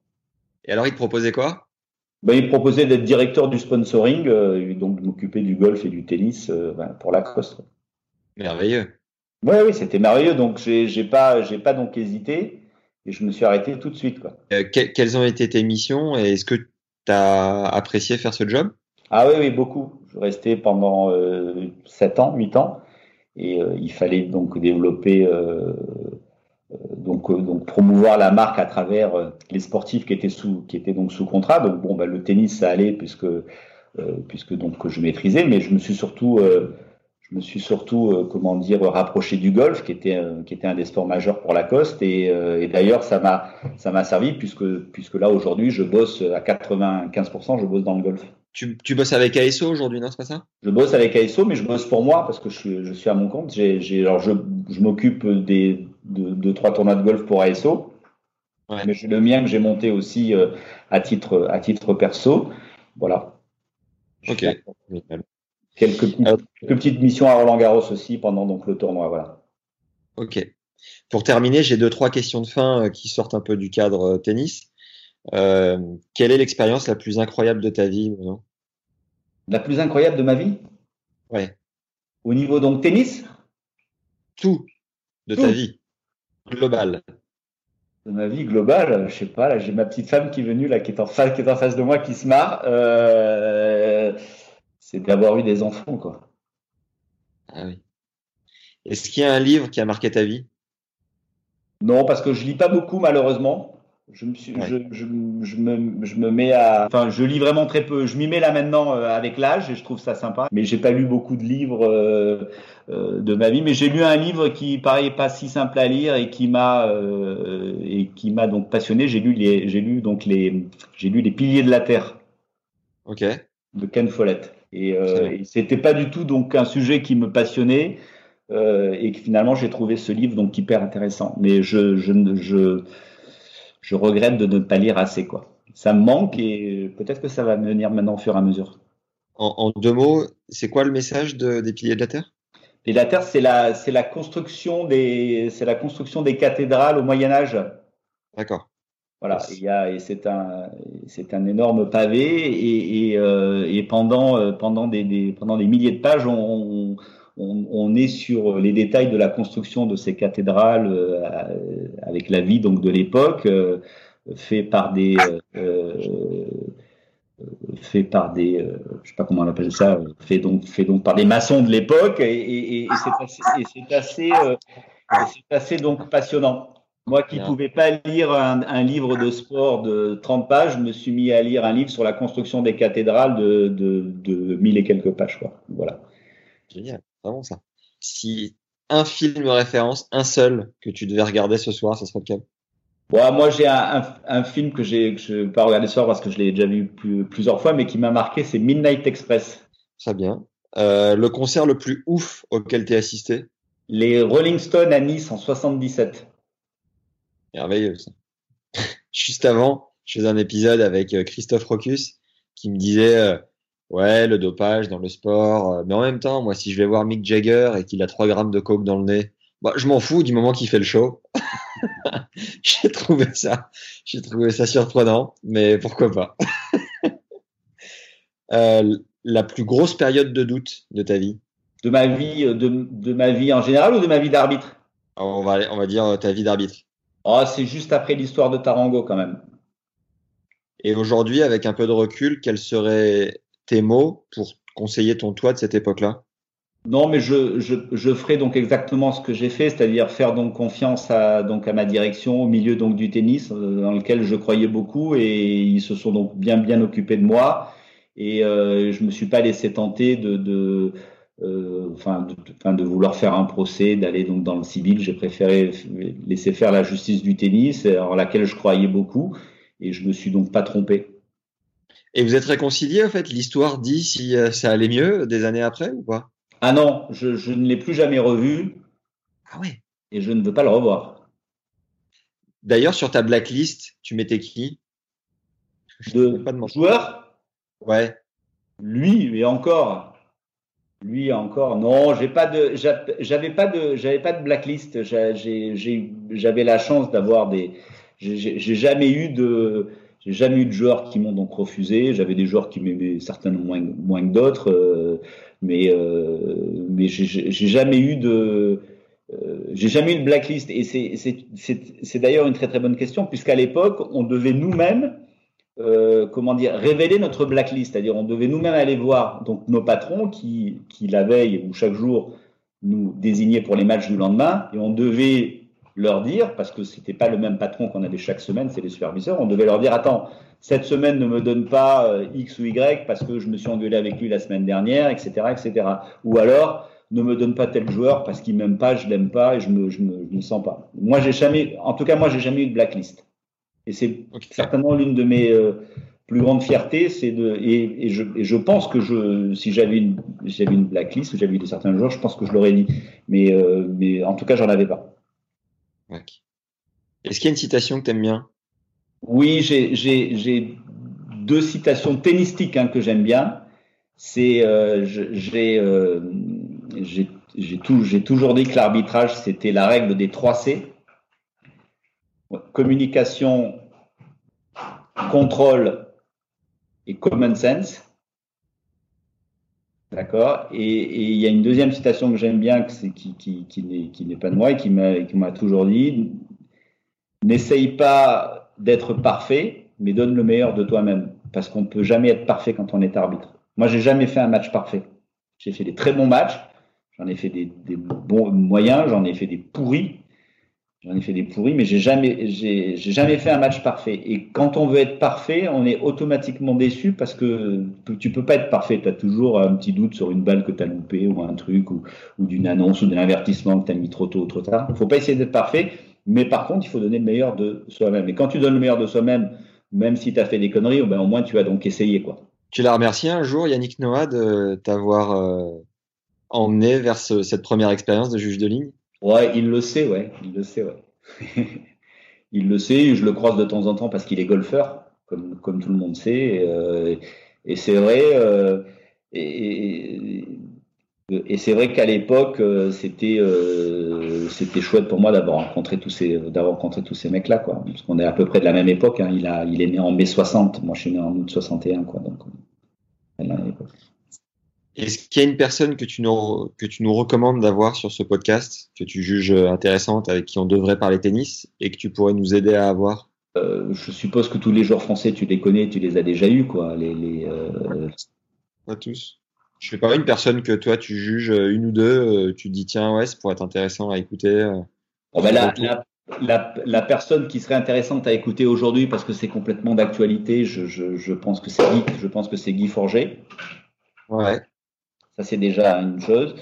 Et alors il te proposait quoi? Ben, il proposait d'être directeur du sponsoring, euh, donc de m'occuper du golf et du tennis euh, ben, pour Lacoste. Merveilleux. Oui, oui, c'était merveilleux. Donc j'ai, j'ai pas, j'ai pas donc hésité et je me suis arrêté tout de suite. Quoi. Euh, quelles ont été tes missions et est-ce que tu as apprécié faire ce job? Ah oui, oui, beaucoup. Je restais pendant euh, 7 ans, 8 ans et euh, il fallait donc développer euh, donc, donc promouvoir la marque à travers les sportifs qui étaient sous qui étaient donc sous contrat. Donc bon, bah, le tennis ça allait puisque puisque donc je maîtrisais, mais je me suis surtout je me suis surtout comment dire rapproché du golf qui était qui était un des sports majeurs pour Lacoste et, et d'ailleurs ça m'a ça m'a servi puisque puisque là aujourd'hui je bosse à 95% je bosse dans le golf. Tu, tu bosses avec ASO aujourd'hui, non C'est pas ça? Je bosse avec ASO, mais je bosse pour moi parce que je suis, je suis à mon compte. J'ai, j'ai, alors je, je m'occupe des, de, de, trois tournois de golf pour ASO. Ouais. Mais j'ai le mien que j'ai monté aussi euh, à, titre, à titre perso. Voilà. Ok. Quelques petites, quelques petites missions à Roland Garros aussi pendant donc le tournoi. Voilà. Ok. Pour terminer, j'ai deux, trois questions de fin euh, qui sortent un peu du cadre euh, tennis. Euh, quelle est l'expérience la plus incroyable de ta vie non La plus incroyable de ma vie? Ouais. Au niveau donc tennis? Tout de Tout. ta vie globale. De ma vie globale, je sais pas. Là, j'ai ma petite femme qui est venue là, qui est en face, qui est en face de moi, qui se marre. Euh, c'est d'avoir eu des enfants, quoi. Ah oui. Est-ce qu'il y a un livre qui a marqué ta vie? Non, parce que je lis pas beaucoup malheureusement. Je me, suis, ouais. je, je, je, me, je me mets à. Enfin, je lis vraiment très peu. Je m'y mets là maintenant euh, avec l'âge et je trouve ça sympa. Mais j'ai pas lu beaucoup de livres euh, euh, de ma vie. Mais j'ai lu un livre qui paraît pas si simple à lire et qui m'a et qui m'a donc passionné. J'ai lu les, j'ai lu donc les, j'ai lu les Piliers de la Terre. Ok. De Ken Follett. Et, euh, et c'était pas du tout donc un sujet qui me passionnait. et que finalement j'ai trouvé ce livre donc hyper intéressant. Mais je, je, je je regrette de ne pas lire assez quoi. Ça me manque et peut-être que ça va venir maintenant au fur et à mesure. En, deux mots, c'est quoi le message des piliers de la Terre? Les de la Terre, c'est la, c'est la construction des, c'est la construction des cathédrales au Moyen Âge. D'accord. Voilà, il y a, et c'est un, c'est un énorme pavé et, et, euh, et pendant, euh, pendant des, des, pendant des milliers de pages, on, on, on, est sur les détails de la construction de ces cathédrales euh, avec la vie donc de l'époque, euh, fait par des, euh, fait par des, je sais pas comment on appelle ça, fait donc, fait donc par des maçons de l'époque et, et, et c'est assez, c'est assez, c'est assez donc passionnant. Moi qui ne pouvais pas lire un, livre de sport de 30 pages, je me suis mis à lire un livre sur la construction des cathédrales de, de, de 1000 et quelques pages. Quoi. Voilà. Génial, vraiment ça. Si un film référence, un seul, que tu devais regarder ce soir, ce serait lequel? Bon, Moi, j'ai un, un, film que, j'ai, que je ne vais pas regarder ce soir parce que je l'ai déjà vu plusieurs fois, mais qui m'a marqué, c'est Midnight Express. Très bien. Euh, le concert le plus ouf auquel tu es assisté? Les Rolling Stones à Nice en 77 merveilleux. <laughs> Juste avant, je faisais un épisode avec euh, Christophe Rocus qui me disait euh, ouais le dopage dans le sport, euh, mais en même temps moi si je vais voir Mick Jagger et qu'il a 3 grammes de coke dans le nez, bah, je m'en fous du moment qu'il fait le show. <laughs> j'ai trouvé ça, j'ai trouvé ça surprenant, mais pourquoi pas. <laughs> la plus grosse période de doute de ta vie? De ma vie, de, de ma vie en général ou de ma vie d'arbitre? On va, on va dire ta vie d'arbitre. Oh, c'est juste après l'histoire de Tarango quand même. Et aujourd'hui, avec un peu de recul, quels seraient tes mots pour conseiller ton toi de cette époque-là? Non, mais je, je, je, ferai donc exactement ce que j'ai fait, c'est-à-dire faire donc confiance à, donc à ma direction au milieu donc du tennis, euh, dans lequel je croyais beaucoup, et ils se sont donc bien bien occupés de moi. Et euh, je me suis pas laissé tenter de, de enfin, de, de, vouloir faire un procès, d'aller donc dans le civil. J'ai préféré laisser faire la justice du tennis, en laquelle je croyais beaucoup, et je me suis donc pas trompé. Et vous êtes réconcilié en fait? L'histoire dit si euh, ça allait mieux des années après ou pas? Ah non, je, je ne l'ai plus jamais revu. Ah ouais? Et je ne veux pas le revoir. D'ailleurs, sur ta blacklist, tu mettais qui? De, pas de joueur? Ouais. Lui, et encore, lui encore, non, j'ai pas de, j'avais pas de, j'avais pas de blacklist. J'avais la chance d'avoir des, j'ai jamais eu de, j'ai jamais eu de joueurs qui m'ont donc refusé. J'avais des joueurs qui m'aimaient certainement moins, moins que d'autres, euh, mais euh, mais j'ai jamais eu de, euh, j'ai jamais eu de blacklist. Et c'est d'ailleurs une très très bonne question puisqu'à l'époque on devait nous-mêmes euh, comment dire, révéler notre blacklist. C'est-à-dire, on devait nous-mêmes aller voir donc nos patrons qui, qui la veille ou chaque jour nous désignaient pour les matchs du lendemain, et on devait leur dire, parce que c'était pas le même patron qu'on avait chaque semaine, c'est les superviseurs, on devait leur dire, attends, cette semaine ne me donne pas euh, X ou Y parce que je me suis engueulé avec lui la semaine dernière, etc., etc. Ou alors, ne me donne pas tel joueur parce qu'il m'aime pas, je l'aime pas et je me, je me, je me sens pas. Moi, j'ai jamais, en tout cas, moi, j'ai jamais eu de blacklist. Et c'est certainement l'une de mes euh, plus grandes fiertés, c'est de et, et, je, et, je, pense que je si j'avais une j'avais une blacklist ou j'avais eu de certains joueurs, je pense que je l'aurais dit. Mais euh, mais en tout cas, j'en avais pas. Est-ce qu'il y a une citation que tu aimes bien? Oui, j'ai deux citations tennistiques hein, que j'aime bien. C'est euh, j'ai euh, j'ai tout, toujours dit que l'arbitrage c'était la règle des 3 C communication, contrôle et common sense. D'accord et, il y a une deuxième citation que j'aime bien, qui, n'est pas de moi et qui m'a toujours dit N'essaye pas d'être parfait, mais donne le meilleur de toi-même. Parce qu'on ne peut jamais être parfait quand on est arbitre. Moi, j'ai jamais fait un match parfait. J'ai fait des très bons matchs, j'en ai fait des, des bons moyens, j'en ai fait des pourris, J'en ai fait des pourris, mais j'ai jamais, j'ai, jamais fait un match parfait. Et quand on veut être parfait, on est automatiquement déçu parce que tu peux pas être parfait. Tu as toujours un petit doute sur une balle que tu as loupée ou un truc ou, d'une annonce ou d'un avertissement que tu as mis trop tôt ou trop tard. Il faut pas essayer d'être parfait, mais par contre, il faut donner le meilleur de soi-même. Et quand tu donnes le meilleur de soi-même, même si tu as fait des conneries, ben, au moins tu as donc essayé. quoi. Tu l'as remercié un jour, Yannick Noah, de t'avoir euh, emmené vers cette première expérience de juge de ligne? Ouais, il le sait, ouais, il le sait, ouais. <laughs> il le sait, je le croise de temps en temps parce qu'il est golfeur, comme, comme tout le monde sait. Et, euh, c'est vrai, euh, et, c'est vrai qu'à l'époque, euh, c'était c'était chouette pour moi d'avoir rencontré tous ces d'avoir rencontré tous ces mecs là quoi. Parce qu'on est à peu près de la même époque. Hein. Il a il est né en mai 60, moi je suis né en août 61 quoi. Donc est-ce qu'il y a une personne que tu nous que tu nous recommandes d'avoir sur ce podcast que tu juges intéressante avec qui on devrait parler tennis et que tu pourrais nous aider à avoir? Euh, Je suppose que tous les joueurs français tu les connais, tu les as déjà eus quoi. Les, les euh... Pas tous. Je sais pas, une personne que toi tu juges euh, une ou deux, euh, tu te dis tiens, ouais, ça pourrait être intéressant à écouter. Oh, ben la, la, la, la, personne qui serait intéressante à écouter aujourd'hui parce que c'est complètement d'actualité, je, je, je, pense que c'est Guy, je pense que c'est Guy Forger. Ouais. Ça c'est déjà une chose.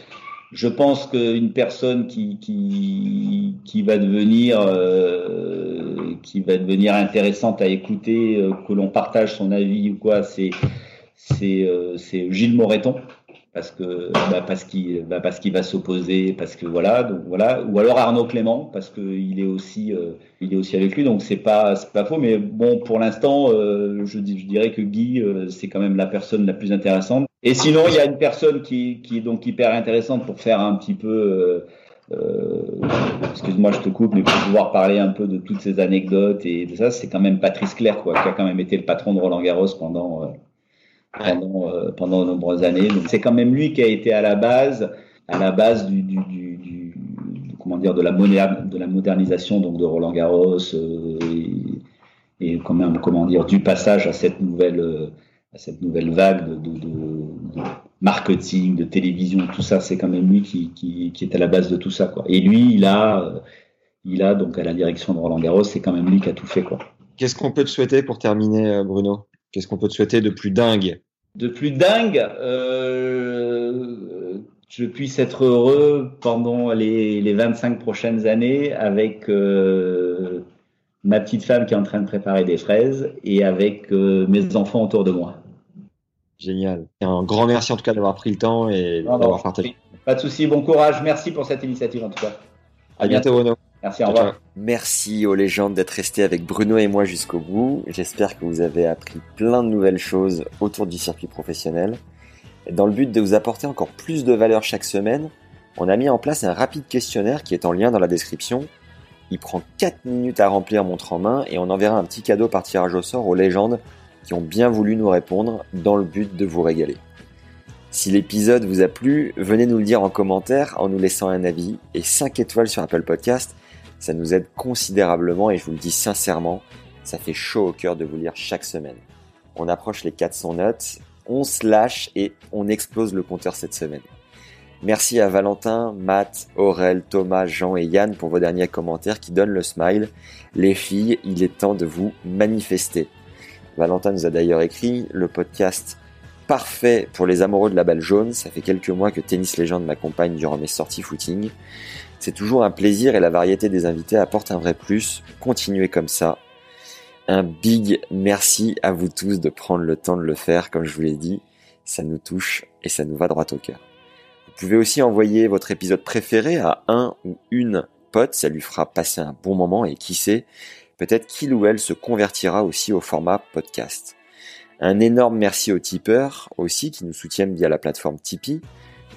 Je pense qu'une personne qui, qui, qui va devenir euh, qui va devenir intéressante à écouter, euh, que l'on partage son avis ou quoi, c'est c'est euh, Gilles Moreton parce que bah, parce qu'il bah, parce qu'il va s'opposer parce que voilà donc voilà. Ou alors Arnaud Clément parce que il est aussi euh, il est aussi avec lui donc c'est pas pas faux. Mais bon pour l'instant je, dirais que Guy c'est quand même la personne la plus intéressante et sinon il y a une personne qui qui est donc hyper intéressante pour faire un petit peu excuse-moi je te coupe mais pour pouvoir parler un peu de toutes ces anecdotes et de ça c'est quand même Patrice Claire quoi qui a quand même été le patron de Roland Garros pendant pendant, euh, pendant de nombreuses années. Donc c'est quand même lui qui a été à la base, à la base du, du, du, du comment dire, de la, de la modernisation donc de Roland Garros euh, et, et, quand même comment dire du passage à cette nouvelle euh, à cette nouvelle vague de, de, de, marketing, de télévision, tout ça, c'est quand même lui qui, qui, qui, est à la base de tout ça. Quoi. Et lui, il a, il a donc à la direction de Roland Garros, c'est quand même lui qui a tout fait. Quoi. Qu'est-ce qu'on peut te souhaiter pour terminer, Bruno? Qu'est-ce qu'on peut te souhaiter de plus dingue? De plus dingue, euh, je puisse être heureux pendant les, les 25 prochaines années avec euh, ma petite femme qui est en train de préparer des fraises et avec euh, mes enfants autour de moi. Génial. Un grand merci en tout cas d'avoir pris le temps et d'avoir partagé. Pas de souci, bon courage. Merci pour cette initiative en tout cas. À, bientôt, Bruno. Merci, au revoir. Merci aux légendes d'être restés avec Bruno et moi jusqu'au bout. J'espère que vous avez appris plein de nouvelles choses autour du circuit professionnel. Dans le but de vous apporter encore plus de valeur chaque semaine, on a mis en place un rapide questionnaire qui est en lien dans la description. Il prend 4 minutes à remplir montre en main et on enverra un petit cadeau par tirage au sort aux légendes qui ont bien voulu nous répondre dans le but de vous régaler. Si l'épisode vous a plu, venez nous le dire en commentaire en nous laissant un avis et 5 étoiles sur Apple Podcast ça nous aide considérablement et je vous le dis sincèrement, ça fait chaud au cœur de vous lire chaque semaine. On approche les 400 notes, on se lâche et on explose le compteur cette semaine. Merci à Valentin, Matt, Aurel, Thomas, Jean et Yann pour vos derniers commentaires qui donnent le smile. Les filles, il est temps de vous manifester. Valentin nous a d'ailleurs écrit le podcast parfait pour les amoureux de la balle jaune. Ça fait quelques mois que Tennis Légende m'accompagne durant mes sorties footing. C'est toujours un plaisir et la variété des invités apporte un vrai plus. Continuez comme ça. Un big merci à vous tous de prendre le temps de le faire, comme je vous l'ai dit. Ça nous touche et ça nous va droit au cœur. Vous pouvez aussi envoyer votre épisode préféré à un ou une pote, ça lui fera passer un bon moment et qui sait, peut-être qu'il ou elle se convertira aussi au format podcast. Un énorme merci aux tipeurs aussi qui nous soutiennent via la plateforme Tipeee.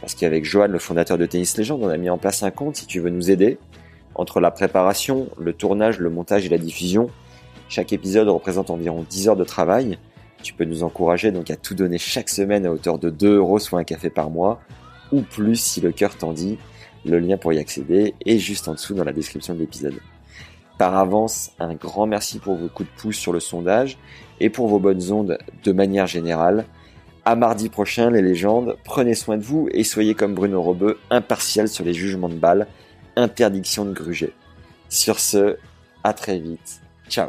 Parce qu'avec Johan, le fondateur de Tennis Legend, on a mis en place un compte si tu veux nous aider. Entre la préparation, le tournage, le montage et la diffusion, chaque épisode représente environ 10 heures de travail. Tu peux nous encourager donc à tout donner chaque semaine à hauteur de 2 euros, soit un café par mois, ou plus si le cœur t'en dit. Le lien pour y accéder est juste en dessous dans la description de l'épisode. Par avance, un grand merci pour vos coups de pouce sur le sondage et pour vos bonnes ondes de manière générale. À mardi prochain, les légendes, prenez soin de vous et soyez comme Bruno Robeux, impartial sur les jugements de balles, interdiction de gruger. Sur ce, à très vite. Ciao